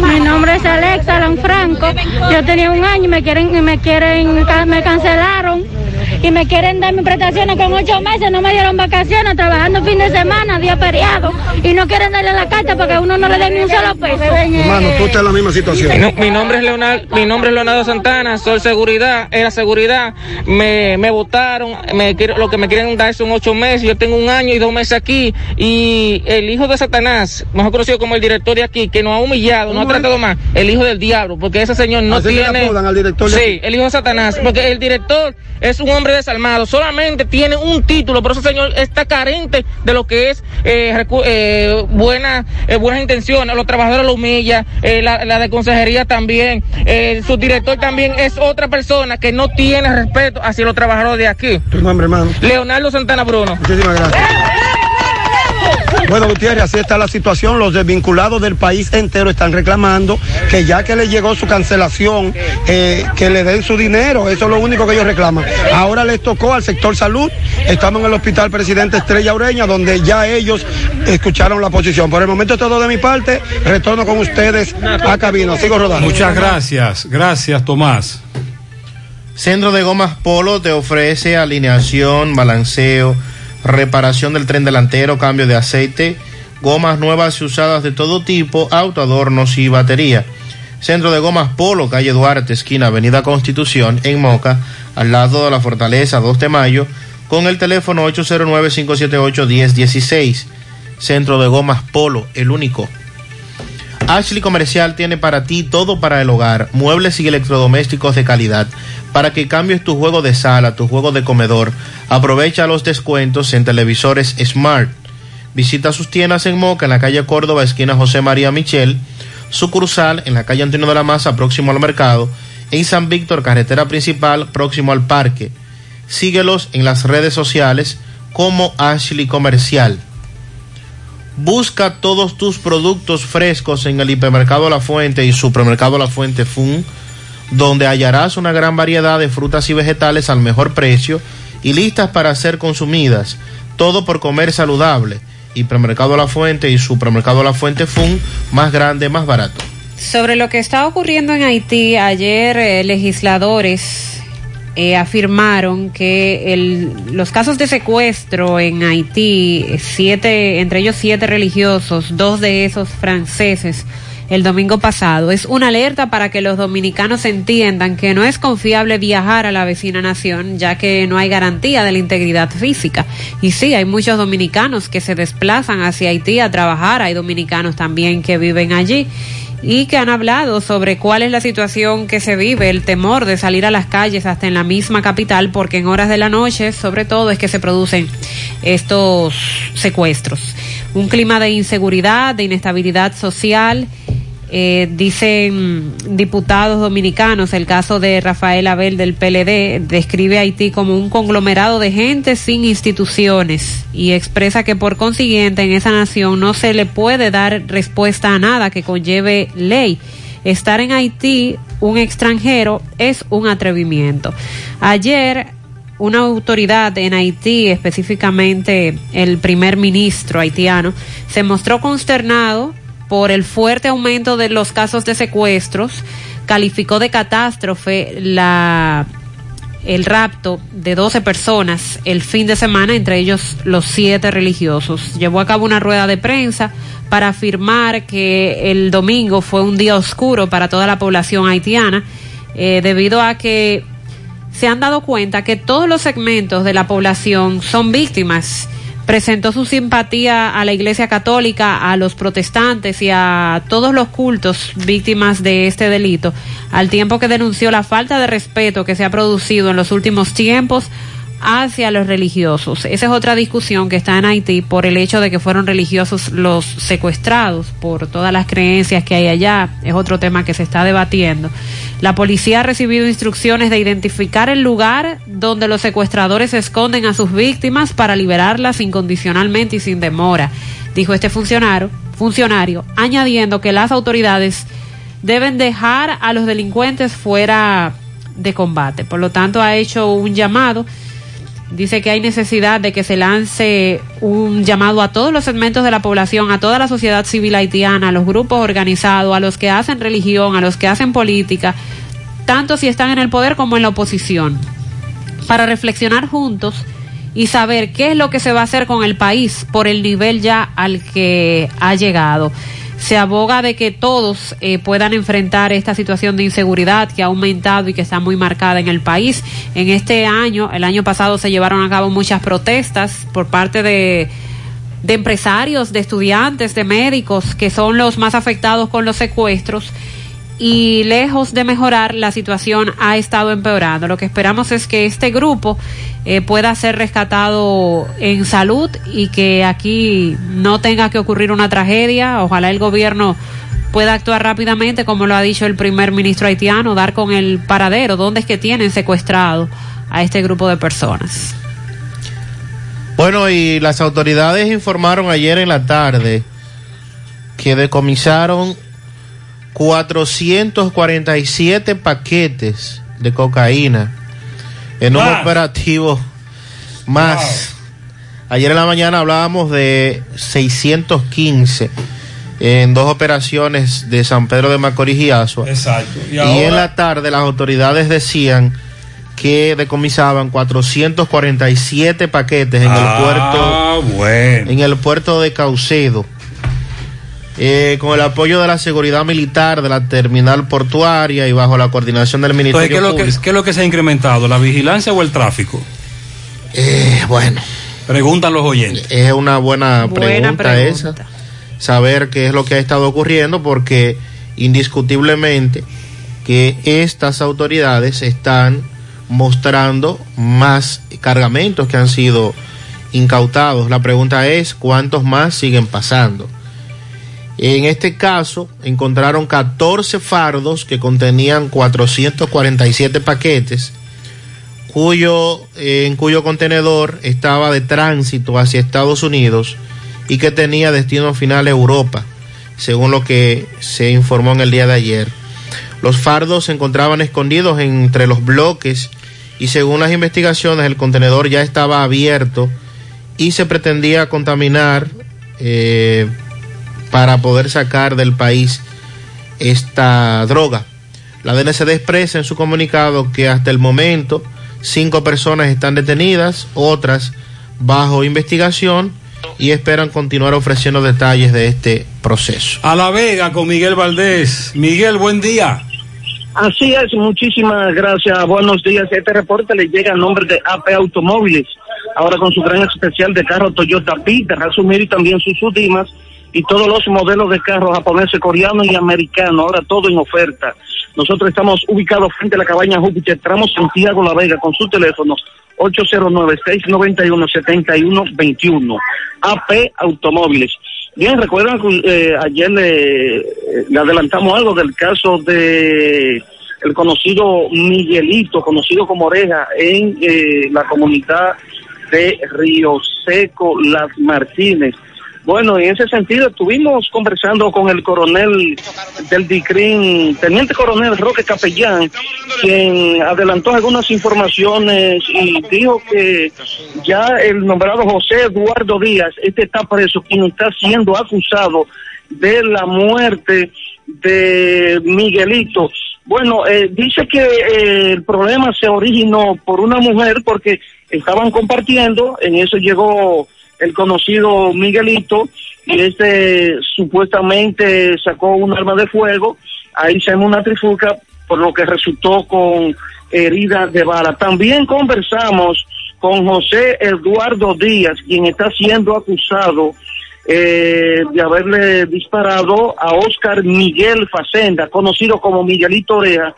Mi nombre es Alexa Lanfranco, yo tenía un año y me quieren, me quieren, me cancelaron y me quieren dar mis prestaciones con ocho meses, no me dieron vacaciones, trabajando fin de semana, día feriado, y no quieren darle la carta para que a uno no le den ni un solo peso. Hermano, tú estás en la misma situación. No, mi nombre es Leonardo, mi nombre es Leonardo Santana, soy seguridad, era seguridad, me, me votaron, me, lo que me quieren dar son ocho meses, yo tengo un año y dos meses aquí, y el hijo de Satanás, mejor conocido como el director de aquí, que nos ha humillado, nos ha tratado mal, el hijo del diablo, porque ese señor no Así le tiene... apodan al director de sí, aquí. el hijo de Satanás, porque el director es un hombre desalmado, solamente tiene un título, pero ese señor está carente de lo que es eh, eh, buena, eh, buenas intenciones, los trabajadores lo humilla, eh, la, la de consejería también, su director también es otra persona que no tiene respeto hacia los trabajadores de aquí. Tu nombre, hermano. Leonardo Santana Bruno. Muchísimas gracias. Bueno, Gutiérrez, así está la situación. Los desvinculados del país entero están reclamando que ya que le llegó su cancelación, eh, que le den su dinero. Eso es lo único que ellos reclaman. Ahora les tocó al sector salud. Estamos en el Hospital Presidente Estrella Ureña, donde ya ellos escucharon la posición. Por el momento es todo de mi parte. Retorno con ustedes a cabina. Sigo rodando. Muchas gracias. Gracias, Tomás. Centro de Gomas Polo te ofrece alineación, balanceo, reparación del tren delantero, cambio de aceite, gomas nuevas y usadas de todo tipo, autoadornos y batería. Centro de Gomas Polo, calle Duarte, esquina Avenida Constitución, en Moca, al lado de la Fortaleza 2 de Mayo, con el teléfono 809-578-1016. Centro de Gomas Polo, el único. Ashley Comercial tiene para ti todo para el hogar, muebles y electrodomésticos de calidad. Para que cambies tu juego de sala, tu juego de comedor, aprovecha los descuentos en televisores Smart. Visita sus tiendas en Moca, en la calle Córdoba, esquina José María Michel, sucursal en la calle Antonio de la Maza, próximo al mercado, en San Víctor, carretera principal, próximo al parque. Síguelos en las redes sociales como Ashley Comercial. Busca todos tus productos frescos en el hipermercado La Fuente y supermercado La Fuente Fun, donde hallarás una gran variedad de frutas y vegetales al mejor precio y listas para ser consumidas. Todo por comer saludable. Hipermercado La Fuente y supermercado La Fuente Fun, más grande, más barato. Sobre lo que está ocurriendo en Haití, ayer eh, legisladores eh, afirmaron que el, los casos de secuestro en Haití, eh, siete, entre ellos siete religiosos, dos de esos franceses, el domingo pasado, es una alerta para que los dominicanos entiendan que no es confiable viajar a la vecina nación, ya que no hay garantía de la integridad física. Y sí, hay muchos dominicanos que se desplazan hacia Haití a trabajar, hay dominicanos también que viven allí y que han hablado sobre cuál es la situación que se vive, el temor de salir a las calles hasta en la misma capital, porque en horas de la noche, sobre todo, es que se producen estos secuestros. Un clima de inseguridad, de inestabilidad social. Eh, dicen diputados dominicanos, el caso de Rafael Abel del PLD describe a Haití como un conglomerado de gente sin instituciones y expresa que por consiguiente en esa nación no se le puede dar respuesta a nada que conlleve ley. Estar en Haití, un extranjero, es un atrevimiento. Ayer una autoridad en Haití, específicamente el primer ministro haitiano, se mostró consternado por el fuerte aumento de los casos de secuestros, calificó de catástrofe la el rapto de 12 personas el fin de semana, entre ellos los siete religiosos. Llevó a cabo una rueda de prensa para afirmar que el domingo fue un día oscuro para toda la población haitiana, eh, debido a que se han dado cuenta que todos los segmentos de la población son víctimas presentó su simpatía a la Iglesia Católica, a los protestantes y a todos los cultos víctimas de este delito, al tiempo que denunció la falta de respeto que se ha producido en los últimos tiempos hacia los religiosos. Esa es otra discusión que está en Haití por el hecho de que fueron religiosos los secuestrados por todas las creencias que hay allá. Es otro tema que se está debatiendo. La policía ha recibido instrucciones de identificar el lugar donde los secuestradores esconden a sus víctimas para liberarlas incondicionalmente y sin demora, dijo este funcionario, funcionario añadiendo que las autoridades deben dejar a los delincuentes fuera de combate. Por lo tanto, ha hecho un llamado dice que hay necesidad de que se lance un llamado a todos los segmentos de la población, a toda la sociedad civil haitiana, a los grupos organizados, a los que hacen religión, a los que hacen política, tanto si están en el poder como en la oposición, para reflexionar juntos y saber qué es lo que se va a hacer con el país por el nivel ya al que ha llegado se aboga de que todos eh, puedan enfrentar esta situación de inseguridad que ha aumentado y que está muy marcada en el país. En este año, el año pasado se llevaron a cabo muchas protestas por parte de de empresarios, de estudiantes, de médicos, que son los más afectados con los secuestros y lejos de mejorar, la situación ha estado empeorando. Lo que esperamos es que este grupo eh, pueda ser rescatado en salud y que aquí no tenga que ocurrir una tragedia. Ojalá el gobierno pueda actuar rápidamente, como lo ha dicho el primer ministro haitiano, dar con el paradero, dónde es que tienen secuestrado a este grupo de personas. Bueno, y las autoridades informaron ayer en la tarde que decomisaron 447 paquetes de cocaína en un operativo más. Ayer en la mañana hablábamos de 615 en dos operaciones de San Pedro de Macorís y Azua. Exacto. Y, en la tarde las autoridades decían que decomisaban 447 paquetes en el puerto Ah, bueno. en el puerto de Caucedo. Eh, con el apoyo de la seguridad militar de la terminal portuaria y bajo la coordinación del Entonces, Ministerio ¿qué es, lo que, qué es lo que se ha incrementado? ¿La vigilancia o el tráfico? Eh, bueno. Preguntan los oyentes. Es una buena, Buena pregunta, pregunta. esa. Saber qué es lo que ha estado ocurriendo porque indiscutiblemente que estas autoridades están mostrando más cargamentos que han sido incautados. La pregunta es cuántos más siguen pasando. En este caso, encontraron 14 fardos que contenían 447 paquetes, cuyo, en cuyo contenedor estaba de tránsito hacia Estados Unidos y que tenía destino final Europa, según lo que se informó en el día de ayer. Los fardos se encontraban escondidos entre los bloques y según las investigaciones el contenedor ya estaba abierto y se pretendía contaminar eh, para poder sacar del país esta droga. La DNCD expresa en su comunicado que hasta el momento cinco personas están detenidas, otras bajo investigación y esperan continuar ofreciendo detalles de este proceso. A La Vega con Miguel Valdés. Miguel, buen día. Así es, muchísimas gracias. Buenos días. Este reporte le llega a nombre de AP Automóviles, ahora con su gran especial de carro Toyota Peter, asumir y también sus Dimas y todos los modelos de carros japoneses, coreanos y americanos, ahora todo en oferta. Nosotros estamos ubicados frente a la cabaña Júpiter, tramo Santiago La Vega, con su teléfono 809-691-7121. AP Automóviles. Bien, recuerdan que eh, ayer le, adelantamos algo del caso de el conocido Miguelito, conocido como Oreja, en eh, la comunidad de Río Seco, Las Martínez. Bueno, en ese sentido estuvimos conversando con el coronel del DICRIN, teniente coronel Roque Capellán, quien adelantó algunas informaciones y dijo que ya el nombrado José Eduardo Díaz, este está preso, quien está siendo acusado de la muerte de Miguelito. Bueno, eh, dice que eh, el problema se originó por una mujer porque estaban compartiendo, en eso llegó el conocido Miguelito, y este supuestamente sacó un arma de fuego, ahí se una trifulca, por lo que resultó con heridas de bala. También conversamos con José Eduardo Díaz, quien está siendo acusado eh, de haberle disparado a Oscar Miguel Facenda, conocido como Miguelito Oreja,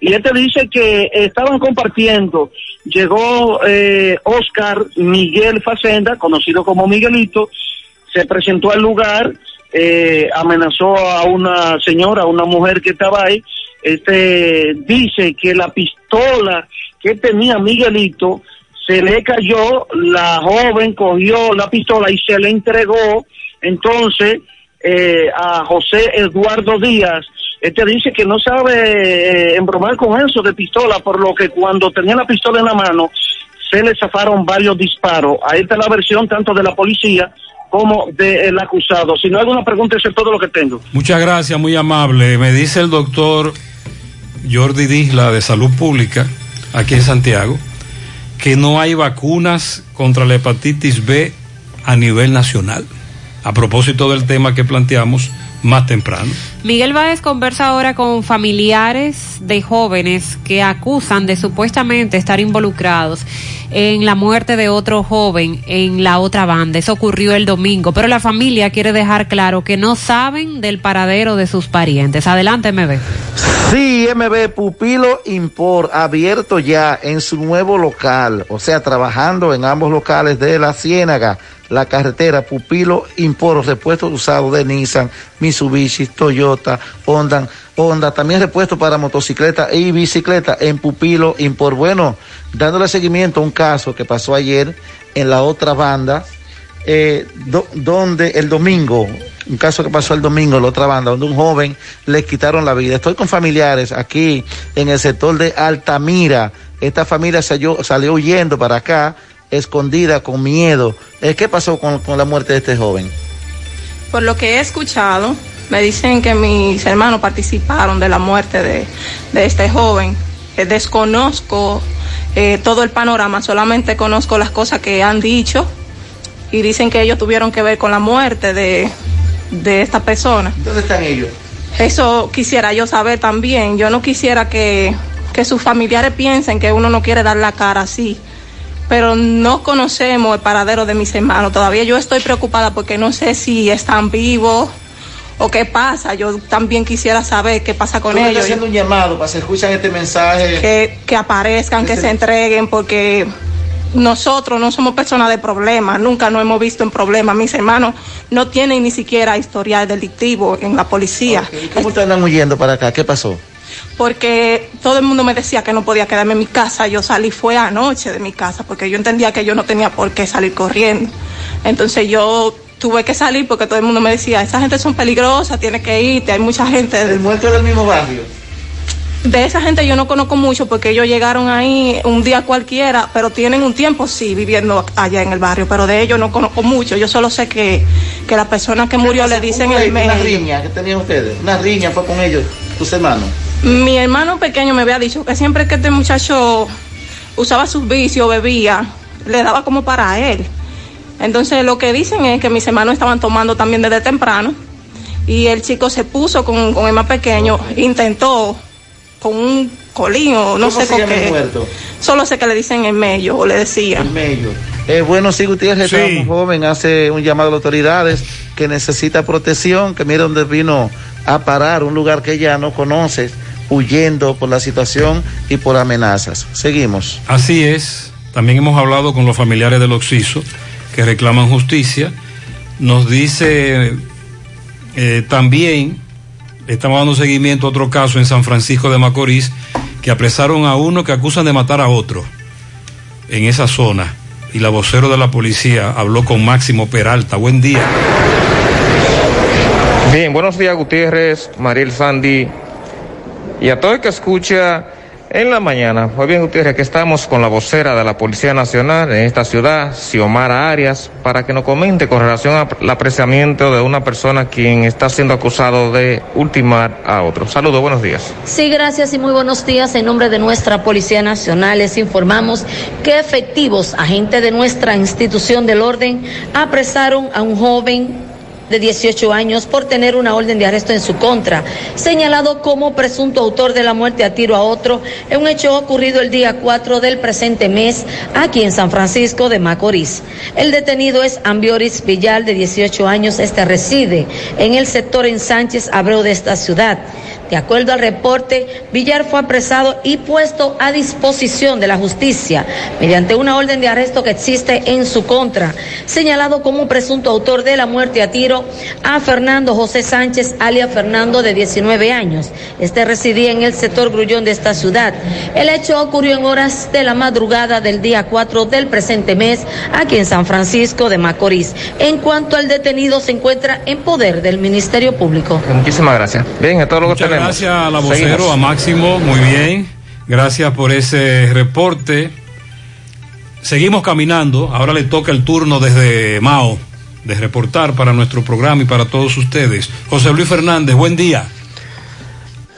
y este dice que estaban compartiendo, llegó eh, Oscar Miguel Facenda, conocido como Miguelito, se presentó al lugar, eh, amenazó a una señora, a una mujer que estaba ahí, este dice que la pistola que tenía Miguelito se le cayó, la joven cogió la pistola y se le entregó entonces eh, a José Eduardo Díaz. Este dice que no sabe eh, embromar con eso de pistola, por lo que cuando tenía la pistola en la mano se le zafaron varios disparos. Ahí está la versión tanto de la policía como del acusado. Si no hay alguna pregunta, eso es todo lo que tengo. Muchas gracias, muy amable. Me dice el doctor Jordi Disla de Salud Pública, aquí en Santiago, que no hay vacunas contra la hepatitis B a nivel nacional. A propósito del tema que planteamos más temprano. Miguel Báez conversa ahora con familiares de jóvenes que acusan de supuestamente estar involucrados en la muerte de otro joven en la otra banda. Eso ocurrió el domingo, pero la familia quiere dejar claro que no saben del paradero de sus parientes. Adelante, MB. Sí, MB Pupilo Import, abierto ya en su nuevo local, o sea, trabajando en ambos locales de la Ciénaga la carretera Pupilo Import, repuestos usados de Nissan, Mitsubishi, Toyota, Honda, Honda, también repuesto para motocicleta y bicicleta en Pupilo Import. Bueno, dándole seguimiento a un caso que pasó ayer en la otra banda, eh, donde el domingo, un caso que pasó el domingo en la otra banda, donde un joven le quitaron la vida. Estoy con familiares aquí en el sector de Altamira. Esta familia salió, salió huyendo para acá escondida, con miedo. Eh, ¿Qué pasó con, con, la muerte de este joven? Por lo que he escuchado, me dicen que mis hermanos participaron de la muerte de, de este joven. Eh, desconozco eh, todo el panorama, solamente conozco las cosas que han dicho y dicen que ellos tuvieron que ver con la muerte de, de esta persona. ¿Dónde están ellos? Eso quisiera yo saber también. Yo no quisiera que, que sus familiares piensen que uno no quiere dar la cara así pero no conocemos el paradero de mis hermanos. Todavía yo estoy preocupada porque no sé si están vivos o qué pasa. Yo también quisiera saber qué pasa con ellos. haciendo un llamado para que escuchan este mensaje. Que, que aparezcan, que, se... entreguen, porque nosotros no somos personas de problemas, nunca nos hemos visto en problemas. Mis hermanos no tienen ni siquiera historial delictivo en la policía. Okay. ¿Cómo andan huyendo para acá? ¿Qué pasó? Porque todo el mundo me decía que no podía quedarme en mi casa. Yo salí fue anoche de mi casa porque yo entendía que yo no tenía por qué salir corriendo. Entonces yo tuve que salir porque todo el mundo me decía, esa gente son peligrosa, tienes que irte, hay mucha gente. ¿El muerto del mismo barrio? de esa gente yo no conozco mucho porque ellos llegaron ahí un día cualquiera, pero tienen un tiempo sí viviendo allá en el barrio, pero de ellos no conozco mucho. Yo solo sé que, que la persona que murió le dicen el Una medio. riña que tenían ustedes. Una riña fue con ellos, tus hermanos. Mi hermano pequeño me había dicho que siempre que este muchacho usaba sus vicios, bebía, le daba como para él. Entonces lo que dicen es que mis hermanos estaban tomando también desde temprano y el chico se puso con, con el más pequeño, intentó con un colín o no ¿Cómo sé con qué. muerto? Solo sé que le dicen el medio o le decían. El medio. Eh, bueno, sí, Gutiérrez, Sí. muy joven, hace un llamado a las autoridades que necesita protección, que mire dónde vino a parar, un lugar que ya no conoce, huyendo por la situación y por amenazas. Seguimos. Así es. También hemos hablado con los familiares del Oxiso que reclaman justicia. Nos dice eh, también, estamos dando seguimiento a otro caso en San Francisco de Macorís, que apresaron a uno que acusan de matar a otro en esa zona. Y la vocero de la policía habló con Máximo Peralta. Buen día. Bien, buenos días Gutiérrez, Mariel Sandy y a todo el que escucha en la mañana. Muy bien Gutiérrez, que estamos con la vocera de la Policía Nacional en esta ciudad, Xiomara Arias, para que nos comente con relación al apreciamiento de una persona quien está siendo acusado de ultimar a otro. Saludos, buenos días. Sí, gracias y muy buenos días. En nombre de nuestra Policía Nacional les informamos que efectivos agentes de nuestra institución del orden apresaron a un joven de 18 años por tener una orden de arresto en su contra, señalado como presunto autor de la muerte a tiro a otro en un hecho ocurrido el día 4 del presente mes aquí en San Francisco de Macorís. El detenido es Ambioris Villal de 18 años, este reside en el sector en Sánchez Abreu de esta ciudad. De acuerdo al reporte, Villar fue apresado y puesto a disposición de la justicia mediante una orden de arresto que existe en su contra, señalado como presunto autor de la muerte a tiro a Fernando José Sánchez, alias Fernando, de 19 años. Este residía en el sector Grullón de esta ciudad. El hecho ocurrió en horas de la madrugada del día 4 del presente mes aquí en San Francisco de Macorís. En cuanto al detenido, se encuentra en poder del Ministerio Público. Muchísimas gracias. Bien, esto es lo que Gracias a la vocero, Seguimos. a Máximo, muy bien. Gracias por ese reporte. Seguimos caminando. Ahora le toca el turno desde Mao de reportar para nuestro programa y para todos ustedes. José Luis Fernández, buen día.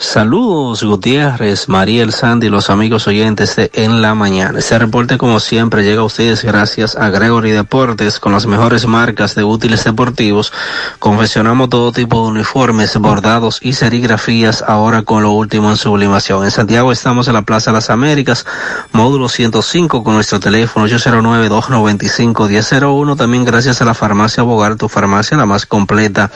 Saludos Gutiérrez, Mariel Sandy y los amigos oyentes de En la Mañana. Este reporte como siempre llega a ustedes gracias a Gregory Deportes con las mejores marcas de útiles deportivos. Confeccionamos todo tipo de uniformes, bordados y serigrafías ahora con lo último en sublimación. En Santiago estamos en la Plaza las Américas, módulo 105 con nuestro teléfono 809-295-1001. También gracias a la farmacia Bogar, tu farmacia la más completa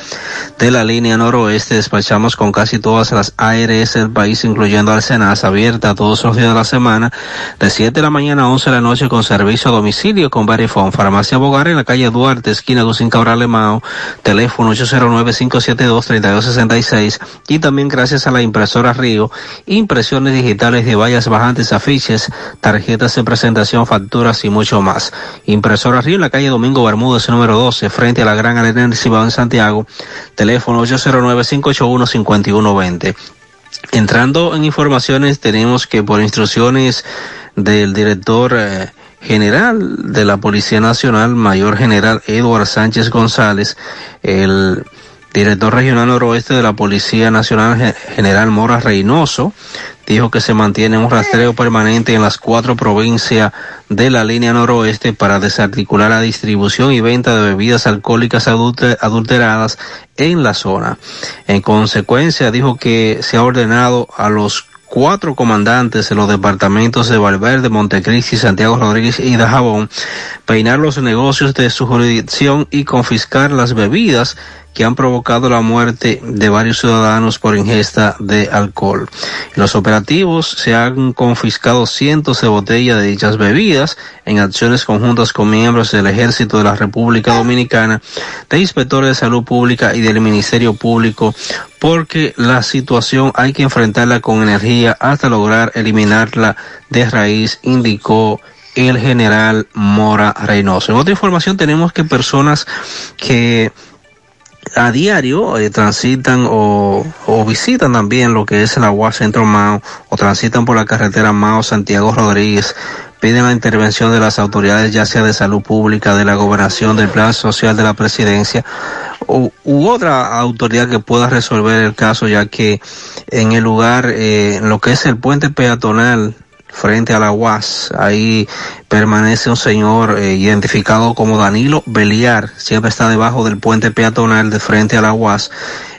de la línea noroeste. Despachamos con casi todas las ARS del país, incluyendo Alcenas, abierta todos los días de la semana, de 7 de la mañana a 11 de la noche con servicio a domicilio con Verifone. Farmacia Bogar en la calle Duarte, esquina Gusín Cabral Mao, teléfono 809-572-3266 y también gracias a la impresora Río, impresiones digitales de vallas bajantes, afiches, tarjetas de presentación, facturas y mucho más. Impresora Río en la calle Domingo Bermúdez, número 12, frente a la Gran Arena del Cibao en Santiago, teléfono 809-581-5120. Entrando en informaciones, tenemos que por instrucciones del director eh, general de la Policía Nacional, Mayor General Eduardo Sánchez González, el director regional noroeste de la Policía Nacional Ge- General Mora Reynoso, dijo que se mantiene un rastreo permanente en las cuatro provincias de la línea noroeste para desarticular la distribución y venta de bebidas alcohólicas adulte- adulteradas en la zona. En consecuencia, dijo que se ha ordenado a los cuatro comandantes en los departamentos de Valverde, Montecristi, Santiago Rodríguez y Dajabón peinar los negocios de su jurisdicción y confiscar las bebidas que han provocado la muerte de varios ciudadanos por ingesta de alcohol. Los operativos se han confiscado cientos de botellas de dichas bebidas en acciones conjuntas con miembros del Ejército de la República Dominicana, de inspectores de salud pública y del Ministerio Público, porque la situación hay que enfrentarla con energía hasta lograr eliminarla de raíz, indicó el general Mora Reynoso. En otra información tenemos que personas que a diario eh, transitan o, o visitan también lo que es la UAS Centro Mao o transitan por la carretera Mao Santiago Rodríguez. Piden la intervención de las autoridades, ya sea de salud pública, de la gobernación, del plan social de la presidencia u, u otra autoridad que pueda resolver el caso, ya que en el lugar, eh, lo que es el puente peatonal frente a la UAS, ahí permanece un señor eh, identificado como Danilo Beliar, siempre está debajo del puente peatonal de frente a la UAS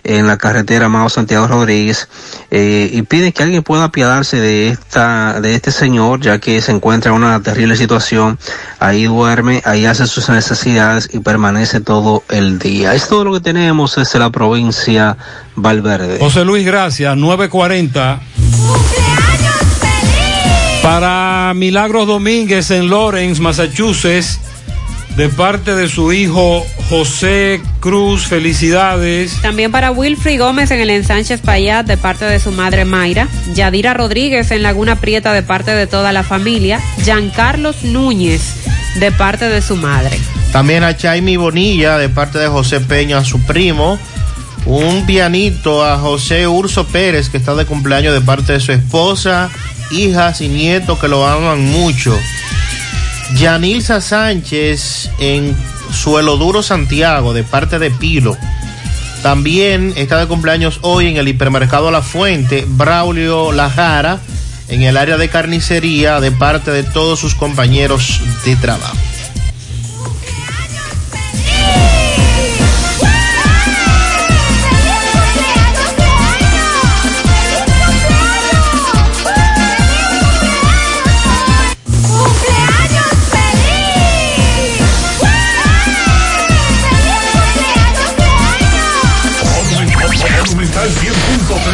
en la carretera Mao Santiago Rodríguez eh, y pide que alguien pueda apiadarse de esta de este señor ya que se encuentra en una terrible situación. Ahí duerme ahí hace sus necesidades y permanece todo el día. Es todo lo que tenemos desde la provincia Valverde. José Luis gracias. 940 para Milagros Domínguez en Lawrence, Massachusetts, de parte de su hijo José Cruz, felicidades. También para Wilfrey Gómez en el ensanche Payat de parte de su madre Mayra. Yadira Rodríguez en Laguna Prieta de parte de toda la familia. Giancarlos Núñez de parte de su madre. También a Chaimi Bonilla de parte de José Peña, a su primo. Un pianito a José Urso Pérez que está de cumpleaños de parte de su esposa, hijas y nietos que lo aman mucho. Yanilza Sánchez en Suelo Duro Santiago de parte de Pilo. También está de cumpleaños hoy en el hipermercado La Fuente, Braulio Lajara, en el área de carnicería de parte de todos sus compañeros de trabajo.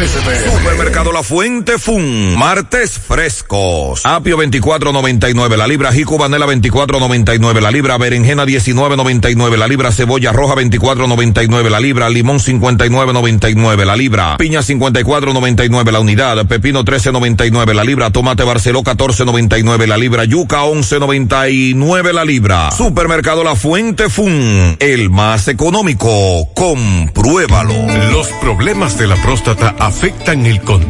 Supermercados Supermercado La Fuente Fun, martes frescos. Apio 24.99 la libra, jico vanela 24.99 la libra, berenjena 19.99 la libra, cebolla roja 24.99 la libra, limón 59.99 la libra, piña 54.99 la unidad, pepino 13.99 la libra, tomate barceló 14.99 la libra, yuca 11.99 la libra. Supermercado La Fuente Fun, el más económico. Compruébalo. Los problemas de la próstata afectan el control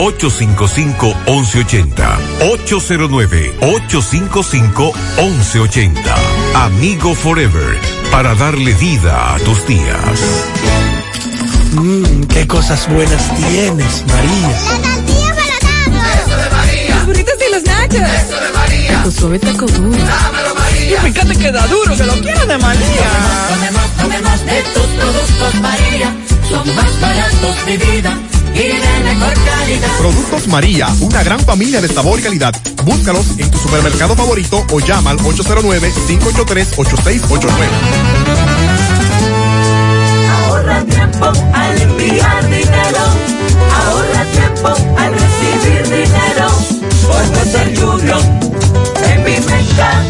809-855-1180. 809-855-1180. Amigo Forever, para darle vida a tus días. Mmm, qué cosas buenas tienes, María. La tortilla para Eso de María. Los burritos y los nachos. Eso de María. Taco suave, taco duro. Dámelo, María. Y fíjate que da duro, que lo quiero de María. Tomemos, tomemos de tus productos, María. Son más baratos de vida Productos María, una gran familia de sabor y calidad. Búscalos en tu supermercado favorito o llama al 809-583-8689. Ahorra tiempo al enviar dinero. Ahorra tiempo al recibir dinero. Por Western Union. En mi mercado.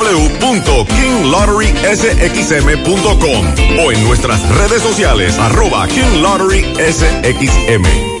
www.kinglotterysxm.com o en nuestras redes sociales arroba King Lottery SXM.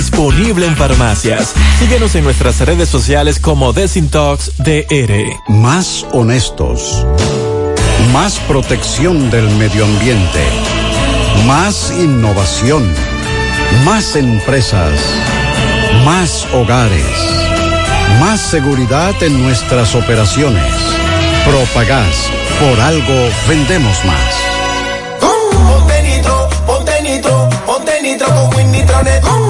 disponible en farmacias. Síguenos en nuestras redes sociales como Desintox DR. Más honestos. Más protección del medio ambiente. Más innovación. Más empresas. Más hogares. Más seguridad en nuestras operaciones. Propagás. Por algo vendemos más. Ponte nitro, ponte nitro, ponte nitro con Win Nitronet.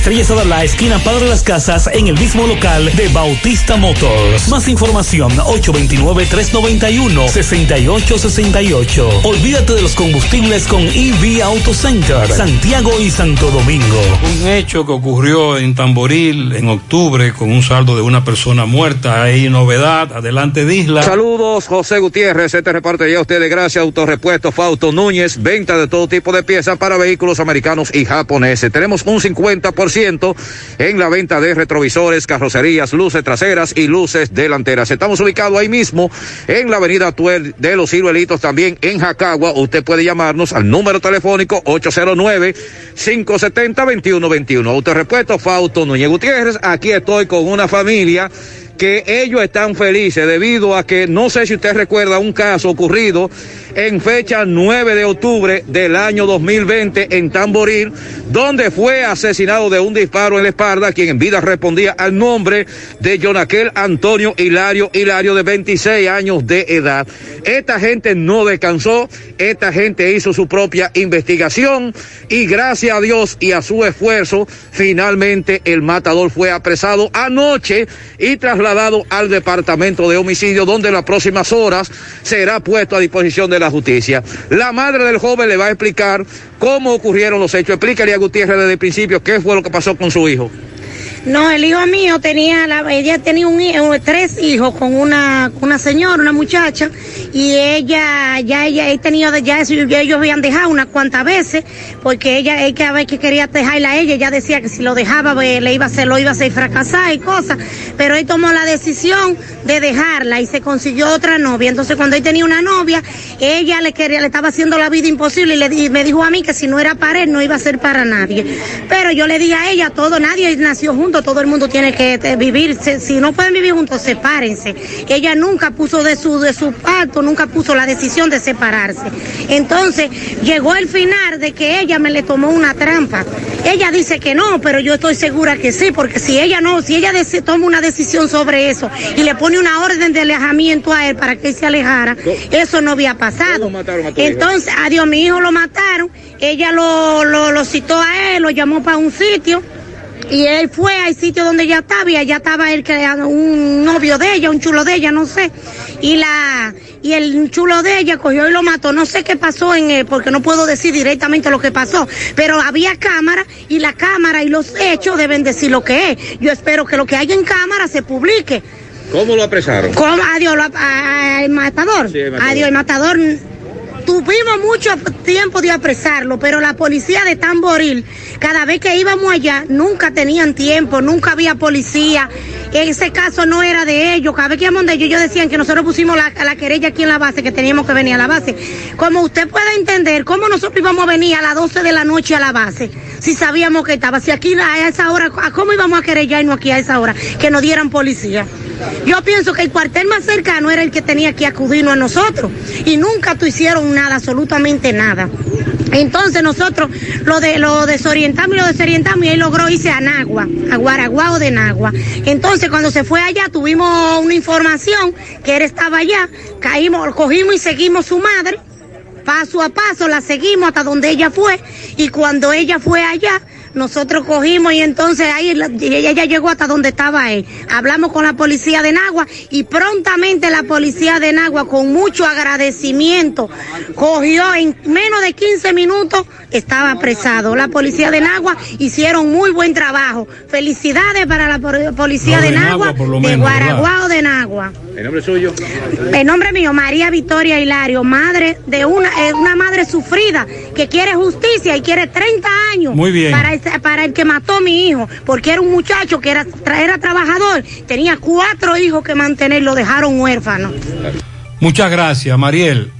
Estrella Sadala, esquina Padre Las Casas, en el mismo local de Bautista Motors. Más información 829-391-6868. Olvídate de los combustibles con EV Auto Center, Santiago y Santo Domingo. Un hecho que ocurrió en Tamboril en octubre con un saldo de una persona muerta. Hay novedad. Adelante, Disla. Saludos, José Gutiérrez. Este reporte ya a ustedes gracias Autorepuesto Fausto Núñez. Venta de todo tipo de piezas para vehículos americanos y japoneses. Tenemos un 50% en la venta de retrovisores, carrocerías, luces traseras y luces delanteras. Estamos ubicados ahí mismo en la avenida Tuel de los Ciruelitos, también en Jacagua. Usted puede llamarnos al número telefónico 809-570-2121. Autorepuesto Fausto Núñez Gutiérrez. Aquí estoy con una familia que ellos están felices debido a que no sé si usted recuerda un caso ocurrido en fecha 9 de octubre del año 2020 en Tamboril, donde fue asesinado de un disparo en la espalda, quien en vida respondía al nombre de Jonaquel Antonio Hilario Hilario de 26 años de edad. Esta gente no descansó, esta gente hizo su propia investigación y gracias a Dios y a su esfuerzo, finalmente el matador fue apresado anoche y trasladado al departamento de homicidio, donde en las próximas horas será puesto a disposición de la justicia. La madre del joven le va a explicar cómo ocurrieron los hechos. Explícale a Gutiérrez desde el principio qué fue lo que pasó con su hijo. No, el hijo mío tenía, la, ella tenía un, hijo, tres hijos con una, una señora, una muchacha, y ella, ya ella, he tenido, ya, eso- ya ellos habían dejado unas cuantas veces, porque ella, ella cada vez que quería dejarla a ella, ella decía que si lo dejaba, pues, le iba a hacer, lo iba a hacer fracasar y cosas, pero él tomó la decisión de dejarla y se consiguió otra novia, entonces cuando él tenía una novia, ella le quería, le estaba haciendo la vida imposible y le me dijo a mí que si no era para él, no iba a ser para nadie, pero yo le dije a ella, todo, nadie nació junto, todo el mundo tiene que eh, vivir, si no pueden vivir juntos, sepárense. Ella nunca puso de su, de su parto, nunca puso la decisión de separarse. Entonces, llegó el final de que ella me le tomó una trampa. Ella dice que no, pero yo estoy segura que sí, porque si ella no, si ella toma una decisión sobre eso y le pone una orden de alejamiento a él para que él se alejara, eso no había pasado. Entonces, adiós, mi hijo lo mataron, ella lo, lo, lo citó a él, lo llamó para un sitio Y él fue al sitio donde ella estaba y allá estaba él creando un novio de ella, un chulo de ella, no sé. Y la y el chulo de ella cogió y lo mató. No sé qué pasó en él, porque no puedo decir directamente lo que pasó. Pero había cámara y la cámara y los hechos deben decir lo que es. Yo espero que lo que hay en cámara se publique. ¿Cómo lo apresaron? ¿Cómo? Adiós, lo- a- a- el matador. Sí, el matador. Adiós, el matador. Tuvimos mucho tiempo de apresarlo, pero la policía de Tamboril, cada vez que íbamos allá, nunca tenían tiempo, nunca había policía. Ese caso no era de ellos. Cada vez que íbamos de ellos, ellos decían que nosotros pusimos la, la querella aquí en la base, que teníamos que venir a la base. Como usted puede entender, ¿cómo nosotros íbamos a venir a las 12 de la noche a la base? Si sabíamos que estaba, si aquí a esa hora, ¿a ¿cómo íbamos a querellarnos aquí a esa hora? Que nos dieran policía. Yo pienso que el cuartel más cercano era el que tenía que acudirnos a nosotros y nunca tu hicieron nada, absolutamente nada. Entonces nosotros lo de lo desorientamos y lo desorientamos y él logró irse a Nagua, a Guaraguao de Nagua. Entonces cuando se fue allá tuvimos una información que él estaba allá, caímos, cogimos y seguimos su madre, paso a paso la seguimos hasta donde ella fue y cuando ella fue allá nosotros cogimos y entonces ahí ella ya llegó hasta donde estaba él. Hablamos con la policía de Nagua y prontamente la policía de Nagua con mucho agradecimiento cogió en menos de 15 minutos estaba apresado. La policía de Nagua hicieron muy buen trabajo. Felicidades para la po- policía No, de de Nagua, Nagua, de menos, ¿verdad? Guaraguao de Nagua. ¿El nombre suyo? El nombre mío, María Victoria Hilario, madre de una, eh, una madre sufrida que quiere justicia y quiere 30 años Muy bien. Para, ese- para el que mató a mi hijo, porque era un muchacho que era, era trabajador, tenía cuatro hijos que mantener, lo dejaron huérfano. Muchas gracias, Mariel.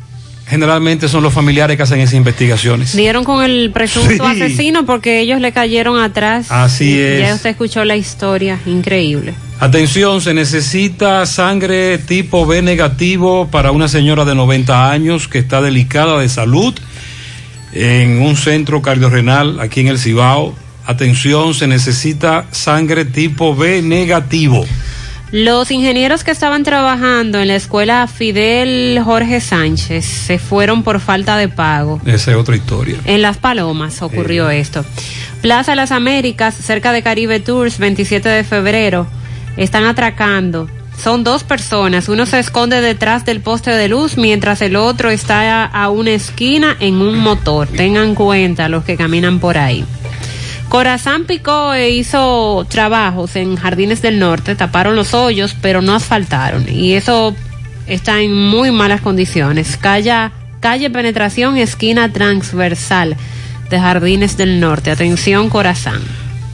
Generalmente son los familiares que hacen esas investigaciones. Dieron con el presunto Sí. asesino porque ellos le cayeron atrás. Así Y es. Ya usted escuchó la historia, increíble. Atención, se necesita sangre tipo B negativo para una señora de 90 años que está delicada de salud en un centro cardiorrenal aquí en el Cibao. Atención, se necesita sangre tipo B negativo. Los ingenieros que estaban trabajando en la escuela Fidel Jorge Sánchez se fueron por falta de pago. Esa es otra historia. En Las Palomas ocurrió esto. Plaza Las Américas, cerca de Caribe Tours, 27 de febrero, están atracando. Son dos personas. Uno se esconde detrás del poste de luz mientras el otro está a, una esquina en un motor. Tengan cuenta los que caminan por ahí. Corazán picó e hizo trabajos en Jardines del Norte, taparon los hoyos, pero no asfaltaron. Y eso está en muy malas condiciones. Calle, calle Penetración, esquina transversal de Jardines del Norte. Atención, Corazán.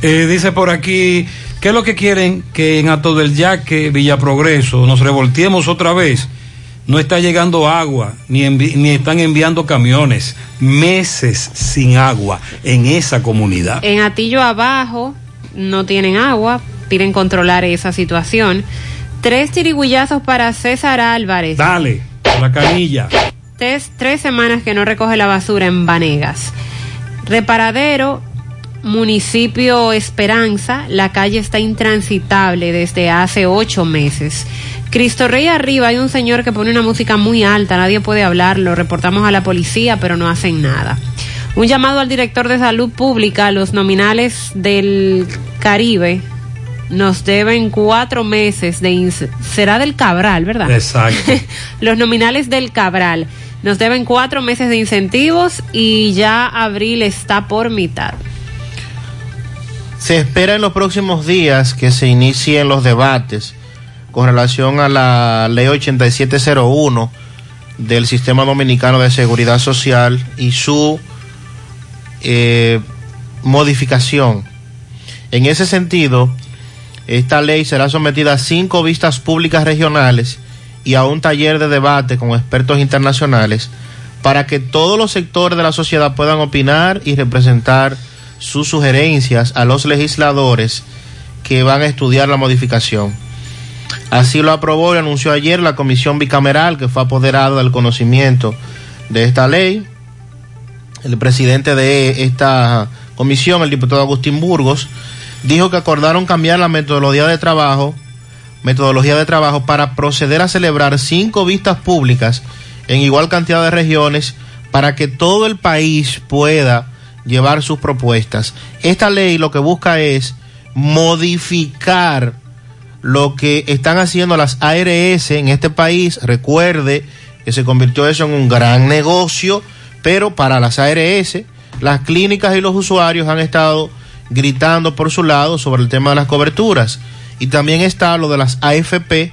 Eh, dice por aquí, ¿qué es lo que quieren? Que en Ato del Yaque, Villa Progreso, nos revolteemos otra vez. No está llegando agua, ni, están enviando camiones. Meses sin agua en esa comunidad. En Atillo Abajo no tienen agua, piden controlar esa situación. Tres tirigullazos para César Álvarez. Dale, la canilla. tres, tres semanas que no recoge la basura en Vanegas. Reparadero, municipio Esperanza, la calle está intransitable desde hace ocho meses. Cristo Rey arriba hay un señor que pone una música muy alta, nadie puede hablar, lo reportamos a la policía, pero no hacen nada. Un llamado al director de salud pública, los nominales del Caribe nos deben cuatro meses de... Será del Cabral, ¿verdad? Exacto. [LAUGHS] Los nominales del Cabral nos deben cuatro meses de incentivos y ya abril está por mitad. Se espera en los próximos días que se inicien los debates con relación a la ley 8701 del Sistema Dominicano de Seguridad Social y su eh, modificación. En ese sentido, esta ley será sometida a cinco vistas públicas regionales y a un taller de debate con expertos internacionales para que todos los sectores de la sociedad puedan opinar y representar sus sugerencias a los legisladores que van a estudiar la modificación. Así lo aprobó y anunció ayer la comisión bicameral que fue apoderada del conocimiento de esta ley. El presidente de esta comisión, el diputado Agustín Burgos, dijo que acordaron cambiar la metodología de trabajo, metodología de trabajo para proceder a celebrar cinco vistas públicas en igual cantidad de regiones para que todo el país pueda llevar sus propuestas. Esta ley lo que busca es modificar lo que están haciendo las ARS en este país. Recuerde que se convirtió eso en un gran negocio, pero para las ARS, las clínicas y los usuarios han estado gritando por su lado sobre el tema de las coberturas. Y también está lo de las AFP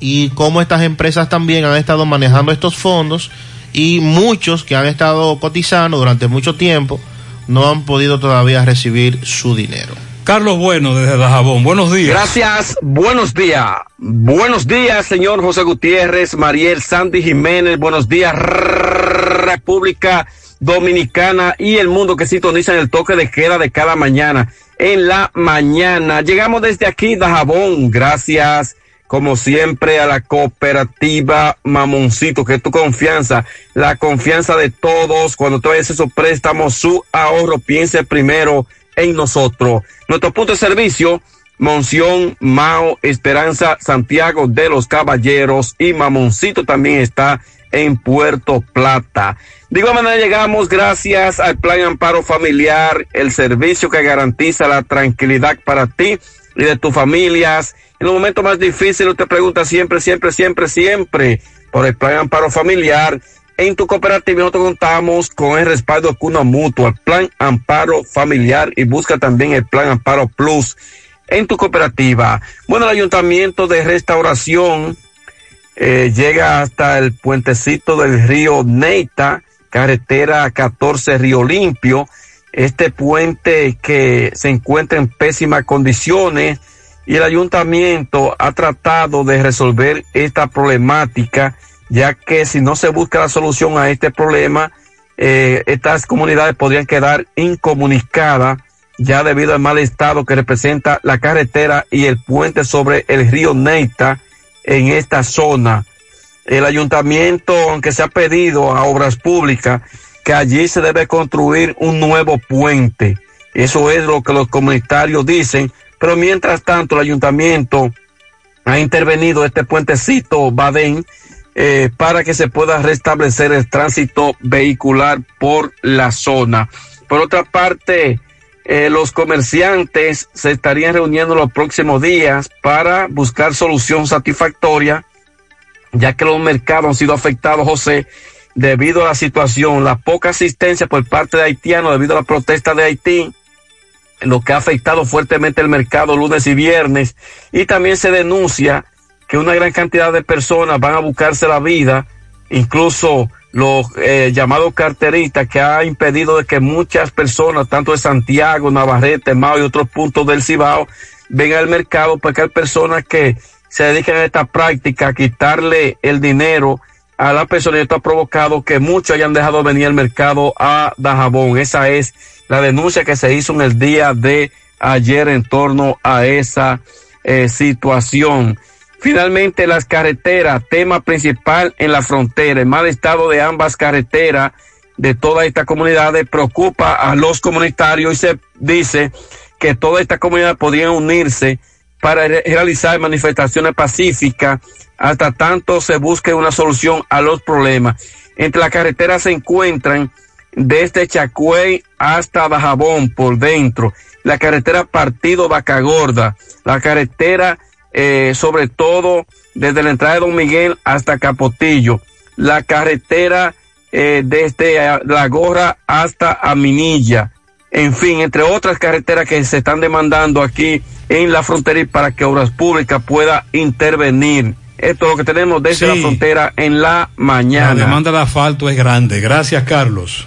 y cómo estas empresas también han estado manejando estos fondos y muchos que han estado cotizando durante mucho tiempo no han podido todavía recibir su dinero. Carlos Bueno desde Dajabón, buenos días. Gracias, buenos días. Buenos días, señor José Gutiérrez, Mariel Sandy Jiménez, buenos días, República Dominicana y el mundo que sintoniza en el toque de queda de cada mañana. En la mañana, llegamos desde aquí, Dajabón, gracias como siempre a la cooperativa Mamoncito, que tu confianza, la confianza de todos. Cuando tú haces esos préstamos, su ahorro, piense primero en nosotros. Nuestro punto de servicio, Monción, Mao, Esperanza, Santiago de los Caballeros y Mamoncito también está en Puerto Plata. De igual manera llegamos gracias al Plan Amparo Familiar, el servicio que garantiza la tranquilidad para ti y de tus familias. En los momentos más difíciles te pregunta siempre, siempre, siempre, siempre por el Plan Amparo Familiar. En tu cooperativa nosotros contamos con el respaldo de Cuna Mutua, el Plan Amparo Familiar y busca también el Plan Amparo Plus en tu cooperativa. Bueno, el Ayuntamiento de Restauración eh, llega hasta el puentecito del río Neita, carretera 14 Río Limpio. Este puente que se encuentra en pésimas condiciones y el ayuntamiento ha tratado de resolver esta problemática, ya que si no se busca la solución a este problema, eh, estas comunidades podrían quedar incomunicadas ya debido al mal estado que representa la carretera y el puente sobre el río Neita en esta zona. El ayuntamiento, aunque se ha pedido a obras públicas, que allí se debe construir un nuevo puente. Eso es lo que los comunitarios dicen, pero mientras tanto el ayuntamiento ha intervenido este puentecito Badén eh, para que se pueda restablecer el tránsito vehicular por la zona. Por otra parte, eh, los comerciantes se estarían reuniendo los próximos días para buscar solución satisfactoria, ya que los mercados han sido afectados, José, debido a la situación, la poca asistencia por parte de haitianos debido a la protesta de Haití, lo que ha afectado fuertemente el mercado lunes y viernes, y también se denuncia que una gran cantidad de personas van a buscarse la vida, incluso los eh, llamados carteristas, que ha impedido de que muchas personas, tanto de Santiago, Navarrete, Mao y otros puntos del Cibao, vengan al mercado, porque hay personas que se dedican a esta práctica, a quitarle el dinero a la persona y esto ha provocado que muchos hayan dejado venir al mercado a Dajabón. Esa es la denuncia que se hizo en el día de ayer en torno a esa eh, situación. Finalmente, las carreteras, tema principal en la frontera, el mal estado de ambas carreteras de todas estas comunidades preocupa a los comunitarios y se dice que todas estas comunidades podrían unirse para realizar manifestaciones pacíficas hasta tanto se busque una solución a los problemas. Entre las carreteras se encuentran desde Chacuey hasta Bajabón por dentro, la carretera Partido Vaca Gorda, la carretera eh, sobre todo desde la entrada de Don Miguel hasta Capotillo, la carretera eh, desde La Gorra hasta Aminilla, en fin, entre otras carreteras que se están demandando aquí en la frontera y para que Obras Públicas pueda intervenir. Esto es lo que tenemos desde la frontera en la mañana. La demanda de asfalto es grande. Gracias, Carlos.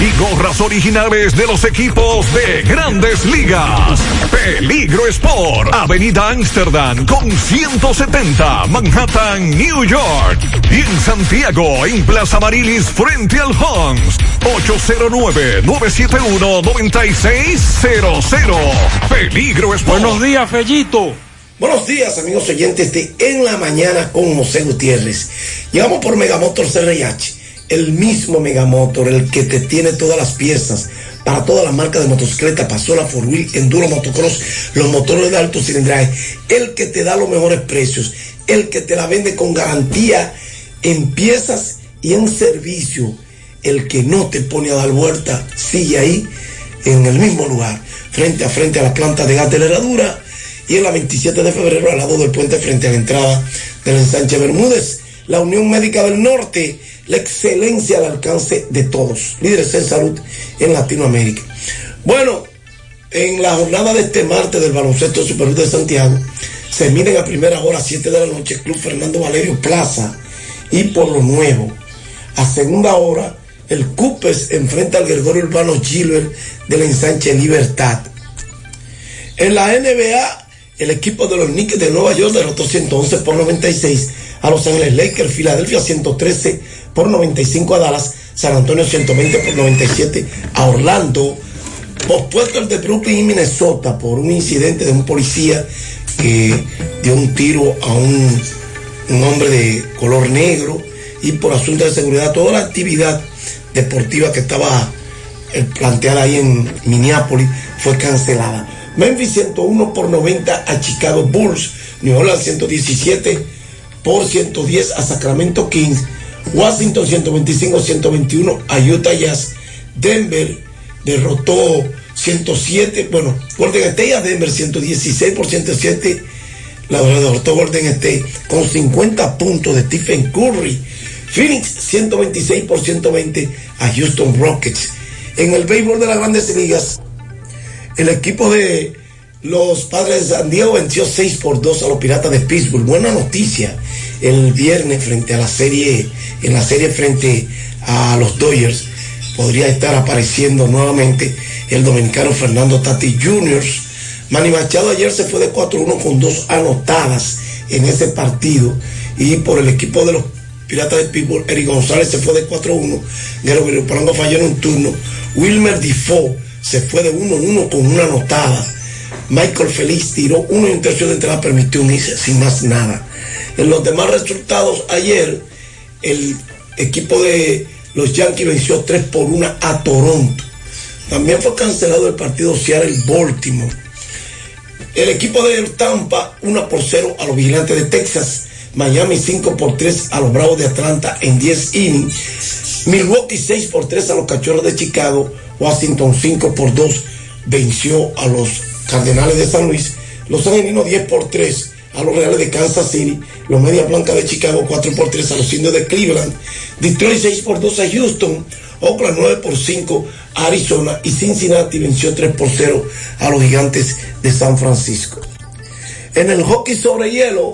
y gorras originales de los equipos de grandes ligas. Peligro Sport, Avenida Amsterdam con 170, Manhattan, New York. Y en Santiago, en Plaza Marilis, frente al Hans, 809-971-9600. Peligro Sport. Buenos días, Fellito. Buenos días, amigos oyentes de En la Mañana con José Gutiérrez. Llegamos por Megamotor CRH, el mismo Megamotor, el que te tiene todas las piezas para todas las marcas de motocicleta, Pasola, Four Wheel, Enduro, Motocross, los motores de alto cilindraje, el que te da los mejores precios, el que te la vende con garantía en piezas y en servicio, el que no te pone a dar vuelta, sigue ahí en el mismo lugar, frente a frente a la planta de gas de la herradura y en la 27 de febrero al lado del puente frente a la entrada del ensanche Bermúdez, la Unión Médica del Norte, la excelencia al alcance de todos, líderes en salud en Latinoamérica. Bueno, en la jornada de este martes del baloncesto superior de Santiago, se miden a primera hora, 7 de la noche, Club Fernando Valerio Plaza y por lo nuevo. A segunda hora, el Cupes enfrenta al Gregorio Urbano Gilbert del ensanche Libertad. En la NBA, el equipo de los Knicks de Nueva York derrotó 111 por 96 a Los Ángeles Lakers, Filadelfia 113 por 95 a Dallas, San Antonio 120 por 97 a Orlando, pospuesto el de Brooklyn y Minnesota por un incidente de un policía que dio un tiro a un, un hombre de color negro y por asuntos de seguridad, toda la actividad deportiva que estaba eh, planteada ahí en Minneapolis fue cancelada. Memphis 101 por 90 a Chicago Bulls, New Orleans 117 por 110 a Sacramento Kings, Washington 125-121 a Utah Jazz, Denver derrotó 107, bueno, Golden State a Denver 116 por 107, la derrotó Golden State con 50 puntos de Stephen Curry, Phoenix 126 por 120 a Houston Rockets. En el béisbol de las grandes ligas, el equipo de los padres de San Diego venció 6 por 2 a los piratas de Pittsburgh. Buena noticia el viernes frente a la serie, en la serie frente a los Dodgers. Podría estar apareciendo nuevamente el dominicano Fernando Tati Jr. Manny Machado ayer se fue de 4-1 con dos anotadas en ese partido. Y por el equipo de los Piratas de Pittsburgh, Eric González se fue de 4-1. Guerrero Polanco falló en un turno. Wilmer Defoe se fue de 1-1 con una anotada Michael Félix tiró uno y un tercio de entrada, permitió unirse sin más nada. En los demás resultados, ayer el equipo de los Yankees venció 3 por 1 a Toronto. También fue cancelado el partido Seattle-Baltimore. El equipo de Tampa 1 por 0 a los Vigilantes de Texas. Miami 5 por 3 a los Bravos de Atlanta en 10 innings. Milwaukee 6 por 3 a los Cachorros de Chicago. Washington 5 por 2 venció a los Cardenales de San Luis. Los Angelinos 10 por 3 a los Reales de Kansas City. Los Medias Blancas de Chicago 4 por 3 a los Indios de Cleveland. Detroit 6 por 2 a Houston. Oakland 9 por 5 a Arizona. Y Cincinnati venció 3 por 0 a los Gigantes de San Francisco. En el hockey sobre hielo.